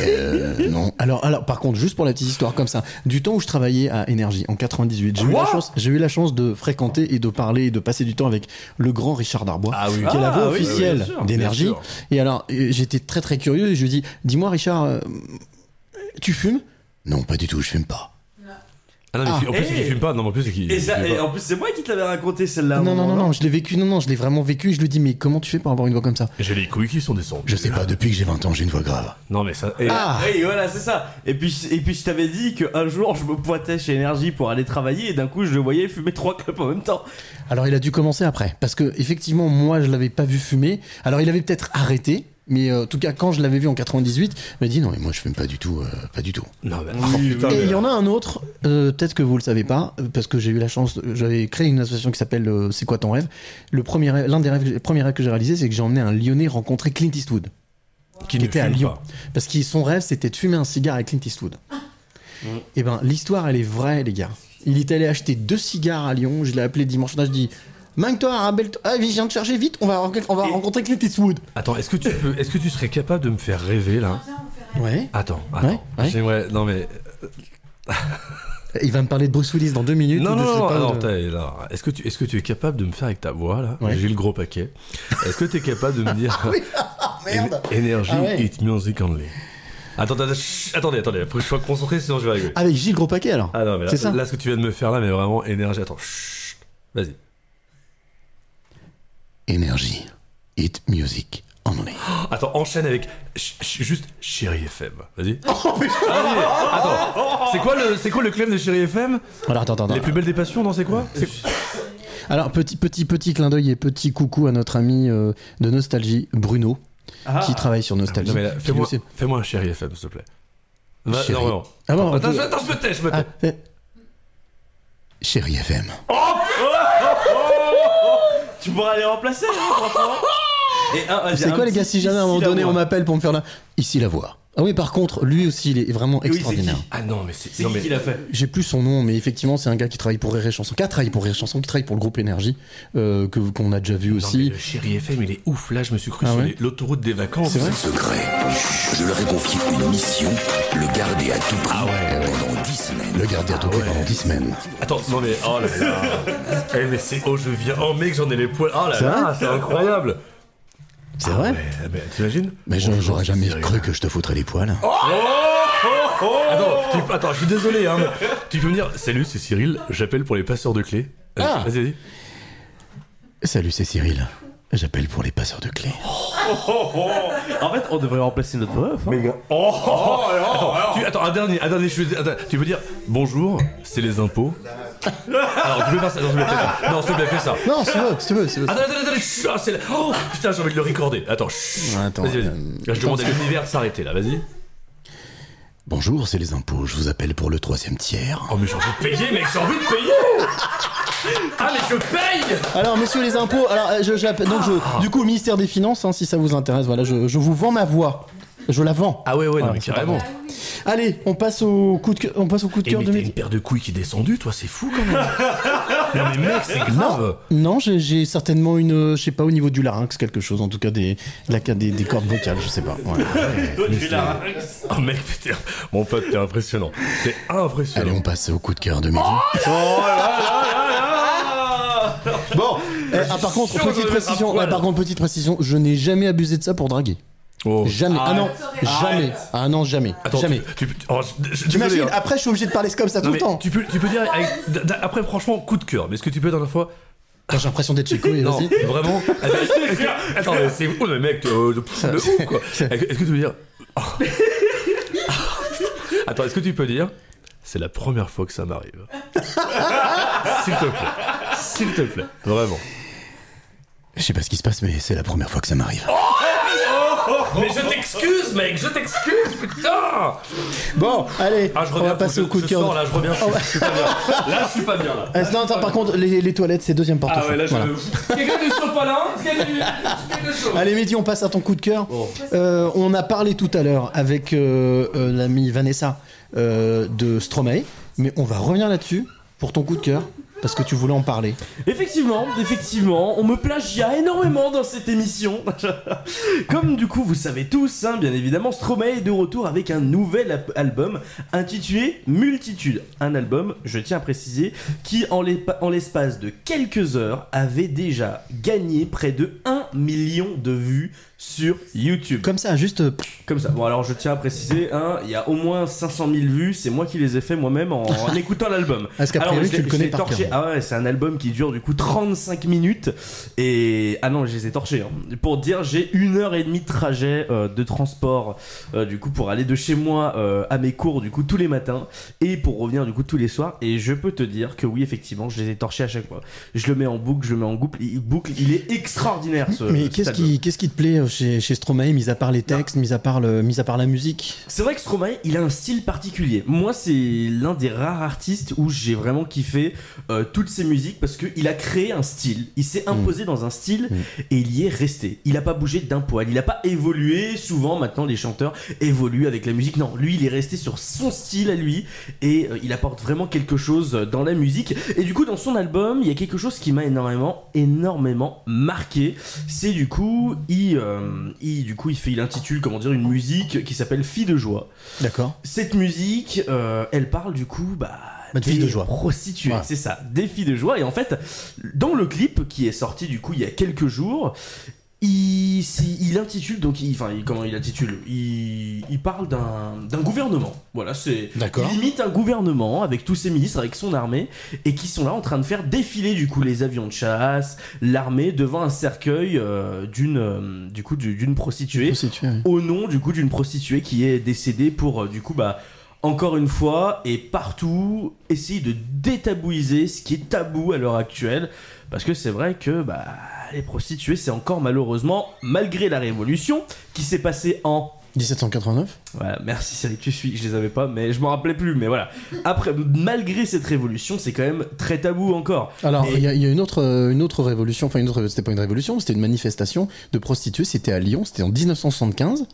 Euh, non. Alors, alors, par contre, juste pour la petite histoire comme ça, du temps où je travaillais à Énergie en 98, j'ai eu la chance, j'ai eu la chance de fréquenter et de parler et de passer du temps avec le grand Richard Darbois, Ah oui. qui est la voix Ah officielle d'Énergie. Et alors, j'étais très très curieux et je lui dis, dis-moi Richard, euh, tu fumes? Non, pas du tout, je fume pas. Ah non, mais Ah. en plus, Eh. il fume pas. Non, mais en plus, c'est qu'il. Et, ça, il fume et pas. en plus, c'est moi qui te l'avais raconté celle-là. à un non, non, moment, non, non, je l'ai vécu, non, non, je l'ai vraiment vécu et je lui dis, mais comment tu fais pour avoir une voix comme ça? J'ai les couilles qui sont descendues. Je sais pas, depuis que j'ai 20 ans, j'ai une voix grave. Non, mais ça. eh, Ah Oui, voilà, c'est ça. Et puis, et puis je t'avais dit qu'un jour, je me pointais chez Énergie pour aller travailler et d'un coup, je le voyais fumer trois clopes en même temps. Alors il a dû commencer après, parce que effectivement moi je l'avais pas vu fumer. Alors il avait peut-être arrêté, Mais euh, en tout cas, quand je l'avais vu en 98, il m'a dit non, mais moi je fume pas du tout, euh, pas du tout. Non, Et il y en a un autre, euh, peut-être que vous le savez pas, parce que j'ai eu la chance, j'avais créé une association qui s'appelle euh, C'est quoi ton rêve? Le premier, l'un des rêves, les premiers rêves que j'ai réalisé, c'est que j'ai emmené un Lyonnais rencontrer Clint Eastwood, Qui qui, était à Lyon, pas. parce que son rêve c'était de fumer un cigare avec Clint Eastwood. Et ben l'histoire elle est vraie les gars. Il est allé acheter deux cigares à Lyon, je l'ai appelé dimanche, là je dis. Mange-toi, rappelle-toi, ah, je viens de chercher vite, on va, on va rencontrer Clint Eastwood. Attends, est-ce que tu peux, est-ce que tu serais capable de me faire rêver là? Ouais. Attends, attends. Ouais, ouais. J'aimerais. Non mais. Il va me parler de Bruce Willis dans deux minutes. Non, non, non, pas, non, de- là, Est-ce que, tu, est-ce que tu es capable de me faire avec ta voix là? Ouais. J'ai le gros paquet. Est-ce que tu es capable de me dire. [LAUGHS] Ah oui, ah, [LAUGHS] merde. Éne- Énergie, Ah ouais. music only. Attends, attends, attendez, attendez, faut que je sois concentré sinon je vais arriver. Avec Gilles Gros Paquet alors. Ah non, mais là, C'est ça là, ce que tu viens de me faire là, mais vraiment énergie. Attends, chut, vas-y. Énergie. Hit music only. Attends, enchaîne avec ch- ch- juste Chéri FM. Vas-y. Oh, Vas-y. Attends, c'est quoi le, c'est quoi le claim de Chéri FM Alors attends, attends. Les plus belles des passions, non C'est quoi Alors petit petit petit clin d'œil et petit coucou à notre ami euh, de Nostalgie Bruno Ah. qui travaille sur Nostalgie. Non mais fais-moi, aussi- fais-moi un Chéri FM, s'il te plaît. Va, Chéri. non. Ah bon, attends, attends, je me tais, je me tais. Ah, eh. Chéri FM. Tu pourras les remplacer, hein, franchement. Et un- vas-y, C'est un quoi les petit gars si jamais à un ici, moment donné on m'appelle pour me faire la ici la voix. Ah oui par contre lui aussi il est vraiment oui, extraordinaire. Ah non, mais c'est. Qui mais- qui l'a fait J'ai plus son nom, mais effectivement, c'est un gars qui travaille pour Rire et Chanson, qui a travaillé pour Rire et Chanson, qui travaille pour le groupe Énergie, euh, que qu'on a déjà vu Non, aussi. mais le Chéri FM, il est ouf. Là, je me suis cru Ah sur ouais l'autoroute des vacances. C'est vrai Secret. Je leur ai confié une mission, le garder à tout prix pendant 10 semaines. Le garder à tout prix pendant 10 semaines. Attends, non mais oh là là. [LAUGHS] Eh mais c'est oh je viens oh mec j'en ai les poils. Oh là C'est là, vrai c'est incroyable. C'est Ah vrai ouais, eh ben, t'imagines Mais j'aurais jamais Cyril. cru que je te foutrais les poils. Oh, Attends, tu- attends, je suis désolé hein. mais [LAUGHS] Tu peux me dire salut, c'est Cyril, j'appelle pour les passeurs de clés. Vas-y, Ah. Vas-y, vas-y. Salut, c'est Cyril. J'appelle pour les passeurs de clés. En fait, on devrait remplacer notre voix. hein. Oh, attends, tu- attends, un dernier, un dernier, je attends, tu peux dire bonjour, c'est les impôts. Alors tu peux faire ça, non, s'il te plaît, fais ça. Non, s'il te plaît, fais ça. Non, si tu veux, si tu veux. si tu veux. Attends, attends, attends, chut, c'est la- Oh putain, j'ai envie de le recorder. Attends, chut. Attends, Vas-y, vas-y. euh, je demande à l'univers de s'arrêter là, vas-y. Bonjour, c'est les impôts. Je vous appelle pour le troisième tiers. Oh, mais j'ai envie de payer, mec, j'ai envie de payer Ah, mais je paye Alors, messieurs les impôts, alors euh, je, j'appelle- donc je, du coup, le ministère des Finances, hein, si ça vous intéresse, voilà, je, je vous vends ma voix. Je la vends. Ah ouais, ouais, non, mais c'est carrément. Allez, on passe au coup de cœur, on passe au coup de Et cœur mais de t'as midi. une paire de couilles qui est descendue, toi, c'est fou quand même. [LAUGHS] non mais mec, c'est grave. Non, j'ai, j'ai certainement une, euh, je sais pas, au niveau du larynx, quelque chose, en tout cas des, la, des, des cordes vocales, je sais pas. Ouais. [LAUGHS] Mais c'est- Oh mec, t'es- mon pote, t'es impressionnant. T'es impressionnant. Allez, on passe au coup de cœur de midi. Oh Bon, eh, ah, par contre, petite précision, ah, par contre, petite précision, je n'ai jamais abusé de ça pour draguer. Oh. Jamais. Ah non, jamais. Ah non, jamais. Attends, jamais. Tu, tu- oh, T'imagines, hein. après, je suis obligé de parler comme ça tout le temps. tu peux, tu peux dire avec- d- d- après franchement coup de cœur. Mais est-ce que tu peux dire la fois Attends, J'ai l'impression d'être Chico, et Non, vraiment. [LAUGHS] Attends, mais c'est oh, mais mec, euh, de, de ouf quoi. [LAUGHS] Est-ce que tu peux dire Oh. [LAUGHS] Attends, est-ce que tu peux dire C'est la première fois que ça m'arrive. S'il te plaît. S'il te plaît. Vraiment. Je sais pas ce qui se passe, mais c'est la première fois que ça m'arrive. Mais je t'excuse, mec, je t'excuse, putain Bon, allez, Ah, je on reviens, va passer je- au coup de je cœur. sors, là, je reviens, je, Oh, je suis pas bien. Là, je suis pas bien, là. Ah, non, attends, par contre, les, les toilettes, c'est deuxième porte Ah ouais, là, je... Voilà. Quelqu'un de chaud pas là Quelqu'un Allez, Mehdi, on passe à ton coup de cœur. Euh, on a parlé tout à l'heure avec euh, euh, l'amie Vanessa de Stromae, mais on va revenir là-dessus pour ton coup de cœur, parce que tu voulais en parler. Effectivement, effectivement, on me plagia énormément dans cette émission. [LAUGHS] Comme du coup vous savez tous, hein, bien évidemment, Stromae est de retour avec un nouvel album intitulé Multitude. Un album, je tiens à préciser, qui en l'espace de quelques heures avait déjà gagné près de 1 million de vues sur YouTube. Comme ça, juste. euh, Comme ça. Bon alors je tiens à préciser, hein, il y a au moins 500 000 vues, c'est moi qui les ai fait moi-même en, en [LAUGHS] écoutant l'album. Parce Alors, priori, tu le connais par torché. Ah ouais, c'est un album qui dure du coup 35 minutes. Et. Ah non, je les ai torchés. hein. Pour dire, j'ai une heure et demie de trajet euh, de transport euh, du coup pour aller de chez moi euh, à mes cours du coup tous les matins et pour revenir du coup tous les soirs. Et je peux te dire que oui, effectivement, je les ai torchés à chaque fois. Je le mets en boucle, je le mets en boucle. Il, boucle, il est extraordinaire ce. Mais qu'est-ce qui, qu'est-ce qui te plaît chez, chez Stromae, mis à part les textes, mis à part, le, mis à part la musique C'est vrai que Stromae, il a un style particulier. Moi, c'est l'un des rares artistes où j'ai vraiment kiffé euh, toutes ses musiques parce qu'il a créé un style. Il s'est imposé dans un style et il y est resté. Il a pas bougé d'un poil. Il a pas évolué. Souvent, maintenant, les chanteurs évoluent avec la musique. Non, lui, il est resté sur son style à lui et euh, il apporte vraiment quelque chose dans la musique. Et du coup, dans son album, il y a quelque chose qui m'a énormément, énormément marqué. C'est du coup, il, euh, il, du coup, il fait, il intitule, comment dire, une musique qui s'appelle Fille de joie. D'accord. Cette musique, euh, elle parle du coup, bah. Bah, de filles des de joie. Prostituées, Voilà. c'est ça, des filles de joie. Et en fait, dans le clip qui est sorti du coup il y a quelques jours, il, si- il intitule donc, il- enfin, il- comment il intitule il, il parle d'un gouvernement. Voilà, c'est. D'accord. Il imite un gouvernement avec tous ses ministres, avec son armée, et qui sont là en train de faire défiler du coup les avions de chasse, l'armée devant un cercueil euh, d'une, euh, du coup, du- d'une prostituée, au nom du coup d'une prostituée qui est décédée pour euh, du coup bah encore une fois et partout essayer de détabouiser ce qui est tabou à l'heure actuelle parce que c'est vrai que bah les prostituées c'est encore malheureusement malgré la révolution qui s'est passée en 1789 voilà, merci Cyril, tu suis, je les avais pas, mais je m'en rappelais plus, mais voilà. Après, malgré cette révolution, c'est quand même très tabou encore. Alors, Et- il y, a- y a une autre, euh, une autre révolution, enfin, une autre, c'était pas une révolution, c'était une manifestation de prostituées, c'était à Lyon, c'était en 1975,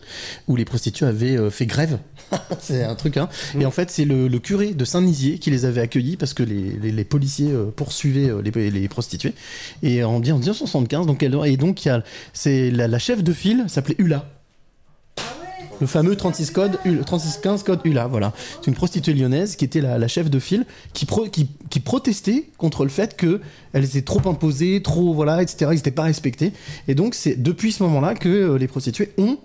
où les prostituées avaient euh, fait grève. [LAUGHS] c'est un truc, hein. Et en fait, c'est le, le curé de Saint-Nizier qui les avait accueillis parce que les, les- les policiers euh, poursuivaient euh, les, les prostituées. Et en, en 1975, donc, elle, et donc, y a, c'est la, la chef de file s'appelait Hula. Le fameux 36 code, Hula- 3615 code Hula, voilà. C'est une prostituée lyonnaise qui était la, la chef de file, qui, pro- qui, qui protestait contre le fait que elle était trop imposée, trop, voilà, etc. Ils n'étaient pas respectés. Et donc, c'est depuis ce moment-là que euh, les prostituées ont,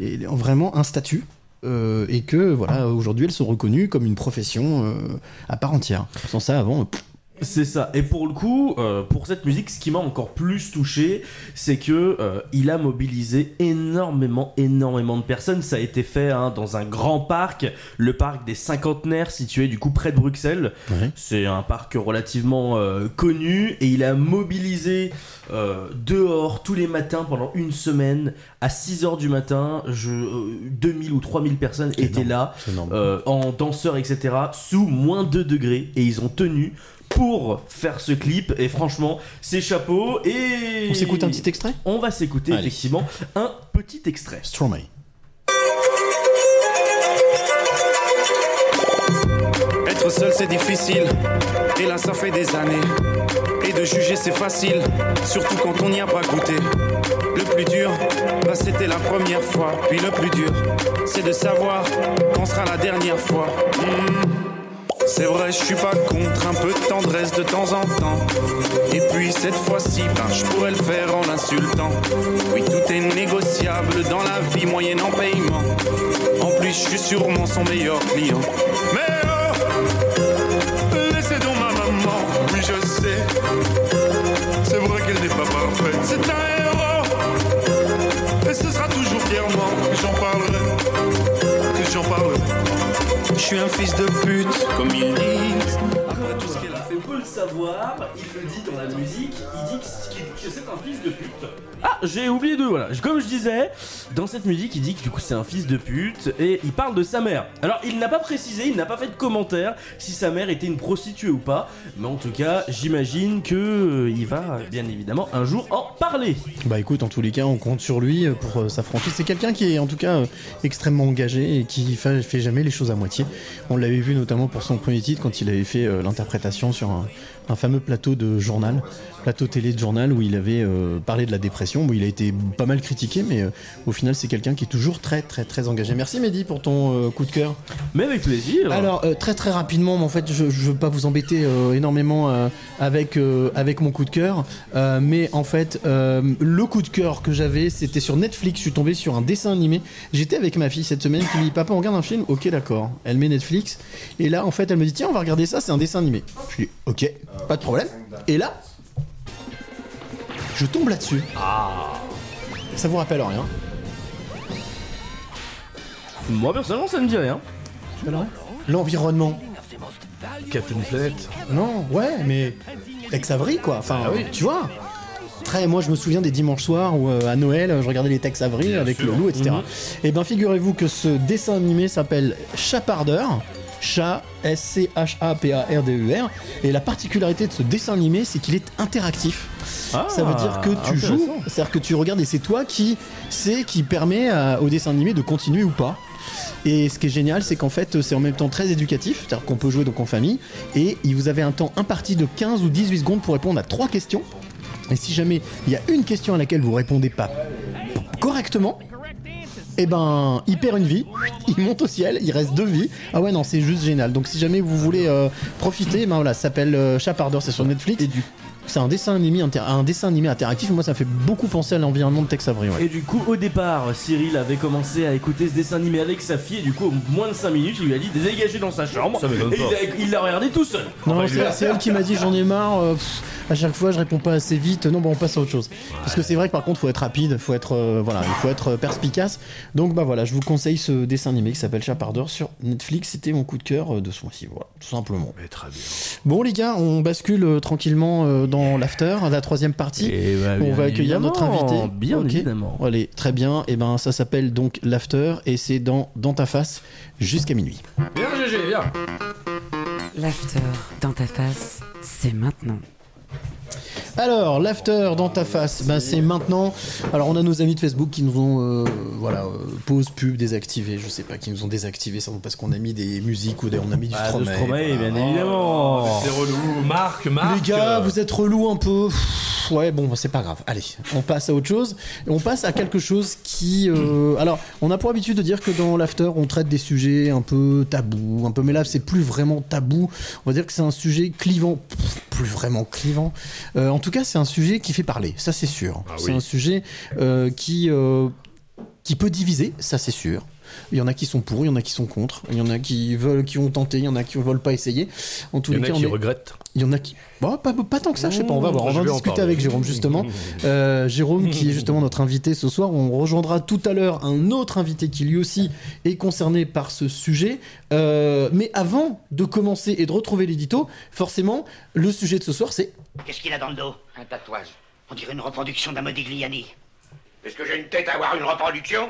ont vraiment un statut. euh, et que, voilà, aujourd'hui, elles sont reconnues comme une profession euh, à part entière. Sans ça, avant, C'est ça. Et pour le coup, euh, pour cette musique, ce qui m'a encore plus touché, c'est que euh, il a mobilisé énormément, énormément de personnes. Ça a été fait hein, dans un grand parc, le parc des cinquantenaires, situé du coup près de Bruxelles. C'est un parc relativement euh, connu et il a mobilisé euh, dehors tous les matins pendant une semaine à 6h du matin. Je, euh, 2000 ou 3000 personnes étaient là euh, en danseurs, etc. sous moins 2 degrés et ils ont tenu pour faire ce clip et franchement c'est chapeau et On s'écoute un petit extrait? On va s'écouter Allez. effectivement un petit extrait Stromae Être seul c'est difficile, et là ça fait des années. Et de juger c'est facile, surtout quand on n'y a pas goûté. Le plus dur, bah c'était la première fois. Puis le plus dur, c'est de savoir quand sera la dernière fois. Hmm. C'est vrai, je suis pas contre un peu de tendresse de temps en temps. Et puis cette fois-ci, ben, je pourrais le faire en l'insultant. Oui, tout est négociable dans la vie moyenne en paiement. En plus, je suis sûrement son meilleur client. Mais oh, laissez donc ma maman, oui je sais. C'est vrai qu'elle n'est pas parfaite, c'est un héros. Et ce sera toujours fièrement que j'en parlerai. Que j'en parlerai. Je suis un fils de pute, comme ils disent. Après tout ce qu'elle a le savoir, il le dit dans la musique, il dit que, c'est un fils de pute. Ah, j'ai oublié de. Voilà, comme je disais, dans cette musique, il dit que du coup c'est un fils de pute et il parle de sa mère. Alors, il n'a pas précisé, il n'a pas fait de commentaire si sa mère était une prostituée ou pas, mais en tout cas, j'imagine que euh, il va bien évidemment un jour en parler. Bah écoute, en tous les cas, on compte sur lui euh, pour euh, sa franchise. C'est quelqu'un qui est en tout cas euh, extrêmement engagé et qui fait, fait jamais les choses à moitié. On l'avait vu notamment pour son premier titre quand il avait fait euh, l'interprétation sur un, un fameux plateau de journal, plateau télé de journal où il avait euh, parlé de la dépression. Bon, il a été pas mal critiqué, mais euh, au final, c'est quelqu'un qui est toujours très très très engagé. Merci Mehdi pour ton euh, coup de cœur. Mais avec plaisir. Alors très très rapidement, mais en fait, je, je veux pas vous embêter énormément avec avec mon coup de cœur, mais en fait, le coup de cœur que j'avais, c'était sur Netflix. Je suis tombé sur un dessin animé. J'étais avec ma fille cette semaine qui me dit papa, on regarde un film. Ok, d'accord. Elle met Netflix et là, en fait, elle me dit tiens, on va regarder ça. C'est un dessin animé. Je dis ok, pas de problème. Et là, je tombe là-dessus. Ah. Ça vous rappelle rien Moi personnellement, ça ne me dit rien. L'environnement. Captain Planet. Non, ouais, mais Tex Avery quoi. Enfin, Ah oui. tu vois. très. Moi, je me souviens des dimanches soirs où euh, à Noël, je regardais les Tex Avery avec le loup, etc. Mhm. Et ben, figurez-vous que ce dessin animé s'appelle Chapardeur. Chat, S-C-H-A-P-A-R-D-E-R. E Et la particularité de ce dessin animé, c'est qu'il est interactif. Ah, ça veut dire que tu joues, c'est-à-dire que tu regardes et c'est toi qui c'est qui permet à- au dessin animé de continuer ou pas. Et ce qui est génial, c'est qu'en fait, c'est en même temps très éducatif, c'est-à-dire qu'on peut jouer donc en famille, et vous avez un temps imparti de 15 ou 18 secondes pour répondre à trois questions. Et si jamais il y a une question à laquelle vous répondez pas correctement, et ben, il perd une vie, il monte au ciel, il reste deux vies. Ah ouais, non, c'est juste génial. Donc si jamais vous voulez euh, profiter, ben voilà, ça s'appelle euh, Chapardeur, c'est sur Netflix. Et du c'est un dessin animé inter- un dessin animé interactif. Moi, ça me fait beaucoup penser à l'environnement de Tex Avery. ouais. Et du coup, au départ, Cyril avait commencé à écouter ce dessin animé avec sa fille, et du coup, au moins de 5 minutes, il lui a dit de dégager dans sa chambre. Ça et il l'a regardé tout seul. Non, Enfin, c'est elle qui m'a dit j'en ai marre. euh, pff, à chaque fois, je réponds pas assez vite. Non, bah on passe à autre chose. Parce que c'est vrai que par contre, faut être rapide, faut être euh, voilà, il faut être euh, perspicace. Donc bah voilà, je vous conseille ce dessin animé qui s'appelle Chapardeur sur Netflix. C'était mon coup de cœur euh, de ce mois-ci. Voilà, tout simplement. très bien. Bon les gars, on bascule euh, tranquillement euh, dans l'after, la troisième partie. Eh ben, on bien va accueillir notre invité. bien évidemment. Allez, très bien. Et ben ça s'appelle donc l'after et c'est dans dans ta face jusqu'à minuit. Viens, GG, viens. L'after dans ta face, c'est maintenant. Alors, l'after dans ta face, ben c'est maintenant. Alors, on a nos amis de Facebook qui nous ont, euh, voilà, euh, pause pub désactivé. Je sais pas, qui nous ont désactivé ça parce qu'on a mis des musiques ou des, on a mis du Ah, de Stromae. Bien Oh, évidemment. C'est relou. Marc, Marc. Les gars, vous êtes relous un peu. Pff, Ouais, bon, c'est pas grave. Allez, on passe à autre chose. Et on passe à quelque chose qui. euh, Alors, on a pour habitude de dire que dans l'after, on traite des sujets un peu tabous, un peu. Mais là, c'est plus vraiment tabou. On va dire que c'est un sujet clivant. Pff, Plus vraiment clivant. Euh, en tout cas, c'est un sujet qui fait parler. Ça, c'est sûr. Ah c'est oui. un sujet euh, qui. euh, qui peut diviser, ça c'est sûr. Il y en a qui sont pour, il y en a qui sont contre, il y en a qui veulent, qui ont tenté, il y en a qui veulent pas essayer. En tous Il y les en a cas, qui on est- regrettent. il y en a qui. Bon, pas, pas tant que ça, je sais pas, on va voir. On va en discuter parler. avec Jérôme, justement. [LAUGHS] Euh, Jérôme, qui est justement notre invité ce soir. On rejoindra tout à l'heure un autre invité qui lui aussi est concerné par ce sujet. Euh, mais avant de commencer et de retrouver l'édito, forcément, le sujet de ce soir, c'est. Qu'est-ce qu'il a dans le dos? Un tatouage. On dirait une reproduction d'un Modigliani. Est-ce que j'ai une tête à avoir une reproduction?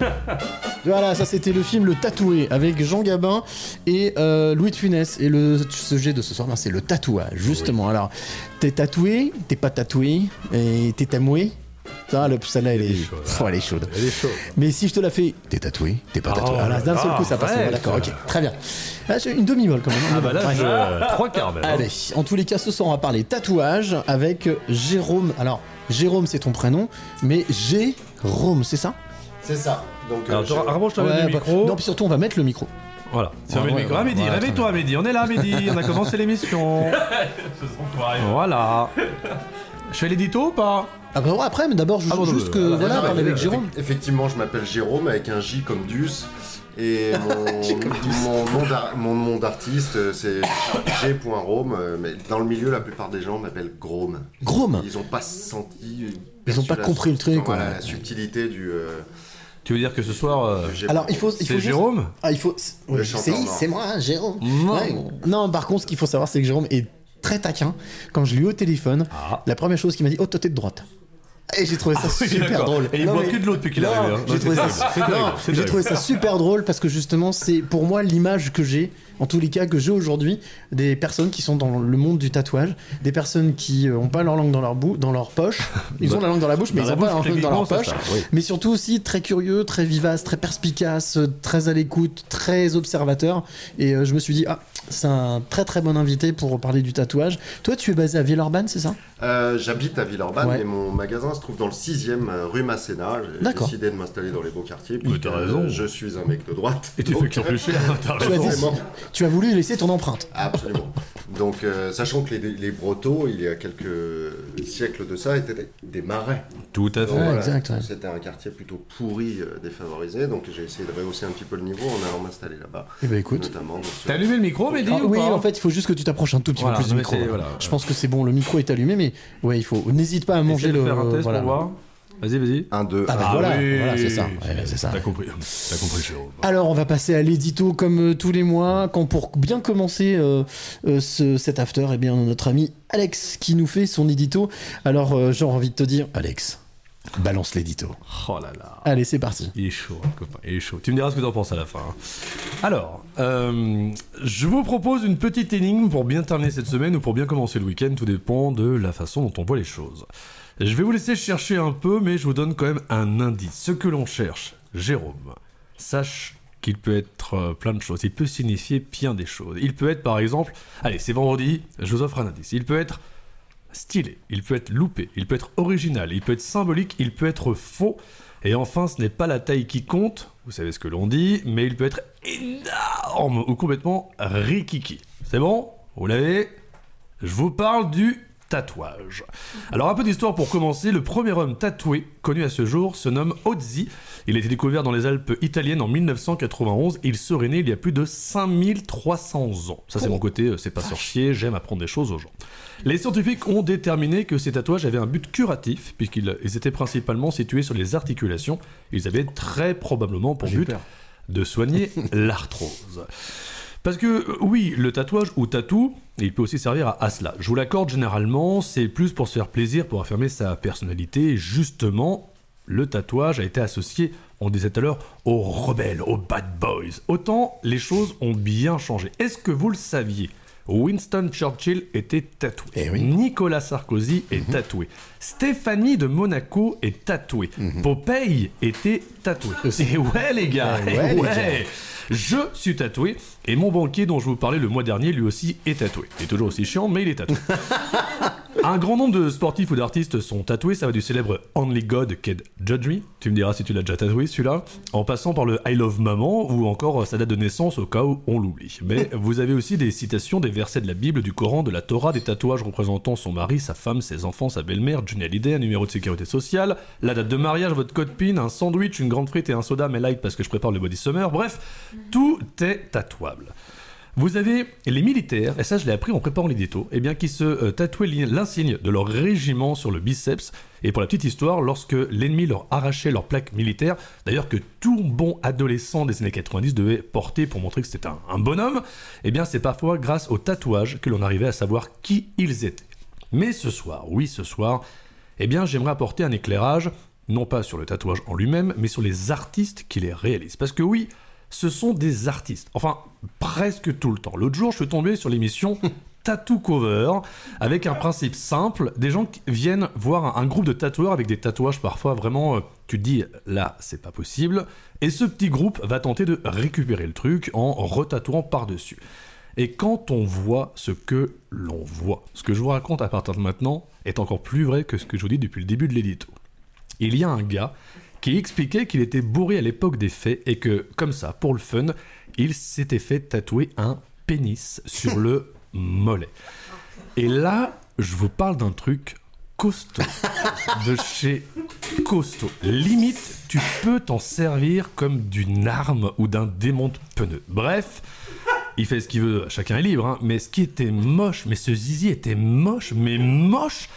[LAUGHS] Voilà, ça c'était le film Le Tatoué avec Jean Gabin et euh, Louis de Funès. Et le sujet de ce soir, ben, c'est le tatouage, justement. Alors, t'es tatoué, t'es pas tatoué, et t'es tamoué? Ça, le, celle-là, elle, est, Oh, elle est chaude. Elle est chaude. Mais si je te la fais, t'es tatoué, t'es pas tatoué. Oh, d'un seul coup, ça passe. D'accord, ok, très bien. Ah, j'ai une demi-molle quand même. Ah bah là, je- trois quarts même. hein. Allez, en tous les cas, ce soir, on va parler tatouage avec Jérôme. Alors, Jérôme, c'est ton prénom, mais Jérôme, c'est ça? C'est ça. Donc, Alors, euh, je- rapproche-toi Ouais, le bah, micro. Non, puis surtout, on va mettre le micro. Voilà. Le ouais, micro. ouais, Ah, Mehdi, voilà, réveille-toi, Mehdi. On est là, Mehdi. [LAUGHS] On a commencé l'émission. [LAUGHS] Voilà. Je fais l'édito ou pas? Ah bah ouais, après, mais d'abord, je Ah, veux juste euh, que voilà, voilà, Ah, parler bah, avec Jérôme. Effectivement, je m'appelle Jérôme avec un J comme Dus. Et [LAUGHS] mon, mon nom d'artiste, euh, c'est G.Rome. euh, Mais dans le milieu, la plupart des gens m'appellent Grome. Grom Ils ont pas senti. Ils ont pas compris le truc, Voilà, la subtilité du. euh, Tu veux dire que ce soir. euh. Alors, il faut. il faut C'est juste- Jérôme Ah, il faut. C'est moi, hein, Jérôme. Non. Ouais. Non, par contre, ce qu'il faut savoir, c'est que Jérôme est très taquin. Quand je l'ai eu au téléphone, Ah. la première chose qu'il m'a dit, oh, toi, t'es de droite. Et j'ai trouvé ça Ah oui, super drôle. Et il Non, boit mais- que de l'eau depuis qu'il est arrivé, hein. J'ai ça... trouvé ça super drôle parce que justement, c'est pour moi l'image que j'ai, en tous les cas, que j'ai aujourd'hui des personnes qui sont dans le monde du tatouage, des personnes qui ont pas leur langue dans leur, bou- dans leur poche. [LAUGHS] Ils ont la langue dans la bouche, mais Dans ils la ont pas leur langue dans leur poche. c'est ça, oui. Mais surtout aussi très curieux, très vivace, très perspicace, très à l'écoute, très observateur. Et euh, je me suis dit, ah, c'est un très très bon invité pour parler du tatouage. Toi, tu es basé à Villeurbanne, c'est ça? Euh, J'habite à Villeurbanne Ouais. et mon magasin se trouve dans le 6ème euh, rue Masséna. J'ai D'accord. décidé de m'installer dans les beaux quartiers. Mais t'as puisque, raison. euh, Je suis un mec de droite. Et tu Donc, fais que plus cher. As, raison. Tu as voulu laisser ton empreinte. Absolument. Donc, euh, sachant que les, les Brotteaux, il y a quelques siècles de ça, étaient des, des marais. Tout à Donc, fait. Ouais, exact, ouais. C'était un quartier plutôt pourri, euh, défavorisé. Donc, j'ai essayé de rehausser un petit peu le niveau en allant m'installer là-bas. Eh ben écoute. Notamment T'as allumé le micro, Mehdi Ah, ou oui, pas en fait, il faut juste que tu t'approches un tout petit Voilà, peu plus du micro. voilà. Je pense que c'est bon, le micro est allumé, mais ouais, il faut. N'hésite pas à manger Essaye de le. faire un test voilà. pour voir. Vas-y, vas-y. 1, 2, Ah bah voilà, voilà, c'est ça. Ouais, c'est ça. T'as compris. T'as compris, Jérôme. Alors, on va passer à l'édito comme euh, tous les mois. Quand pour bien commencer euh, euh, ce- cet after, eh bien, on a notre ami Alex qui nous fait son édito. Alors, euh, j'ai envie de te dire, Alex, balance l'édito. Oh là là. Allez, c'est parti. Il est chaud, hein, copain. Il est chaud. Tu me diras ce que t'en penses à la fin. hein. Alors, euh, je vous propose une petite énigme pour bien terminer cette semaine ou pour bien commencer le week-end. Tout dépend de la façon dont on voit les choses. Je vais vous laisser chercher un peu, mais je vous donne quand même un indice. Ce que l'on cherche, Jérôme, sache qu'il peut être euh, plein de choses. Il peut signifier bien des choses. Il peut être, par exemple, allez, c'est vendredi, je vous offre un indice. Il peut être stylé, il peut être loupé, il peut être original, il peut être symbolique, il peut être faux. Et enfin, ce n'est pas la taille qui compte, vous savez ce que l'on dit, mais il peut être énorme ou complètement rikiki. C'est bon? Vous l'avez? Je vous parle du tatouage. Alors un peu d'histoire pour commencer, le premier homme tatoué connu à ce jour se nomme Ozzy. Il a été découvert dans les Alpes italiennes en 1991 il serait né il y a plus de 5300 ans. Ça c'est mon côté, euh, c'est pas sorcier, j'aime apprendre des choses aux gens. Les scientifiques ont déterminé que ces tatouages avaient un but curatif puisqu'ils ils étaient principalement situés sur les articulations. Ils avaient très probablement pour but de soigner l'arthrose. Parce que euh, oui, le tatouage ou tatou, il peut aussi servir à, à cela. Je vous l'accorde généralement, c'est plus pour se faire plaisir, pour affirmer sa personnalité. Justement, le tatouage a été associé, on disait tout à l'heure, aux rebelles, aux bad boys. Autant les choses ont bien changé. Est-ce que vous le saviez? Winston Churchill était tatoué. Nicolas Sarkozy est tatoué. Stéphanie de Monaco est tatouée. Popeye était tatoué. [LAUGHS] Et ouais les gars, Eh ouais, les ouais. gars. Je suis tatoué et mon banquier dont je vous parlais le mois dernier lui aussi est tatoué. Il est toujours aussi chiant mais il est tatoué. [LAUGHS] Un grand nombre de sportifs ou d'artistes sont tatoués, ça va du célèbre Only God Can Judge Me, tu me diras si tu l'as déjà tatoué celui-là, en passant par le I Love Maman ou encore sa date de naissance au cas où on l'oublie. Mais [LAUGHS] vous avez aussi des citations des versets de la Bible, du Coran, de la Torah, des tatouages représentant son mari, sa femme, ses enfants, sa belle-mère, Johnny Hallyday, un numéro de sécurité sociale, la date de mariage, votre code PIN, un sandwich, une grande frite et un soda mais light parce que je prépare le body summer, bref, tout est tatouable. Vous avez les militaires, et ça je l'ai appris en préparant l'édito, eh bien qui se euh, tatouaient l'in- l'insigne de leur régiment sur le biceps. Et pour la petite histoire, lorsque l'ennemi leur arrachait leur plaque militaire, d'ailleurs que tout bon adolescent des années 90 devait porter pour montrer que c'était un, un bonhomme, eh bien c'est parfois grâce au tatouage que l'on arrivait à savoir qui ils étaient. Mais ce soir, oui ce soir, eh bien j'aimerais apporter un éclairage, non pas sur le tatouage en lui-même, mais sur les artistes qui les réalisent. Parce que oui, ce sont des artistes. Enfin, presque tout le temps. L'autre jour, je suis tombé sur l'émission [LAUGHS] Tattoo Cover avec un principe simple. Des gens qui viennent voir un, un groupe de tatoueurs avec des tatouages parfois vraiment. euh, tu te dis, là, c'est pas possible. Et ce petit groupe va tenter de récupérer le truc en retatouant par-dessus. Et quand on voit ce que l'on voit, ce que je vous raconte à partir de maintenant est encore plus vrai que ce que je vous dis depuis le début de l'édito. Il y a un gars qui expliquait qu'il était bourré à l'époque des faits et que, comme ça, pour le fun, il s'était fait tatouer un pénis sur le [LAUGHS] mollet. Et là, je vous parle d'un truc costaud, de chez costaud. Limite, tu peux t'en servir comme d'une arme ou d'un démonte pneu. Bref, il fait ce qu'il veut, chacun est libre, hein, mais ce qui était moche, mais ce zizi était moche, mais moche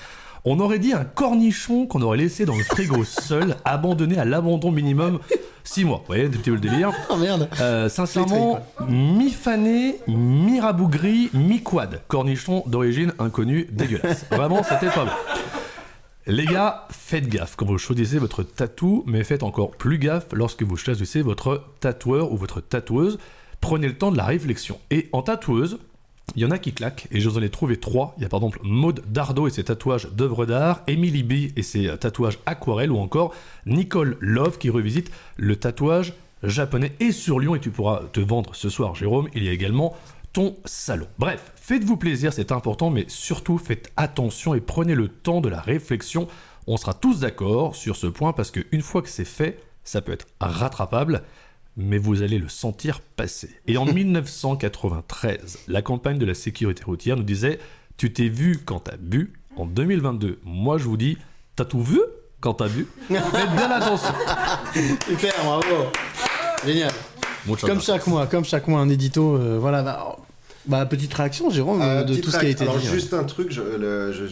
on aurait dit un cornichon qu'on aurait laissé dans le frigo [LAUGHS] seul, abandonné à l'abandon minimum 6 mois. Vous voyez, petit peu le délire [LAUGHS] Oh merde Euh, Sincèrement, mi-fané, mi-rabougri, mi-quad. Cornichon d'origine inconnue, dégueulasse. [LAUGHS] Vraiment, c'était pas bon. Les gars, faites gaffe quand vous choisissez votre tatou, mais faites encore plus gaffe lorsque vous choisissez votre tatoueur ou votre tatoueuse. Prenez le temps de la réflexion. Et en tatoueuse, il y en a qui claquent, et je ai trouvé trois. Il y a par exemple Maude Dardot et ses tatouages d'œuvres d'art, Emily B et ses euh, tatouages aquarelles, ou encore Nicole Love qui revisite le tatouage japonais. Et sur Lyon, et tu pourras te vendre ce soir, Jérôme, il y a également ton salon. Bref, faites-vous plaisir, c'est important, mais surtout faites attention et prenez le temps de la réflexion. On sera tous d'accord sur ce point parce qu'une fois que c'est fait, ça peut être rattrapable mais vous allez le sentir passer. Et en [LAUGHS] 1993, la campagne de la sécurité routière nous disait Tu t'es vu quand t'as bu. En 2022, moi je vous dis T'as tout vu quand t'as bu? Faites bien attention. [LAUGHS] Super, bravo Génial Muchas Comme gracias. chaque mois, comme chaque mois, un édito, euh, voilà. bah, Bah, petite réaction, Jérôme, Euh, de tout ce qui a été dit. Alors, hein. juste un truc, je,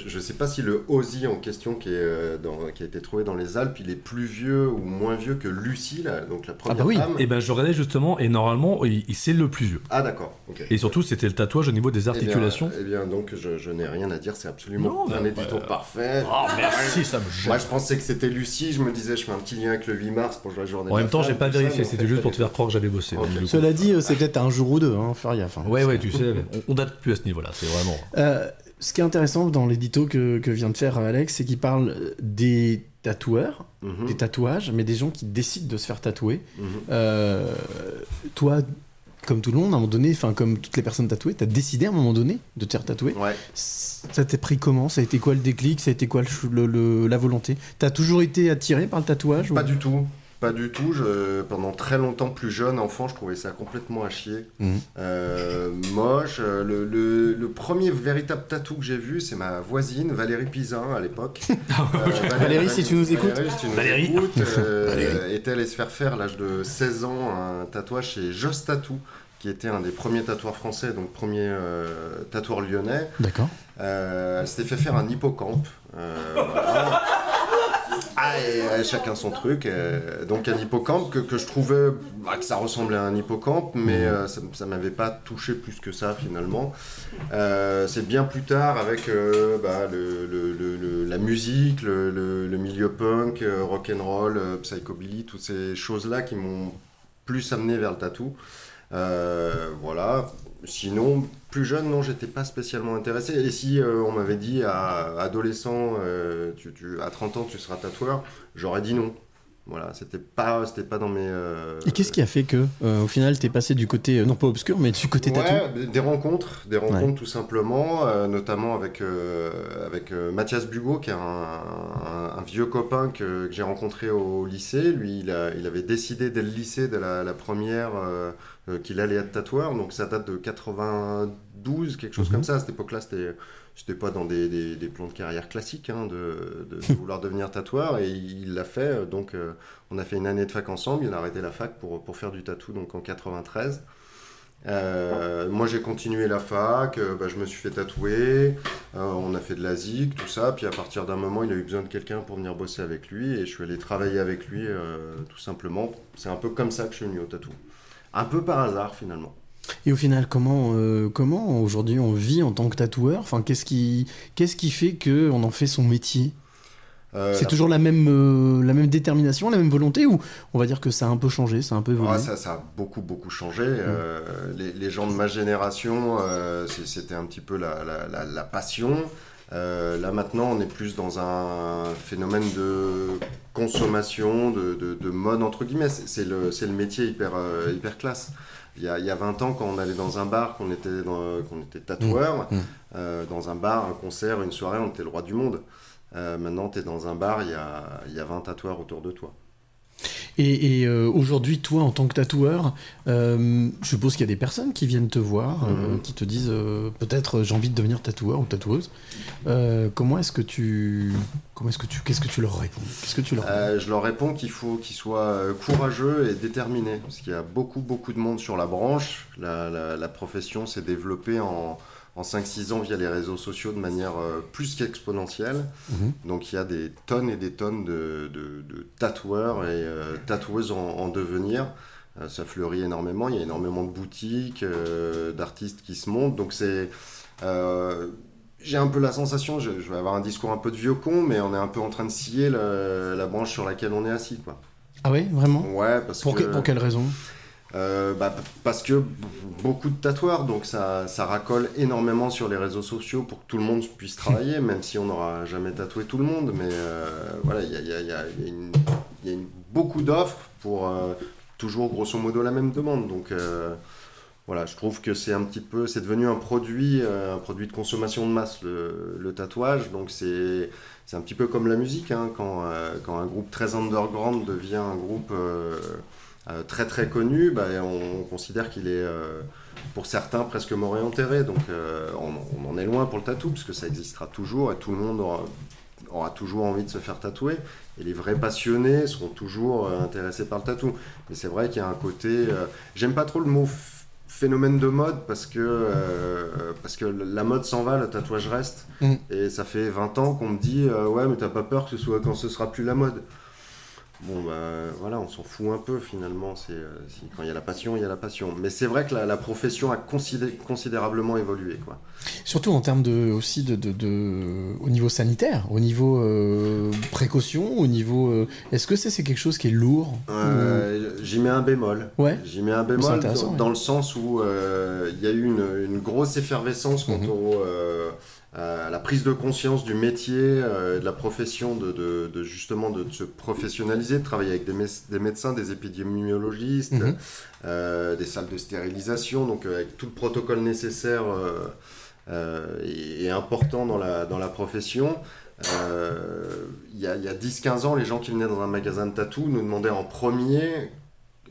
je sais pas si le Ozzy en question qui, est, euh, dans- qui a été trouvé dans les Alpes, il est plus vieux ou moins vieux que Lucie, là, donc la première femme. Et ben je regardais justement, et normalement, il, il- c'est le plus vieux. Ah d'accord. Et surtout, c'était le tatouage au niveau des Eh bien- articulations. Eh bien, donc je, je n'ai rien à dire, c'est absolument Non, un édito bah, parfait. oh, merci, ça me gêne. Moi je pensais que c'était Lucie, je me disais je fais un petit lien avec le 8 mars pour la journée En même temps, j'ai pas vérifié, c'était juste pour te faire croire que j'avais bossé. Coup. Cela dit, euh, c'est peut-être un jour ou deux, hein, faire gaffe. Ouais, ouais, tu sais, on, on date plus à ce niveau-là, c'est vraiment. Euh, ce qui est intéressant dans l'édito que, que vient de faire Alex, c'est qu'il parle des tatoueurs, Mhm. des tatouages, mais des gens qui décident de se faire tatouer. Mhm. Euh, toi, comme tout le monde, à un moment donné, enfin comme toutes les personnes tatouées, t'as décidé à un moment donné de te faire tatouer. Ça t'est pris comment? Ça a été quoi le déclic? Ça a été quoi le ch- le- le- la volonté? T'as toujours été attiré par le tatouage? Pas ou- du tout. Pas du tout. Je, pendant très longtemps, plus jeune, enfant, je trouvais ça complètement à chier. Mhm. Euh, moche. Euh, Le, le- le premier véritable tatou que j'ai vu, c'est ma voisine, Valérie Pizin, à l'époque. [LAUGHS] Euh, Valérie, si tu nous écoutes. Valérie, si tu nous Valérie. écoutes, euh, [LAUGHS] Valérie. était allée se faire faire à l'âge de 16 ans un tatouage chez Just Tattoo, qui était un des premiers tatoueurs français, donc premier euh, tatoueur lyonnais. D'accord. Euh, elle s'était fait faire un hippocampe. Euh, voilà. [LAUGHS] Ah, et, euh, chacun son truc. euh, donc un hippocampe que, que je trouvais bah, que ça ressemblait à un hippocampe, mais euh, ça, ça m'avait pas touché plus que ça finalement. C'est bien plus tard avec bah, le, le- le- la musique, le, milieu punk, rock and roll, psychobilly, toutes ces choses-là qui m'ont plus amené vers le tatou. Voilà. Sinon, plus jeune, non, j'étais pas spécialement intéressé. Et si euh, on m'avait dit à adolescent, euh, tu, tu- à 30 ans, tu seras tatoueur, j'aurais dit non. Voilà, c'était pas, c'était pas dans mes. euh, Et qu'est-ce qui a fait que, au final, t'es passé du côté, non pas obscur, mais du côté tatou? Ouais, des rencontres, des rencontres Ouais. tout simplement, notamment avec, avec Mathias Bugot, qui est un, un- un vieux copain que, que j'ai rencontré au lycée. Lui, il, a- il avait décidé dès le lycée, de la, la première, qu'il allait être tatoueur. Donc ça date de 92, quelque chose Mhm. comme ça. À cette époque-là, c'était. J'étais pas dans des, des- des plans de carrière classiques hein, de, de- de [LAUGHS] vouloir devenir tatoueur et il l'a fait. Donc euh, on a fait une année de fac ensemble. Il a arrêté la fac pour, pour faire du tatou donc en 93. Euh, moi j'ai continué la fac, euh, bah, je me suis fait tatouer, euh, on a fait de la tout ça, puis à partir d'un moment il a eu besoin de quelqu'un pour venir bosser avec lui et je suis allé travailler avec lui euh, tout simplement. C'est un peu comme ça que je suis venu au tatou. Un peu par hasard finalement. Et au final, comment, euh, comment aujourd'hui on vit en tant que tatoueur? Enfin, qu'est-ce qui, qu'est-ce qui fait que on en fait son métier? Euh, C'est toujours la même, euh, la même détermination, la même volonté, ou on va dire que ça a un peu changé, ça a un peu évolué? Ouais, ça, ça a beaucoup, beaucoup changé. Euh, les, les gens de ma génération, c'était un petit peu la, la- la- la passion. Euh, là maintenant, on est plus dans un phénomène de consommation, de, de- de mode, entre guillemets. C'est le, métier hyper, euh, hyper classe. Il y, a, il y a 20 ans, quand on allait dans un bar, qu'on était, dans- qu'on était tatoueur, Mmh. Mmh. euh, dans un bar, un concert, une soirée, on était le roi du monde. Euh, maintenant, tu es dans un bar, il y a, il y a 20 tatoueurs autour de toi. Et, et, euh, aujourd'hui, toi, en tant que tatoueur, euh, je suppose qu'il y a des personnes qui viennent te voir, euh, Mhm. qui te disent peut-être j'ai envie de devenir tatoueur ou tatoueuse. Comment est-ce que tu, comment est-ce que tu, qu'est-ce que tu leur réponds? Qu'est-ce que tu leur je leur réponds qu'il faut qu'ils soient courageux et déterminés, parce qu'il y a beaucoup, beaucoup de monde sur la branche. La, la- la profession s'est développée en, en 5-6 ans via les réseaux sociaux de manière euh, plus qu'exponentielle. Mhm. Donc il y a des tonnes et des tonnes de, de- de tatoueurs et euh, tatoueuses en, en devenir. Euh, ça fleurit énormément, il y a énormément de boutiques, d'artistes qui se montent. Donc c'est... j'ai un peu la sensation, je, je vais avoir un discours un peu de vieux con, mais on est un peu en train de scier le- la branche sur laquelle on est assis. Quoi. Ah ouais, vraiment? Ouais, parce pour, que... que- pour quelle raison? Euh, bah, parce que beaucoup de tatoueurs, donc ça, ça racole énormément sur les réseaux sociaux pour que tout le monde puisse [LAUGHS] travailler, même si on n'aura jamais tatoué tout le monde. Mais euh, voilà, il y a, y a- y a- une- y a une- beaucoup d'offres pour euh, toujours grosso modo la même demande. Donc voilà, je trouve que c'est un petit peu, c'est devenu un produit, un produit de consommation de masse, le, le tatouage. Donc c'est, c'est un petit peu comme la musique, hein, quand, quand un groupe très underground devient un groupe euh, très très connu, bah, on, on considère qu'il est, euh, pour certains, presque mort et enterré. Donc euh, on, on en est loin pour le tatou, parce que ça existera toujours et tout le monde aura, aura toujours envie de se faire tatouer. Et les vrais passionnés seront toujours intéressés par le tatou. Mais c'est vrai qu'il y a un côté... J'aime pas trop le mot phénomène de mode parce que, euh, parce que la mode s'en va, le tatouage reste. Mm. Et ça fait 20 ans qu'on me dit euh, Ouais, mais t'as pas peur que ce soit quand ce sera plus la mode Bon, bah voilà, on s'en fout un peu finalement. C'est, euh, quand il y a la passion, il y a la passion. Mais c'est vrai que la, la profession a considé- considérablement évolué. Quoi. Surtout en termes de, aussi de, de, de- au niveau sanitaire, au niveau euh, précaution, au niveau. euh, Est-ce que c'est c'est quelque chose qui est lourd Euh, J'y mets un bémol. Ouais. J'y mets un bémol dans, ouais. dans le sens où il y a eu une, une grosse effervescence quant Mhm. au, euh, à la prise de conscience du métier, euh, de la profession, de, de- de justement de, se professionnaliser, de travailler avec des, mé- des médecins, des épidémiologistes, Mhm. euh, des salles de stérilisation, donc euh, avec tout le protocole nécessaire euh, euh, et, et important dans la, dans la profession. Euh, Il y a, y a 10-15 ans, les gens qui venaient dans un magasin de tatou nous demandaient en premier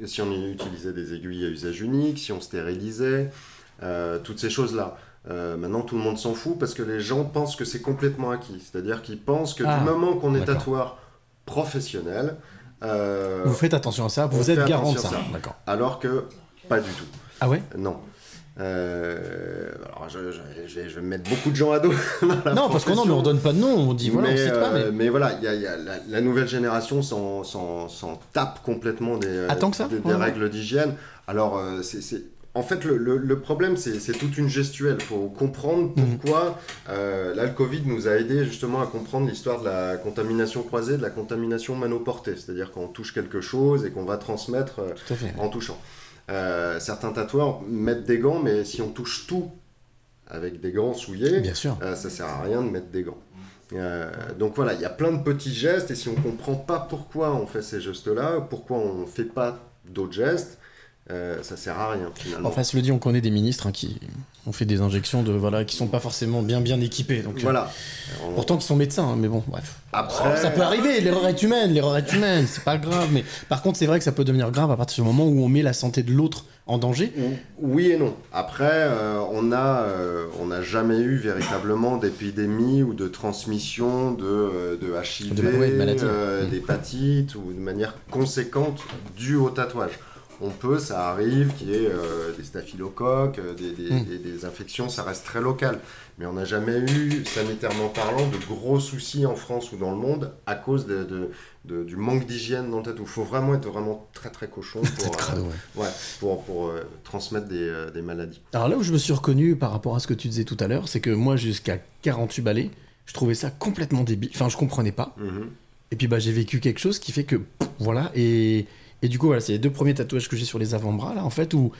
si on utilisait des aiguilles à usage unique, si on stérilisait, euh, toutes ces choses-là. Euh, maintenant, tout le monde s'en fout parce que les gens pensent que c'est complètement acquis. C'est-à-dire qu'ils pensent que Ah, du moment qu'on est tatoueur professionnel, euh, Vous faites attention à ça, on vous êtes garant de ça. D'accord. Alors que pas du tout. Ah ouais? Non. Euh, alors, je, je- je vais, je vais mettre beaucoup de gens à dos. [LAUGHS] Non, parce qu'on on profession. donne pas de nom, on dit voilà, on mais, cite pas, mais. mais voilà, il y a, y a la, la nouvelle génération s'en, tape complètement des, Ah, tant que ça des, des Ouais, ouais. règles d'hygiène. Alors, c'est- en fait, le, le- le problème, c'est, toute une gestuelle. Il faut comprendre Mhm. pourquoi. euh, là, le Covid nous a aidé justement à comprendre l'histoire de la contamination croisée, de la contamination manoportée. C'est-à-dire qu'on touche quelque chose et qu'on va transmettre euh, en touchant. Euh, certains tatoueurs mettent des gants, mais si on touche tout avec des gants souillés, Bien sûr. euh, ça sert à rien de mettre des gants. Euh, donc voilà, il y a plein de petits gestes, et si on comprend pas pourquoi on fait ces gestes-là, pourquoi on fait pas d'autres gestes, euh, ça sert à rien finalement. Enfin, cela dit, on connaît des ministres hein, qui ont fait des injections de voilà, qui sont pas forcément bien bien équipés. Donc, euh, Voilà. On- Pourtant, qu'ils sont médecins, hein, mais bon, bref. Après- ça peut arriver, l'erreur est humaine, l'erreur est humaine, c'est pas grave. Mais par contre, c'est vrai que ça peut devenir grave à partir du moment où on met la santé de l'autre en danger. Oui et non. Après, euh, on a, euh, on n'a jamais eu véritablement d'épidémie ou de transmission de, de HIV, De- ouais, de maladie. d'hépatite ou de manière conséquente due au tatouage. On peut, ça arrive, qu'il y ait euh, des staphylocoques, euh, des, des- des- des infections, ça reste très local. Mais on n'a jamais eu, sanitairement parlant, de gros soucis en France ou dans le monde à cause de, de- de- du manque d'hygiène dans le tatou. Il faut vraiment être vraiment très très cochon [LAUGHS] pour, crado, euh, ouais, pour, pour transmettre des, maladies. Alors là où je me suis reconnu par rapport à ce que tu disais tout à l'heure, c'est que moi, jusqu'à 48 balais, je trouvais ça complètement débile. Enfin, je comprenais pas. Mhm. Et puis bah, j'ai vécu quelque chose qui fait que pff, voilà et, et du coup voilà c'est les deux premiers tatouages que j'ai sur les avant-bras là en fait où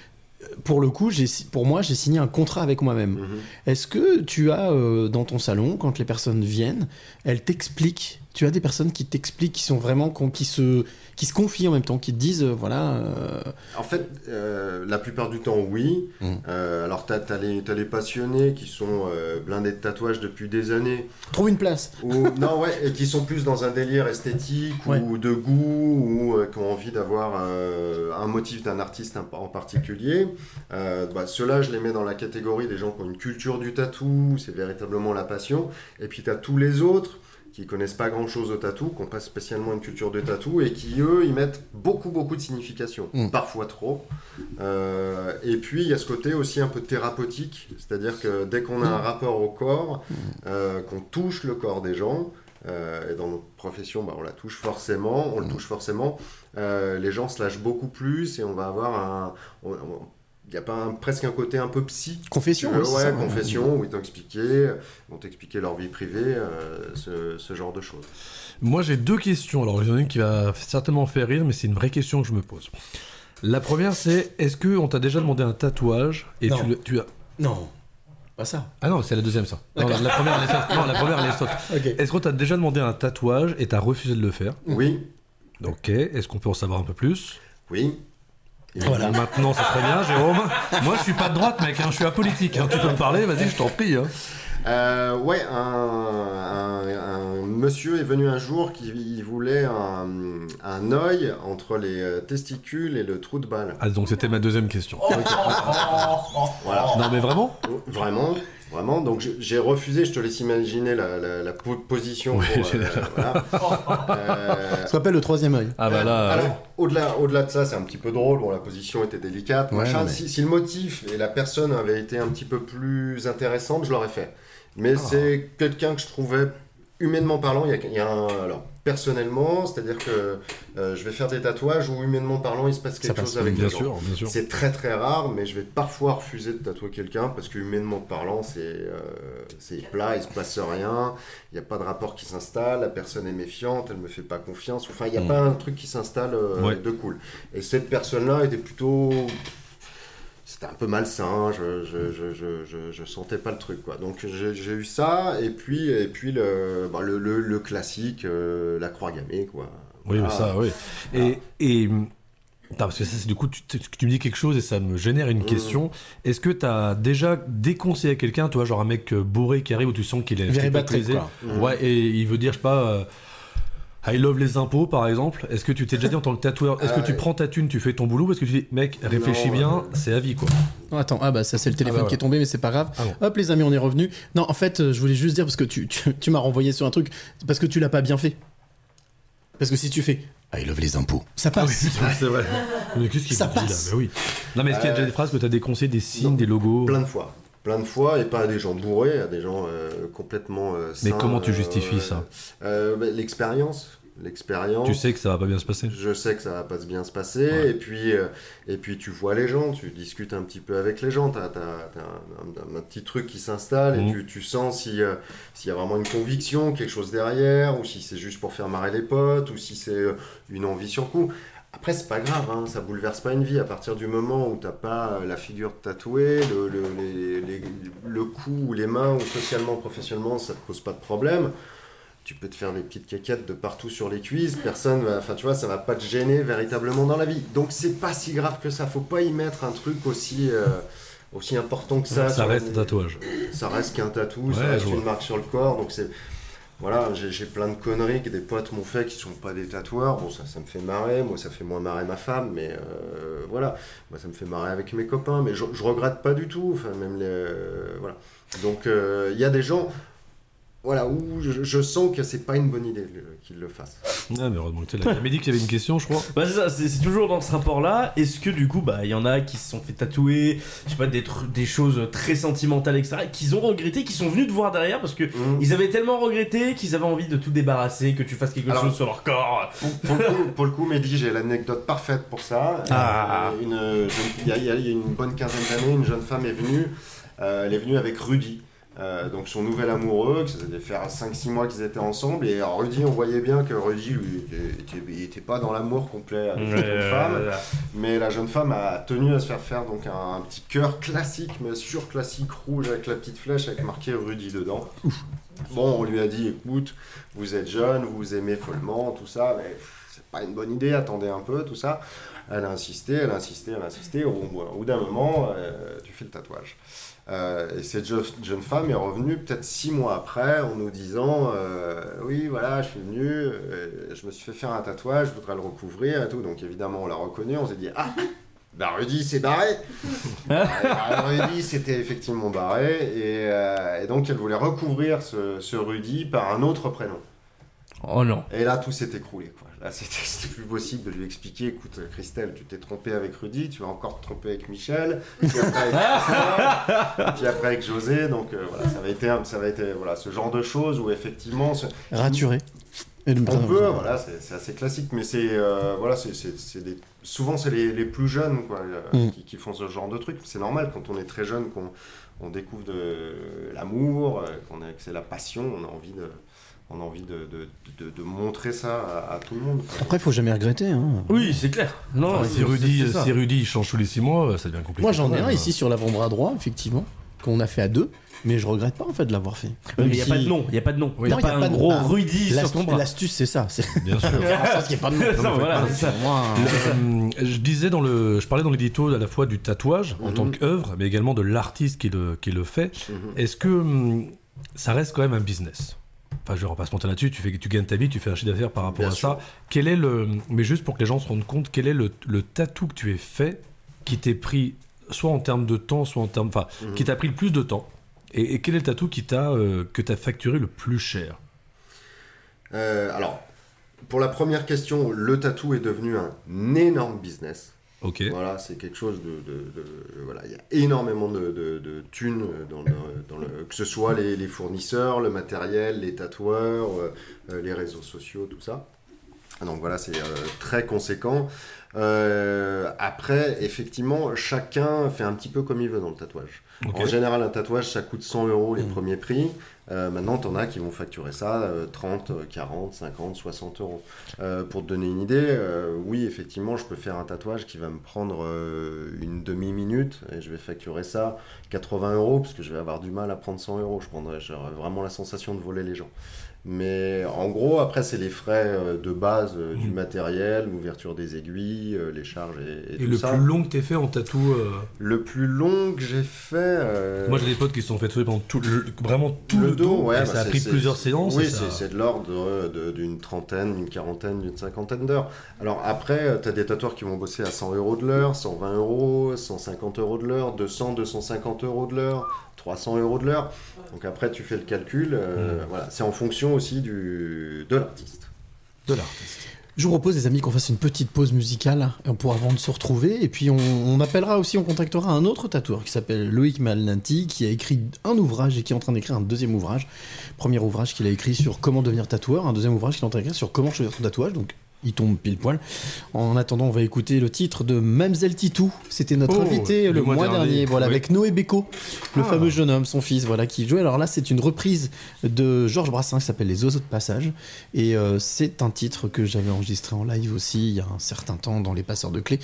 pour le coup pour moi j'ai signé un contrat avec moi-même. Mhm. Est-ce que tu as euh, dans ton salon quand les personnes viennent, elles t'expliquent tu as des personnes qui t'expliquent qui sont vraiment qui se qui se confient en même temps qui te disent euh, voilà euh, En fait, euh, la plupart du temps, oui. Euh, alors, tu as, les, t'as les passionnés qui sont blindés de tatouages depuis des années. trouve une place. Ou, non, ouais, et qui sont plus dans un délire esthétique Ouais. ou de goût, ou qui ont envie d'avoir un motif d'un artiste en particulier. Bah, Ceux-là, je les mets dans la catégorie des gens qui ont une culture du tatou, c'est véritablement la passion. Et puis, tu as tous les autres qui connaissent pas grand chose au tatou, qui n'ont pas spécialement une culture de tatou et qui eux y mettent beaucoup beaucoup de signification, Mm. parfois trop. Euh, et puis il y a ce côté aussi un peu thérapeutique, c'est-à-dire que dès qu'on a un rapport au corps, euh, qu'on touche le corps des gens, euh, et dans notre profession bah, on la touche forcément, on le touche forcément, les gens se lâchent beaucoup plus et on va avoir un... on- on- il n'y a pas un- presque un côté un peu psy Confession, Euh, oui, ouais, ça, ouais. confession, où ils t'ont expliqué, euh, ils vont t'expliquer leur vie privée, euh, ce, ce genre de choses. Moi, j'ai deux questions. Alors, il y en a une qui va certainement faire rire, mais c'est une vraie question que je me pose. La première, c'est est-ce que on t'a déjà demandé un tatouage et Non. tu, le- tu as Non. Pas ça. Ah non, c'est la deuxième ça. Non, la première, elle est soft. Non, la première, elle est soft. Ok. Est-ce qu'on t'a déjà demandé un tatouage et t'as refusé de le faire? Oui. Ok. Est-ce qu'on peut en savoir un peu plus? Oui. Et Maintenant, ça serait bien, Jérôme. [LAUGHS] Moi, je suis pas de droite, mec. hein, Je suis apolitique. hein. Tu peux me parler, vas-y, je t'en prie. hein. Euh, ouais, un, un- un monsieur est venu un jour qui il voulait un, un œil entre les euh, testicules et le trou de balle. Ah, donc c'était ma deuxième question. [LAUGHS] Voilà. Non, mais vraiment? Vraiment. Vraiment, donc j'ai refusé, je te laisse imaginer la, la- la po- position. Pour, j'ai- voilà. Euh, Ça s'appelle le troisième œil. Ah bah là, alors, ouais. au-delà, au-delà de ça, c'est un petit peu drôle. Bon, la position était délicate. Ouais, machin. mais- Si, si le motif et la personne avaient été un petit peu plus intéressantes, je l'aurais fait. Mais Ah. c'est quelqu'un que je trouvais humainement parlant. Il y a, y a un, alors personnellement, c'est-à-dire que euh, je vais faire des tatouages où humainement parlant, il se passe quelque passe, chose avec bien les gens. sûr, bien sûr. C'est très très rare, mais je vais parfois refuser de tatouer quelqu'un parce que humainement parlant, c'est euh, c'est plat, il se passe rien, il n'y a pas de rapport qui s'installe, la personne est méfiante, elle me fait pas confiance, enfin il n'y a Mm. pas un truc qui s'installe euh, Ouais. de cool. Et cette personne-là était plutôt c'était un peu malsain, je, je, je, je, je, je sentais pas le truc quoi. Donc j'ai eu ça et puis et puis le bah, le, le, le classique euh, la croix gammée quoi. Oui, mais ça, oui. Et, et parce que ça, c'est du coup, tu, tu- me dis quelque chose et ça me génère une Mm. question. Est-ce que tu as déjà déconseillé à quelqu'un, tu vois, genre un mec euh, bourré qui arrive où tu sens qu'il est un Very petit peu bad trip, brisé quoi. Mm. Ouais, et il veut dire, je sais pas. euh, I love les impôts, par exemple. Est-ce que tu t'es déjà dit en tant que tatoueur, est-ce que Ah tu ouais. prends ta thune, tu fais ton boulot, parce que tu dis, mec, réfléchis Non, bien, ouais. c'est à vie, quoi. Non, attends, ah bah ça c'est le téléphone Ah bah qui est tombé, mais c'est pas grave. Ah bon. Hop les amis, on est revenu. Non, en fait, euh, je voulais juste dire parce que tu, tu, tu m'as renvoyé sur un truc, parce que tu l'as pas bien fait. Parce que si tu fais, ah il love les impôts, ça Ah oui, passe. c'est vrai. Mais qu'est-ce qu'il Ça me dit, là passe. Mais oui. Non, mais est-ce qu'il y a Euh, déjà des phrases que tu as déconseillé, des signes, non. des logos Plein de fois. Plein de fois, et pas à des gens bourrés, à des gens euh, complètement euh, Mais comment tu euh, justifies ça euh, bah, L'expérience. L'expérience. Tu sais que ça va pas bien se passer Je sais que ça va pas bien se passer, Ouais. et, puis, euh, et puis tu vois les gens, tu discutes un petit peu avec les gens, tu as, un, un- un petit truc qui s'installe, et tu, tu sens euh, s'il y a vraiment une conviction, quelque chose derrière, ou si c'est juste pour faire marrer les potes, ou si c'est euh, une envie sur coup. Après, c'est pas grave, hein, ça bouleverse pas une vie. À partir du moment où t'as pas la figure tatouée, le, le, les- les- le cou ou les mains, ou socialement, professionnellement, ça te pose pas de problème. Tu peux te faire des petites caquettes de partout sur les cuisses, personne va, enfin tu vois, ça va pas te gêner véritablement dans la vie. Donc c'est pas si grave que ça, faut pas y mettre un truc aussi, euh, aussi important que ça. Ça reste un tatouage. Ça reste qu'un tatou, Ouais, ça reste une marque sur le corps, donc c'est. Voilà, j'ai plein de conneries que des potes m'ont fait qui sont pas des tatoueurs. Bon, ça, ça me fait marrer. Moi, ça fait moins marrer ma femme, mais euh, voilà. Moi, ça me fait marrer avec mes copains, mais je, je regrette pas du tout. Enfin, même les. euh, voilà. Donc, il y a des gens. Voilà, où je, je sens que c'est pas une bonne idée qu'ils le fassent. Ah, mais heureusement que tu m'a dit qu'il y avait une question, je crois. Bah c'est ça, c'est c'est toujours dans ce rapport-là. Est-ce que du coup, bah il y en a qui se sont fait tatouer, je sais pas, des, tru- des choses très sentimentales, etc., qu'ils ont regretté, qui sont venus te voir derrière parce que Mhm. ils avaient tellement regretté qu'ils avaient envie de tout débarrasser, que tu fasses quelque Alors- chose sur leur corps. Pour, pour le coup, pour le coup, Mehdi, j'ai l'anecdote parfaite pour ça. Ah. Euh, jeune- il, y a, il y a- il y a une bonne quinzaine d'années, une jeune femme est venue. euh, elle est venue avec Rudy. Euh, donc son nouvel amoureux, que ça devait faire 5-6 mois qu'ils étaient ensemble, et Rudy, on voyait bien que Rudy, lui, il était pas dans l'amour complet avec la jeune femme, mais la jeune femme a tenu à se faire faire donc un, un petit cœur classique, mais surclassique rouge avec la petite flèche avec marqué Rudy dedans. Bon, on lui a dit, écoute, vous êtes jeune, vous vous aimez follement, tout ça, mais c'est pas une bonne idée, attendez un peu, tout ça. Elle a insisté, elle a insisté, elle a insisté. Au, bout- au bout d'un moment, euh, tu fais le tatouage. Euh, et cette jeune, femme est revenue peut-être six mois après en nous disant euh, Oui, voilà, je suis venu, euh, je me suis fait faire un tatouage, je voudrais le recouvrir et tout. Donc évidemment, on l'a reconnu, on s'est dit Ah bah Rudy s'est barré [LAUGHS] Rudy s'était effectivement barré et, euh, et donc elle voulait recouvrir ce, ce Rudy par un autre prénom. Oh non. Et là, tout s'est écroulé. Quoi. Là, c'était [LAUGHS] plus possible de lui expliquer écoute, Christelle, tu t'es trompé avec Rudy, tu vas encore te tromper avec Michel, puis après avec, Christophe, puis après avec José. Donc euh, voilà, ça va été, ça été voilà, ce genre de choses où effectivement. ce- Raturé. Et le- on peut, voilà, c'est assez classique, mais c'est euh, voilà, c'est des- souvent c'est les, les plus jeunes quoi, euh, Mm. qui, qui font ce genre de trucs. C'est normal quand on est très jeune, qu'on on découvre de l'amour, qu'on que c'est la passion, on a envie de, on a envie de, de, de- de montrer ça à, à tout le monde. Après, faut jamais regretter. Hein. Oui, c'est clair. Non, Ah, si, Rudy, si Rudy il change tous les 6 mois, ça devient compliqué. Moi, j'en ai un ici sur l'avant-bras droit, effectivement, qu'on a fait à deux, mais je regrette pas en fait de l'avoir fait. Il n'y a pas de nom, il n'y a pas de nom. Oui. Il n'y a pas un de- gros ah, Rudy sur ton bras. L'astuce, c'est ça. Bien [LAUGHS] sûr. Pas de nom. [LAUGHS] Voilà, ça. Le- euh, je disais dans le, je parlais dans l'édito à la fois du tatouage en Mhm. tant qu'œuvre, mais également de l'artiste qui le, qui le fait. Mhm. Est-ce que hum, ça reste quand même un business? Enfin, je ne vais pas se mentir là-dessus. Tu fais, tu gagnes ta vie, tu fais un chiffre d'affaires par rapport Bien à sûr. ça. Quel est le, mais juste pour que les gens se rendent compte, quel est le, le tatou que tu as fait qui t'est pris soit en termes de temps, soit en termes, enfin, Mhm. qui t'a pris le plus de temps? Et, et quel est le tatou qui t'a, euh, que t'as facturé le plus cher? Euh, alors, pour la première question, le tatou est devenu un énorme business. Ok. Voilà, c'est quelque chose de, de- de- voilà, il y a énormément de, thunes dans le, dans le- que ce soit les, les fournisseurs, le matériel, les tatoueurs, euh, euh, les réseaux sociaux, tout ça. Donc voilà, c'est euh, très conséquent. Euh, après, effectivement, chacun fait un petit peu comme il veut dans le tatouage. Ok. En général, un tatouage, ça coûte 100 euros les premiers prix. Euh, maintenant, t'en as qui vont facturer ça euh, 30, euh, 40, 50, 60 euros. Euh, pour te donner une idée, euh, oui, effectivement, je peux faire un tatouage qui va me prendre une demi-minute et je vais facturer ça 80 euros parce que je vais avoir du mal à prendre 100 euros. Je prendrai vraiment la sensation de voler les gens. Mais en gros, après, c'est les frais euh, de base euh, du matériel, l'ouverture des aiguilles, euh, les charges et, et Et tout le ça. plus long que t'aies fait en tatou euh, Le plus long que j'ai fait. Moi j'ai des potes qui se sont fait tatouer pendant tout le, vraiment tout le, le dos, ouais, et bah, ça a pris plusieurs séances. Oui, ça- c'est- de l'ordre d'une trentaine, d'une quarantaine, d'une cinquantaine d'heures. Alors après, tu as des tatoueurs qui vont bosser à 100 euros de l'heure, 120 euros, 150 euros de l'heure, 200, 250 euros de l'heure, 300 euros de l'heure. Donc après, tu fais le calcul. euh, Voilà, c'est en fonction aussi du, de l'artiste. De l'artiste. Je vous propose, les amis, qu'on fasse une petite pause musicale et on pourra avant de se retrouver. Et puis, on, on appellera aussi, on contactera un autre tatoueur qui s'appelle Loïc Malnati, qui a écrit un ouvrage et qui est en train d'écrire un deuxième ouvrage. Premier ouvrage qu'il a écrit sur comment devenir tatoueur, un deuxième ouvrage qu'il est en train d'écrire sur comment choisir son tatouage. Donc, il tombe pile poil. En attendant, on va écouter le titre de Mamselle Titou. C'était notre Oh, invité le, le mois, mois dernier, dernier, voilà, oui. avec Noé Beko, le Ah. fameux jeune homme, son fils, voilà, qui jouait. Alors là, c'est une reprise de Georges Brassens qui s'appelle Les Oiseaux de Passage. Et euh, c'est un titre que j'avais enregistré en live aussi il y a un certain temps dans Les Passeurs de Clés.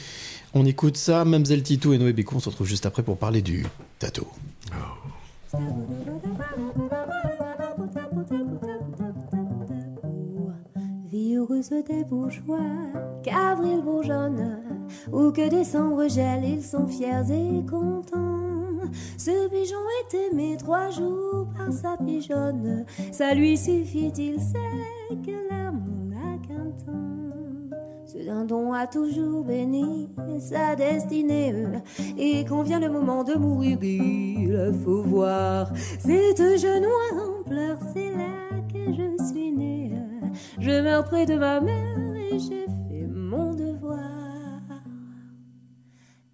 On écoute ça, Mamselle Titou et Noé Beko. On se retrouve juste après pour parler du tatou. Vie heureuse des bourgeois, qu'avril bourgeonne, ou que décembre gèle, ils sont fiers et contents. Ce pigeon est aimé trois jours par sa pigeonne, ça lui suffit, il sait que l'amour n'a qu'un temps. Ce dindon a toujours béni sa destinée, et quand vient le moment de mourir, il faut voir cette jeune en pleurs, c'est là que je suis née. Je meurs près de ma mère et j'ai fait mon devoir.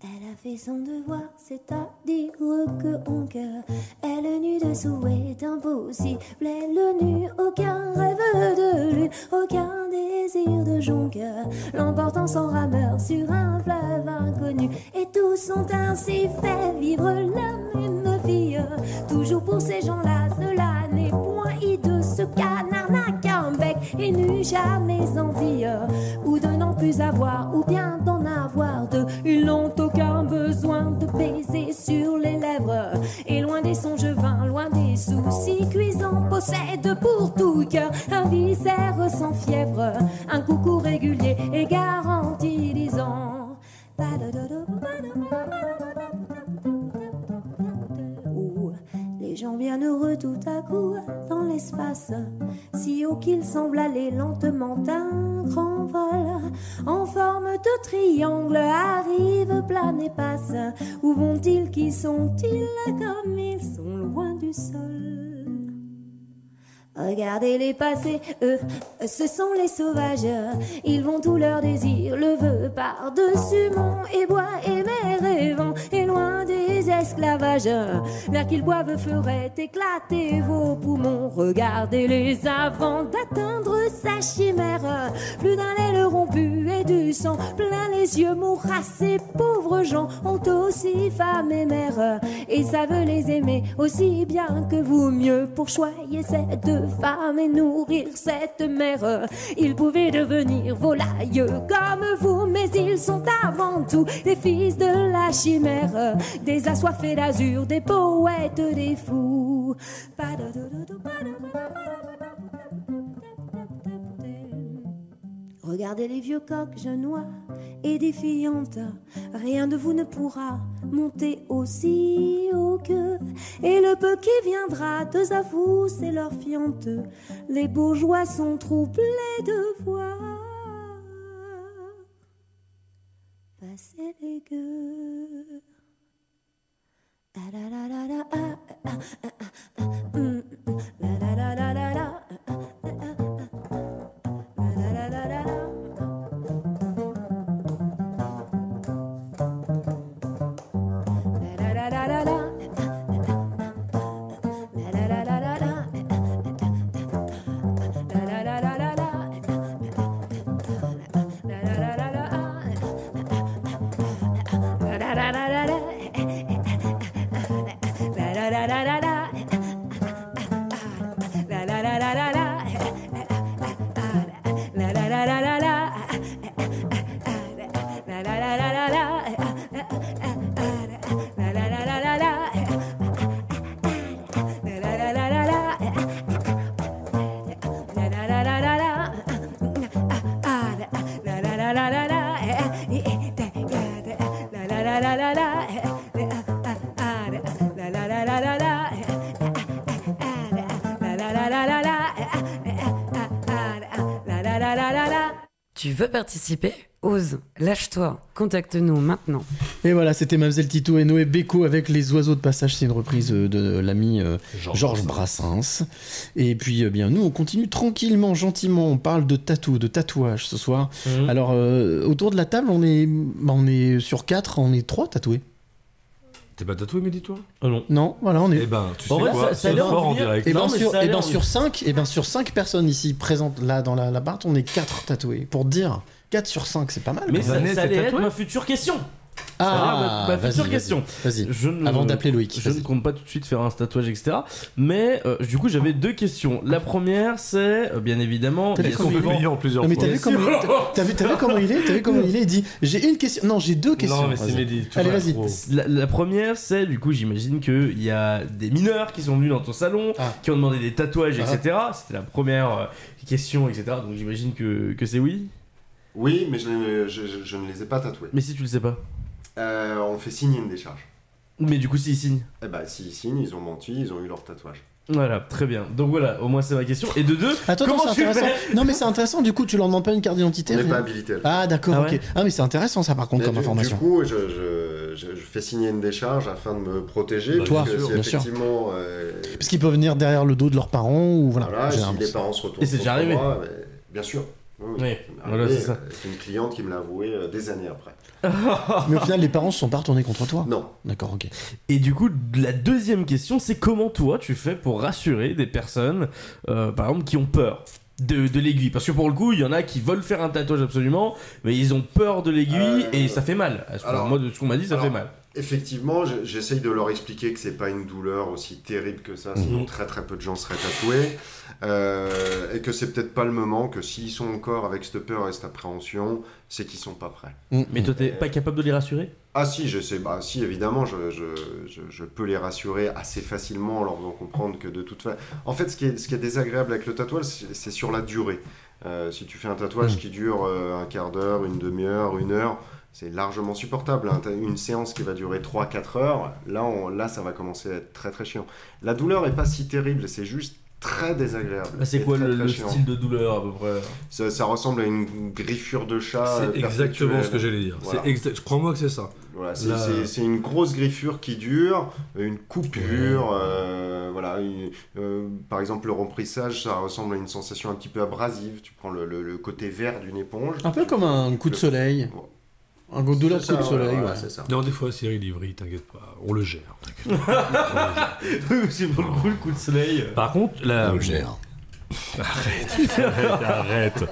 Elle a fait son devoir, c'est-à-dire que en cœur, elle nue de souhait impossible. Elle nue, aucun rêve de lune, aucun désir de jonqueur, l'emportant sans rameur sur un fleuve inconnu. Et tous sont ainsi fait vivre la même vie. Toujours pour ces gens-là, cela n'est point hideux. Ce canard et n'eut jamais envie ou de n'en plus avoir ou bien d'en avoir deux. Ils n'ont aucun besoin de baiser sur les lèvres et loin des songes vains, loin des soucis cuisants, possède pour tout cœur un viscère sans fièvre, un coucou régulier et garanti disant. Gens bien heureux tout à coup dans l'espace, si haut qu'ils semblent aller lentement un grand vol, en forme de triangle, arrivent, planent et passent. Où vont-ils, qui sont-ils, comme ils sont loin du sol Regardez-les passer, eux, ce sont les sauvages. Ils vont tout leur désir, le veut par-dessus mont et bois et mer et vent, et loin des esclavages. L'air qu'ils boivent ferait éclater vos poumons. Regardez-les avant d'atteindre sa chimère. Plus d'un aileron bu et du sang, plein les yeux mourras. Ces pauvres gens ont aussi femme et mère, et savent les aimer aussi bien que vous, mieux pour choyer cette femme et nourrir cette mère. Ils pouvaient devenir volailles comme vous, mais ils sont avant tout des fils de la chimère, des assoiffés d'azur, des poètes, des fous. Regardez les vieux coqs genois et défiantes, rien de vous ne pourra monter aussi haut que. Et le peu qui viendra, deux à vous, c'est leur fiente. Les bourgeois sont troublés de voir les gueux. Tu veux participer Ose, lâche-toi, contacte-nous maintenant. Et voilà, c'était Mademoiselle Tito et Noé Beko avec Les Oiseaux de Passage. C'est une reprise euh, de l'ami euh, Georges Brassens. Et puis, euh, bien, nous, on continue tranquillement, gentiment. On parle de tatou, de tatouage ce soir. Mhm. Alors, euh, autour de la table, on est, bah, on est sur quatre, on est trois tatoués. T'es pas tatoué, Mehdi, toi? Ah non. Non, voilà, on est. Eh ben, tu En sais vrai, quoi ça- ça a Ce l'air soir, en direct. Et Non, bien mais sur, ça a et l'air ben sur 5, et ben sur cinq personnes ici présentes là dans la, l'appart, on est 4 tatoués. Pour dire 4 sur 5, c'est pas mal. Mais quand ça, même. ça allait être ma future question. Ah, ma, ma future question. vas-y. Je ne- Avant d'appeler Loïc, Je ne compte pas tout de suite faire un tatouage, etc. Mais euh, du coup, j'avais deux questions. La première, c'est euh, bien évidemment. T'as vu comment il est plusieurs Non, mais fois. t'as vu, comment t'as- vu, comment il est T'as vu comment il est Il dit J'ai une question. Non, j'ai deux questions. Non, mais c'est. Mehdi, Allez, va vas-y. La, la première, c'est du coup, j'imagine qu'il y a des mineurs qui sont venus dans ton salon, qui ont demandé des tatouages, Ah. etc. C'était la première euh, question, etc. Donc j'imagine que, que c'est oui. Oui, mais je, ne- je- je- je ne les ai pas tatoués. Mais si tu le sais pas. Euh, on fait signer une décharge. Mais du coup, s'ils signent. Eh ben, s'ils signent, ils ont menti, ils ont eu leur tatouage. Voilà, très bien. Donc voilà, au moins c'est ma question. Et de deux, Attends, comment tu intéressant. fais Non, mais c'est intéressant. Du coup, tu leur demandes pas une carte d'identité On n'est pas habilité à le Ah, d'accord, Ah ok. ouais Ah, mais c'est intéressant ça, par contre, Mais comme du, information. Du coup, je, je- je- je fais signer une décharge afin de me protéger. Bah, Toi, si bien sûr. effectivement, euh, Parce qu'ils peuvent venir derrière le dos de leurs parents ou voilà. voilà, si généralement, les parents se retournent Et c'est déjà contre arrivé. moi, mais bien sûr. Oui, voilà, c'est ça. C'est une cliente qui me l'a avoué euh, des années après. [LAUGHS] Mais au final, les parents se sont pas retournés contre toi Non. D'accord, ok. Et du coup, la deuxième question, c'est comment toi tu fais pour rassurer des personnes, euh, par exemple, qui ont peur de, de l'aiguille? Parce que pour le coup, il y en a qui veulent faire un tatouage absolument, mais ils ont peur de l'aiguille Euh, et ça fait mal. À ce alors- moi, de ce qu'on m'a dit, ça alors, fait mal. Effectivement, je- j'essaye de leur expliquer que c'est pas une douleur aussi terrible que ça, sinon Mhm. très très peu de gens seraient tatoués, euh, et que c'est peut-être pas le moment, que s'ils sont encore avec cette peur et cette appréhension, c'est qu'ils sont pas prêts. Mais toi, t'es pas capable de les rassurer? Ah si, je sais, bah si évidemment, je, je, je, je peux les rassurer assez facilement en leur faisant comprendre que de toute façon... En fait, ce qui est, ce qui est désagréable avec le tatouage, c'est sur la durée. Euh, si tu fais un tatouage Mm. qui dure euh, un quart d'heure, une demi-heure, une heure, c'est largement supportable. hein. Une séance qui va durer 3-4 heures, là, on, là, ça va commencer à être très très chiant. La douleur est pas si terrible, c'est juste très désagréable. Bah, C'est quoi très, le, très le style de douleur à peu près? Ça, ça ressemble à une griffure de chat. C'est exactement ce que j'allais dire. Voilà. Exa- Crois-moi que c'est ça. Voilà, c'est c'est une grosse griffure qui dure, une coupure, euh, voilà. une- euh, par exemple, le remplissage, ça ressemble à une sensation un petit peu abrasive. Tu prends le, le- le côté vert d'une éponge. Un peu comme un coup de soleil. Un coup de douleur C'est coup de soleil, ouais. c'est ça. Non, des fois, Cyril Ivry, t'inquiète pas, on le gère. t'inquiète pas. [LAUGHS] C'est pour le coup le coup de soleil. Par contre, la... On le gère. Arrête, arrête, [LAUGHS] arrête.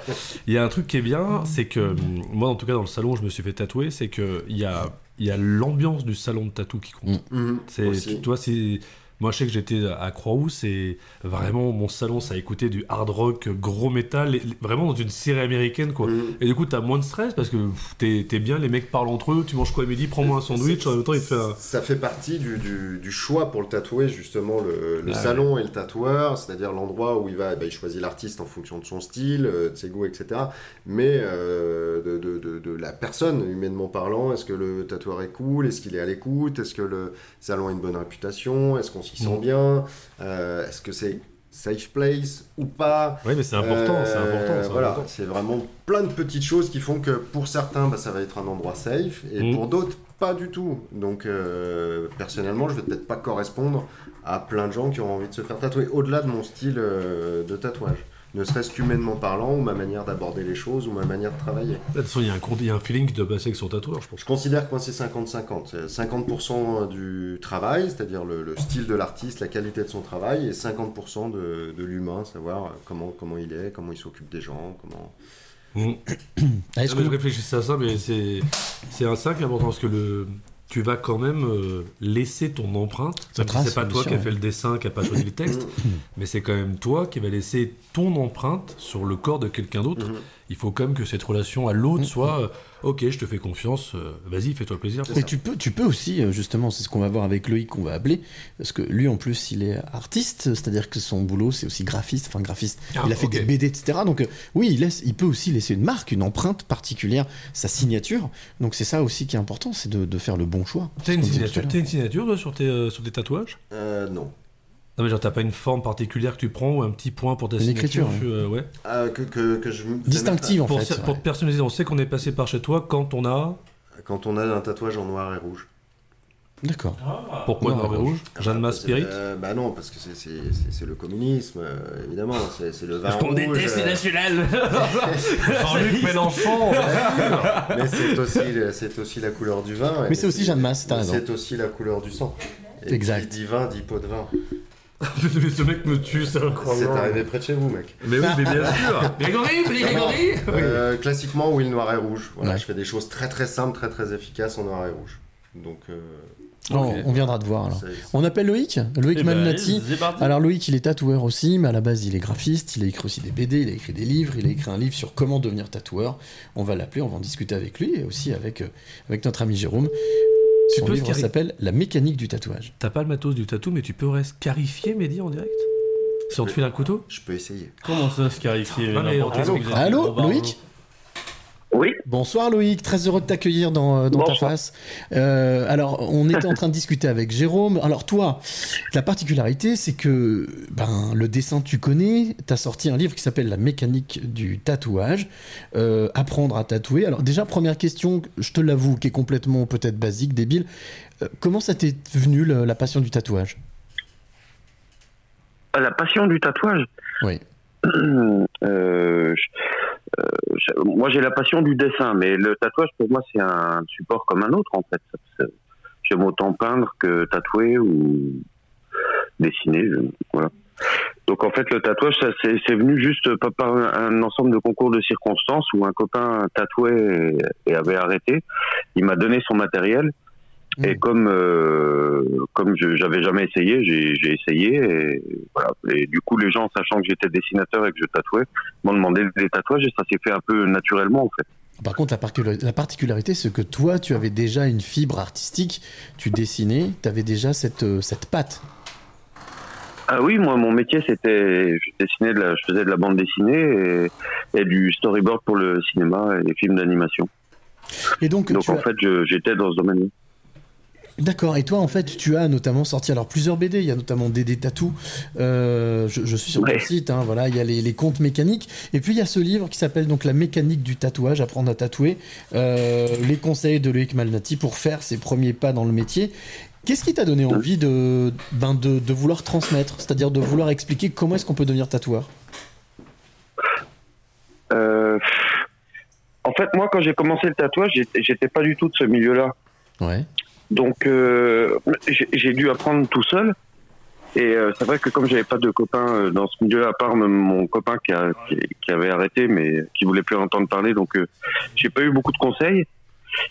Il y a un truc qui est bien, c'est que hum, moi, en tout cas, dans le salon, où je me suis fait tatouer, c'est que il y a, il y a l'ambiance du salon de tatou qui compte. Mhm, C'est, aussi. tu, toi, c'est moi, je sais que j'étais à Croix-Rousse et vraiment mon salon, ça écoutait du hard rock, gros métal, et- vraiment dans une série américaine, quoi. Mhm. Et du coup, t'as moins de stress parce que t'es, t'es bien, les mecs parlent entre eux, tu manges quoi à midi, prends-moi un sandwich, en même temps, il te fait un. Ça fait partie du, du- du choix pour le tatouer, justement, le, le Ah salon et le tatoueur, c'est-à-dire l'endroit où il va, ben, il choisit l'artiste en fonction de son style, euh, de ses goûts, etc. Mais euh, de, de- de- de la personne, humainement parlant, est-ce que le tatoueur est cool, est-ce qu'il est à l'écoute, est-ce que le salon a une bonne réputation, est-ce qu'on s'y sent Mm. bien, Euh, est-ce que c'est safe place ou pas? Ouais, mais c'est important, c'est important, c'est voilà. important. C'est vraiment plein de petites choses qui font que pour certains, bah, ça va être un endroit safe et Mhm. pour d'autres, pas du tout. Donc, euh, personnellement, je vais peut-être pas correspondre à plein de gens qui ont envie de se faire tatouer au-delà de mon style euh, de tatouage. Ne serait-ce qu'humainement parlant, ou ma manière d'aborder les choses, ou ma manière de travailler. De toute façon, il y, a un compte- il y a un feeling qui doit passer avec son tatoueur, je pense. Je considère que c'est 50-50. C'est 50% du travail, c'est-à-dire le, le style de l'artiste, la qualité de son travail, et 50% de, de l'humain, savoir comment, comment il est, comment il s'occupe des gens, comment... Mm. Ah, est-ce que- Je réfléchissais à ça, mais c'est c'est un sac important parce que le, tu vas quand même euh, laisser ton empreinte. C'est pas toi qui a ouais. fait le dessin, qui a pas choisi le texte, [COUGHS] mais c'est quand même toi qui va laisser ton empreinte sur le corps de quelqu'un d'autre. Il faut quand même que cette relation à l'autre soit euh, ok, je te fais confiance, euh, vas-y, fais-toi plaisir. Et tu peux, tu peux aussi, euh, justement, c'est ce qu'on va voir avec Loïc, qu'on va appeler, parce que lui, en plus, il est artiste, c'est-à-dire que son boulot, c'est aussi graphiste, enfin graphiste, Ah, il a fait des BD, etc. Donc, euh, oui, il, laisse, il peut aussi laisser une marque, une empreinte particulière, sa signature. Donc, c'est ça aussi qui est important, c'est de, de faire le bon choix. T'as une, une signature toi, sur, tes, euh, sur tes tatouages? Euh, non. Non, mais genre, t'as pas une forme particulière que tu prends ou un petit point pour ta signature écriture, tu- euh, ouais. Euh, que, que, que je Distinctive, en pour, fait, Pour ouais. te personnaliser, on sait qu'on est passé par chez toi quand on a. Quand on a un tatouage en noir et rouge. D'accord. Pourquoi Noir noir et et rouge Jeanne Mas C'est- Spirit euh, Bah non, parce que c'est- c'est c'est- c'est le communisme, euh, évidemment. C'est c'est le vin Parce qu'on rouge, déteste les nationales. [LAUGHS] Jean-Luc Mélenchon Mais c'est aussi, c'est aussi la couleur du vin. Mais c'est aussi Jeanne Masse, t'as raison. C'est aussi la couleur du sang. Et Exact. Qui dit vin dit pot de vin. Mais ce mec me tue, c'est C'est incroyable. arrivé près de chez vous, mec. Mais oui, mais bien [LAUGHS] sûr Grégory, Grégory Euh, Classiquement, oui, le noir et rouge. Voilà, Ouais. Je fais des choses très très simples, très très efficaces en noir et rouge. Donc. euh, Oh, on viendra te voir alors. c'est- On appelle Loïc Loïc Eh ben, c'est parti. Alors Loïc, il est tatoueur aussi, mais à la base, il est graphiste. Il a écrit aussi des BD, il a écrit des livres. Il a écrit un livre sur comment devenir tatoueur. On va l'appeler, on va en discuter avec lui et aussi avec, euh, avec notre ami Jérôme. Tu Son peux livre s'appelle La mécanique du tatouage. T'as pas le matos du tatou, mais tu peux scarifier Mehdi en direct? Si on te file un couteau? Je peux essayer. Comment ça, scarifier. Allô, Loïc? Oui. Bonsoir Loïc, très heureux de t'accueillir dans, euh, dans ta face. Euh, alors, on était en train de discuter avec Jérôme. Alors toi, la particularité, c'est que ben, le dessin, tu connais. Tu as sorti un livre qui s'appelle La mécanique du tatouage. Euh, apprendre à tatouer. Alors déjà, première question, je te l'avoue, qui est complètement peut-être basique, débile. Euh, comment ça t'est venu le- la passion du tatouage? La passion du tatouage? Oui. Je- moi, j'ai la passion du dessin, mais le tatouage, pour moi, c'est un support comme un autre, en fait. J'aime autant peindre que tatouer ou dessiner. Donc, en fait, le tatouage, c'est venu juste par un, ensemble de concours de circonstances où un copain tatouait et avait arrêté. Il m'a donné son matériel. Et comme euh, comme je j'avais jamais essayé, j'ai essayé et voilà. Et du coup, les gens, sachant que j'étais dessinateur et que je tatouais, m'ont demandé des tatouages et ça s'est fait un peu naturellement en fait. Par contre, la, particula- la particularité, c'est que toi, tu avais déjà une fibre artistique. Tu dessinais, tu avais déjà cette, euh, cette patte. Ah oui, moi mon métier c'était je dessinais de la, je faisais de la bande dessinée et, et du storyboard pour le cinéma et les films d'animation. Et donc, Donc en as- fait, j'étais dans ce domaine-là. D'accord, et toi en fait tu as notamment sorti alors plusieurs BD, il y a notamment Dédé Tatou, euh, je, je suis sur ton site, hein, voilà, il y a les, les contes mécaniques, et puis il y a ce livre qui s'appelle donc La mécanique du tatouage, apprendre à tatouer, euh, les conseils de Loïc Malnati pour faire ses premiers pas dans le métier. Qu'est-ce qui t'a donné envie de, ben de, de vouloir transmettre, c'est-à-dire de vouloir expliquer comment est-ce qu'on peut devenir tatoueur? Euh, en fait, moi, quand j'ai commencé le tatouage, j'étais pas du tout de ce milieu-là. Ouais. Donc, euh, j'ai dû apprendre tout seul. Et euh, c'est vrai que comme j'avais pas de copains euh, dans ce milieu, à part mon copain qui, a, qui, qui avait arrêté, mais qui voulait plus en entendre parler, donc euh, j'ai pas eu beaucoup de conseils.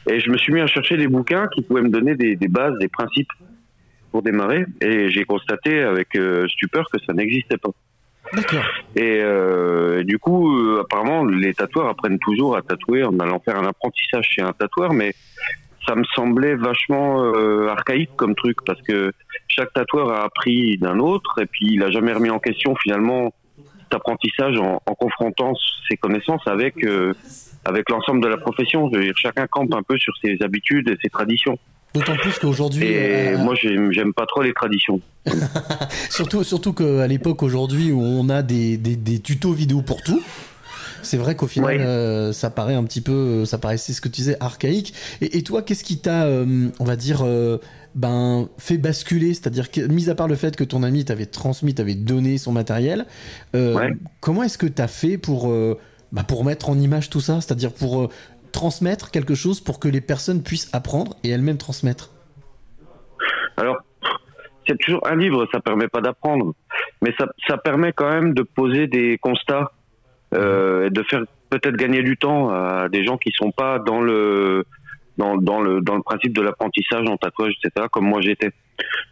Et je me suis mis à chercher des bouquins qui pouvaient me donner des, des bases, des principes pour démarrer. Et j'ai constaté avec stupeur que ça n'existait pas. D'accord. Et euh, du coup, euh, apparemment, les tatoueurs apprennent toujours à tatouer en allant faire un apprentissage chez un tatoueur, mais ça me semblait vachement euh, archaïque comme truc parce que chaque tatoueur a appris d'un autre et puis il a jamais remis en question finalement cet apprentissage en, en confrontant ses connaissances avec euh, avec l'ensemble de la profession. Je veux dire, chacun campe un peu sur ses habitudes et ses traditions. D'autant plus qu'aujourd'hui... Et euh, moi, j'aime pas trop les traditions. [LAUGHS] Surtout, surtout qu'à l'époque aujourd'hui où on a des, des, des tutos vidéo pour tout, C'est vrai qu'au final, euh, ça paraît un petit peu, euh, ça paraissait ce que tu disais archaïque. Et, et toi, qu'est-ce qui t'a, euh, on va dire, euh, ben fait basculer? C'est-à-dire que, mis à part le fait que ton ami t'avait transmis, t'avait donné son matériel, comment est-ce que t'as fait pour, bah, pour mettre en image tout ça? C'est-à-dire pour transmettre quelque chose pour que les personnes puissent apprendre et elles-mêmes transmettre? Alors, c'est toujours un livre, ça permet pas d'apprendre, mais ça, ça permet quand même de poser des constats euh, et de faire peut-être gagner du temps à des gens qui sont pas dans le dans, le dans le principe de l'apprentissage en tatouage, etc. Comme moi j'étais.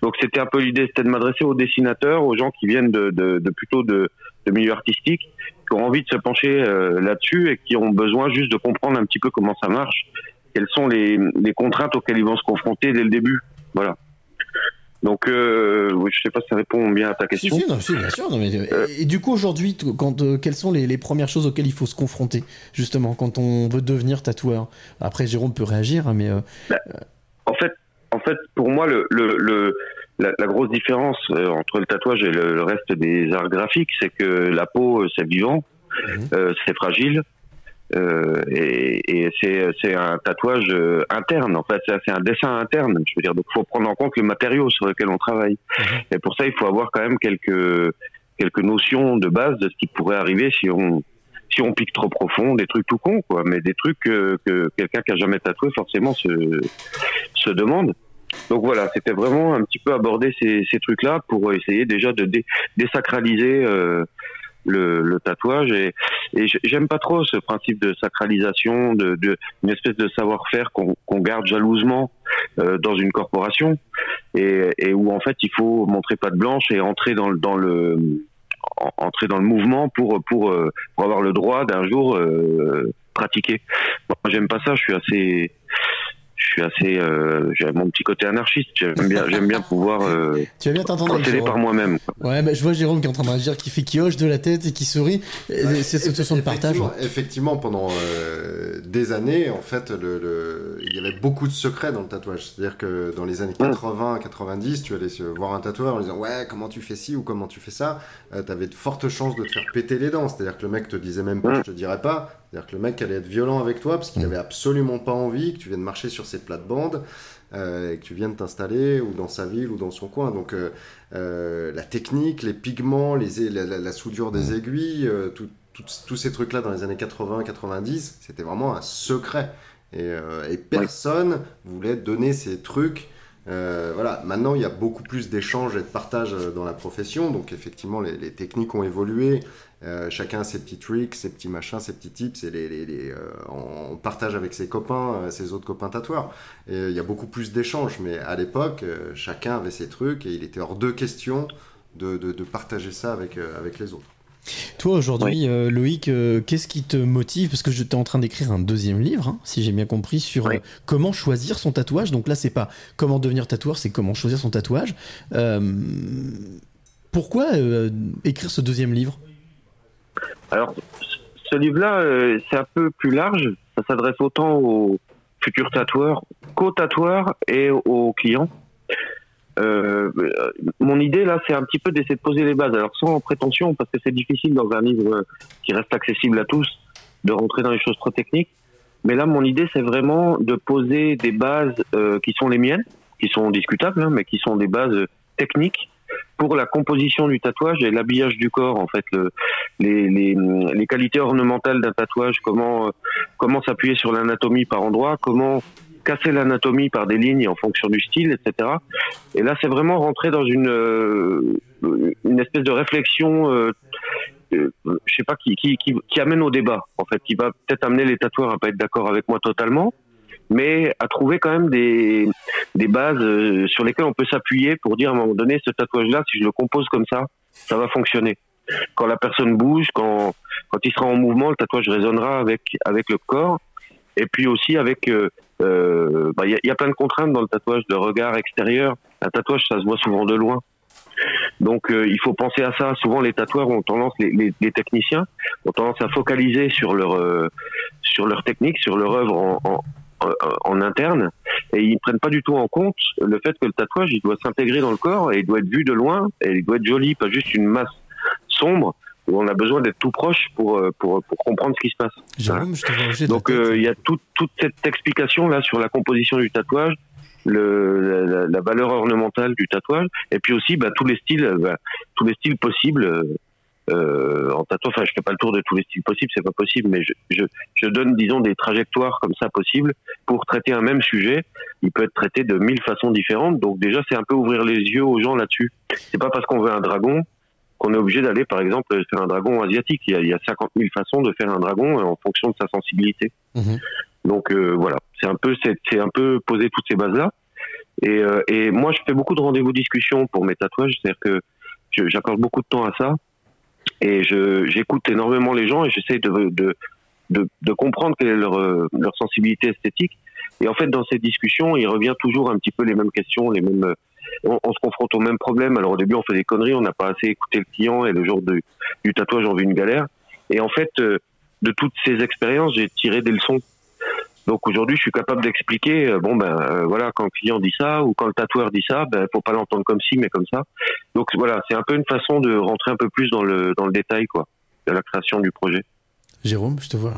Donc c'était un peu l'idée, c'était de m'adresser aux dessinateurs, aux gens qui viennent de, de, de plutôt de, de milieux artistiques, qui ont envie de se pencher euh, là-dessus et qui ont besoin juste de comprendre un petit peu comment ça marche, quelles sont les, les contraintes auxquelles ils vont se confronter dès le début. Voilà. Donc, euh, je sais pas si ça répond bien à ta question. si, non, si, bien sûr. non, mais, euh, et, et du coup, aujourd'hui, quand, euh, quelles sont les, les premières choses auxquelles il faut se confronter, justement, quand on veut devenir tatoueur? Après, Jérôme peut réagir, hein, mais. euh, En fait, en fait, pour moi, le, le, le- la, la grosse différence euh, entre le tatouage et le, le reste des arts graphiques, c'est que la peau, c'est vivant, euh, c'est fragile, euh, et, et c'est un tatouage euh, interne. En fait, c'est un dessin interne. Je veux dire, donc, faut prendre en compte le matériau sur lequel on travaille. Et pour ça, il faut avoir quand même quelques quelques notions de base de ce qui pourrait arriver si on si on pique trop profond, des trucs tout cons, quoi, mais des trucs que, que quelqu'un qui a jamais tatoué forcément se, se demande. Donc voilà, c'était vraiment un petit peu aborder ces, ces trucs-là pour essayer déjà de dé- désacraliser euh, le, le tatouage. Et, et j'aime pas trop ce principe de sacralisation, de, de une espèce de savoir-faire qu'on qu'on garde jalousement euh, dans une corporation et, et où en fait il faut montrer patte blanche et entrer dans le dans le en- entrer dans le mouvement pour pour euh, pour avoir le droit d'un jour euh, pratiquer. Moi, j'aime pas ça. Je suis assez je suis assez euh, j'ai mon petit côté anarchiste. J'aime bien j'aime bien pouvoir euh, [LAUGHS] Tu vas bien t'entendre procéder Jérôme. par moi-même. Ouais, bah, je vois Jérôme qui est en train de réagir, qui fait qui hoche de la tête et qui sourit. Ouais, c'est cette situation de partage. Effectivement, effectivement, pendant euh, des années, en fait, le, le- il y avait beaucoup de secrets dans le tatouage. C'est-à-dire que dans les années 80, 90, tu allais voir un tatoueur en disant ouais, comment tu fais ci ou comment tu fais ça. tu avais de fortes chances de te faire péter les dents. C'est-à-dire que le mec te disait même pas, je te dirais pas. C'est-à-dire que le mec allait être violent avec toi parce qu'il avait absolument pas envie que tu viennes marcher sur ses plates-bandes. euh, et que tu viennes t'installer ou dans sa ville ou dans son coin. Donc euh, euh, la technique, les pigments, les, la, la- la soudure des aiguilles, tout- tout- tous ces trucs-là dans les années 80-90, c'était vraiment un secret. Et, et personne voulait donner ces trucs. Voilà, maintenant il y a beaucoup plus d'échanges et de partage dans la profession, donc effectivement les, les techniques ont évolué, Euh, chacun a ses petits tricks, ses petits machins, ses petits tips, et les, les- les, euh, on partage avec ses copains, euh, ses autres copains tatoueurs. Et euh, il y a beaucoup plus d'échanges, mais à l'époque, euh, chacun avait ses trucs et il était hors de question de, de- de partager ça avec, euh, avec les autres. Toi aujourd'hui, euh, Loïc, euh, qu'est-ce qui te motive? Parce que je t'es en train d'écrire un deuxième livre, hein, si j'ai bien compris, sur euh, comment choisir son tatouage. Donc là, c'est pas comment devenir tatoueur, c'est comment choisir son tatouage. Euh, pourquoi euh, écrire ce deuxième livre? Alors, ce livre-là, euh, c'est un peu plus large. Ça s'adresse autant aux futurs tatoueurs qu'aux tatoueurs et aux clients. Euh, mon idée là, c'est un petit peu d'essayer de poser les bases. Alors sans prétention, parce que c'est difficile dans un livre qui reste accessible à tous de rentrer dans les choses trop techniques. Mais là, mon idée, c'est vraiment de poser des bases euh, qui sont les miennes, qui sont discutables, hein, mais qui sont des bases techniques pour la composition du tatouage et l'habillage du corps. En fait, le, les, les, les qualités ornementales d'un tatouage, comment euh, comment s'appuyer sur l'anatomie par endroit, comment casser l'anatomie par des lignes en fonction du style, etc. Et là, c'est vraiment rentrer dans une euh, une espèce de réflexion, euh, euh, je sais pas, qui, qui, qui, qui amène au débat, en fait, qui va peut-être amener les tatoueurs à pas être d'accord avec moi totalement, mais à trouver quand même des, bases euh, sur lesquelles on peut s'appuyer pour dire à un moment donné, ce tatouage-là, si je le compose comme ça, ça va fonctionner. Quand la personne bouge, quand, quand il sera en mouvement, le tatouage résonnera avec, avec le corps. Et puis aussi avec, euh, euh, bah, il y, a, il y a plein de contraintes dans le tatouage de regard extérieur. Un tatouage, ça se voit souvent de loin. Donc il faut penser à ça. Souvent les tatoueurs ont tendance, les, les, techniciens ont tendance à focaliser sur leur sur leur technique, sur leur œuvre en, en, en interne, et ils ne prennent pas du tout en compte le fait que le tatouage il doit s'intégrer dans le corps et il doit être vu de loin et il doit être joli, pas juste une masse sombre où on a besoin d'être tout proche pour, euh, pour, pour comprendre ce qui se passe. Jérôme, je Donc euh, il y a tout- toute cette explication là sur la composition du tatouage, le, la, la valeur ornementale du tatouage, et puis aussi bah, tous les styles, euh, bah, tous les styles possibles. Euh, en tatouage, enfin je fais pas le tour de tous les styles possibles, c'est pas possible, mais je, je, je donne disons des trajectoires comme ça possibles pour traiter un même sujet. Il peut être traité de mille façons différentes, donc déjà c'est un peu ouvrir les yeux aux gens là-dessus. C'est pas parce qu'on veut un dragon qu'on est obligé d'aller, par exemple, faire un dragon asiatique. Il y, a, il y a 50 000 façons de faire un dragon en fonction de sa sensibilité. Donc euh, voilà, c'est un peu c'est un peu poser toutes ces bases là. Et, euh, et moi, je fais beaucoup de rendez-vous discussions pour mes tatouages, c'est-à-dire que j'accorde beaucoup de temps à ça et j'écoute énormément les gens et j'essaie de, de de de comprendre quelle est leur euh, leur sensibilité esthétique. Et en fait, dans ces discussions, il revient toujours un petit peu les mêmes questions, les mêmes. euh, On, on se confronte aux mêmes problèmes. Alors au début, on fait des conneries, on n'a pas assez écouté le client et le jour de- du tatouage, on vit une galère. Et en fait, euh, de toutes ces expériences, j'ai tiré des leçons. Donc aujourd'hui, je suis capable d'expliquer, euh, bon ben euh, voilà, quand le client dit ça ou quand le tatoueur dit ça, ben faut pas l'entendre comme ci mais comme ça. Donc voilà, c'est un peu une façon de rentrer un peu plus dans le dans le détail quoi, de la création du projet. Jérôme, je te vois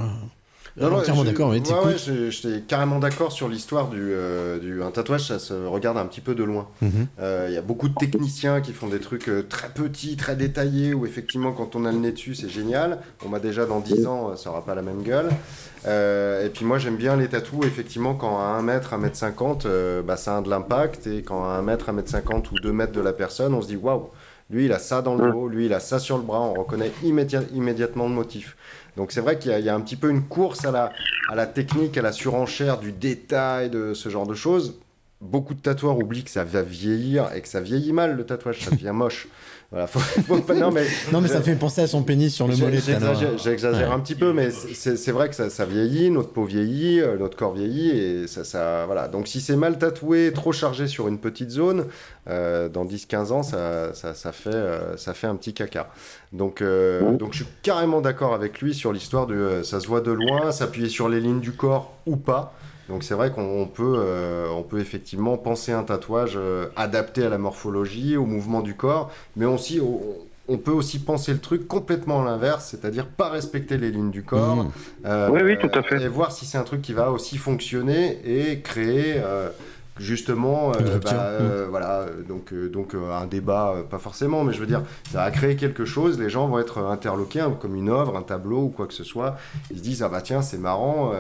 Non, non, entièrement d'accord. Ouais, ouais, j'étais carrément d'accord sur l'histoire du, euh, du un tatouage, ça se regarde un petit peu de loin. Mhm. Euh, Il y a beaucoup de techniciens qui font des trucs euh, très petits, très détaillés, où effectivement, quand on a le nez dessus, c'est génial. On m'a déjà dans 10 ans, ça aura pas la même gueule. Euh, et puis moi, j'aime bien les tatous, effectivement, quand à 1 mètre, 1 mètre 50, euh, bah, ça a de l'impact. Et quand à 1 mètre, 1 mètre 50 ou 2 mètres de la personne, on se dit waouh, lui, il a ça dans le dos, lui, il a ça sur le bras, on reconnaît immédiat- immédiatement le motif. Donc c'est vrai qu'il y, a- il y a un petit peu une course à la, à la technique, à la surenchère du détail, de ce genre de choses. Beaucoup de tatoueurs oublient que ça va vieillir et que ça vieillit mal le tatouage, ça devient moche. Voilà, faut, faut pas- non mais, [LAUGHS] Non, mais ça fait penser à son pénis sur le mollet. J'exagère Ouais. un petit peu, mais c'est vrai que ça, ça vieillit, notre peau vieillit, euh, notre corps vieillit, et ça, ça voilà. Donc si c'est mal tatoué, trop chargé sur une petite zone, euh, dans 10-15 ans, ça, ça, ça fait, euh, ça fait un petit caca. Donc, euh, donc je suis carrément d'accord avec lui sur l'histoire de ça se voit de loin, s'appuyer sur les lignes du corps ou pas. Donc c'est vrai qu'on on peut, euh, on peut effectivement penser un tatouage euh, adapté à la morphologie, au mouvement du corps, mais aussi on, on peut aussi penser le truc complètement à l'inverse, c'est-à-dire pas respecter les lignes du corps. Mmh. Oui, oui, tout à fait. Et voir si c'est un truc qui va aussi fonctionner et créer euh, justement, euh, bah, euh, voilà, euh, donc, euh, donc euh, un débat, euh, pas forcément, mais je veux dire, ça va créer quelque chose, les gens vont être interloqués, hein, comme une œuvre, un tableau ou quoi que ce soit. Ils se disent, ah bah tiens, c'est marrant.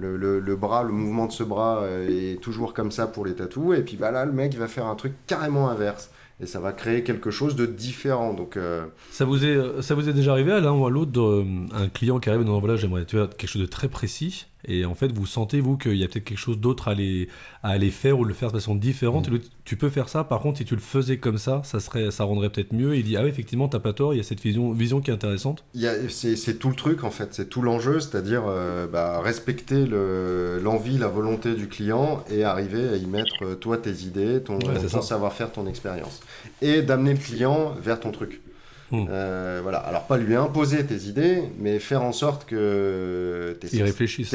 Euh, le, le- le bras, le mouvement de ce bras euh, est toujours comme ça pour les tatous, et puis bah là, le mec va faire un truc carrément inverse, et ça va créer quelque chose de différent. Donc, euh, Ça vous est, ça vous est déjà arrivé à l'un ou à l'autre de- un client qui arrive et dit voilà j'aimerais tu quelque chose de très précis et en fait vous sentez vous qu'il y a peut-être quelque chose d'autre à aller, à aller faire ou le faire de façon différente. L'autre, tu peux faire ça. Par contre si tu le faisais comme ça ça serait ça rendrait peut-être mieux. Et il dit ah ouais effectivement t'as pas tort. Il y a cette vision, vision qui est intéressante. C'est tout le truc en fait, c'est tout l'enjeu, c'est-à-dire euh, bah, respecter le- l'envie, la volonté du client et arriver à y mettre euh, toi tes idées, ton, Ouais, ton savoir-faire, ton expérience. Et d'amener le client vers ton truc. Hmm. Euh, voilà. Alors pas lui imposer tes idées, mais faire en sorte que tu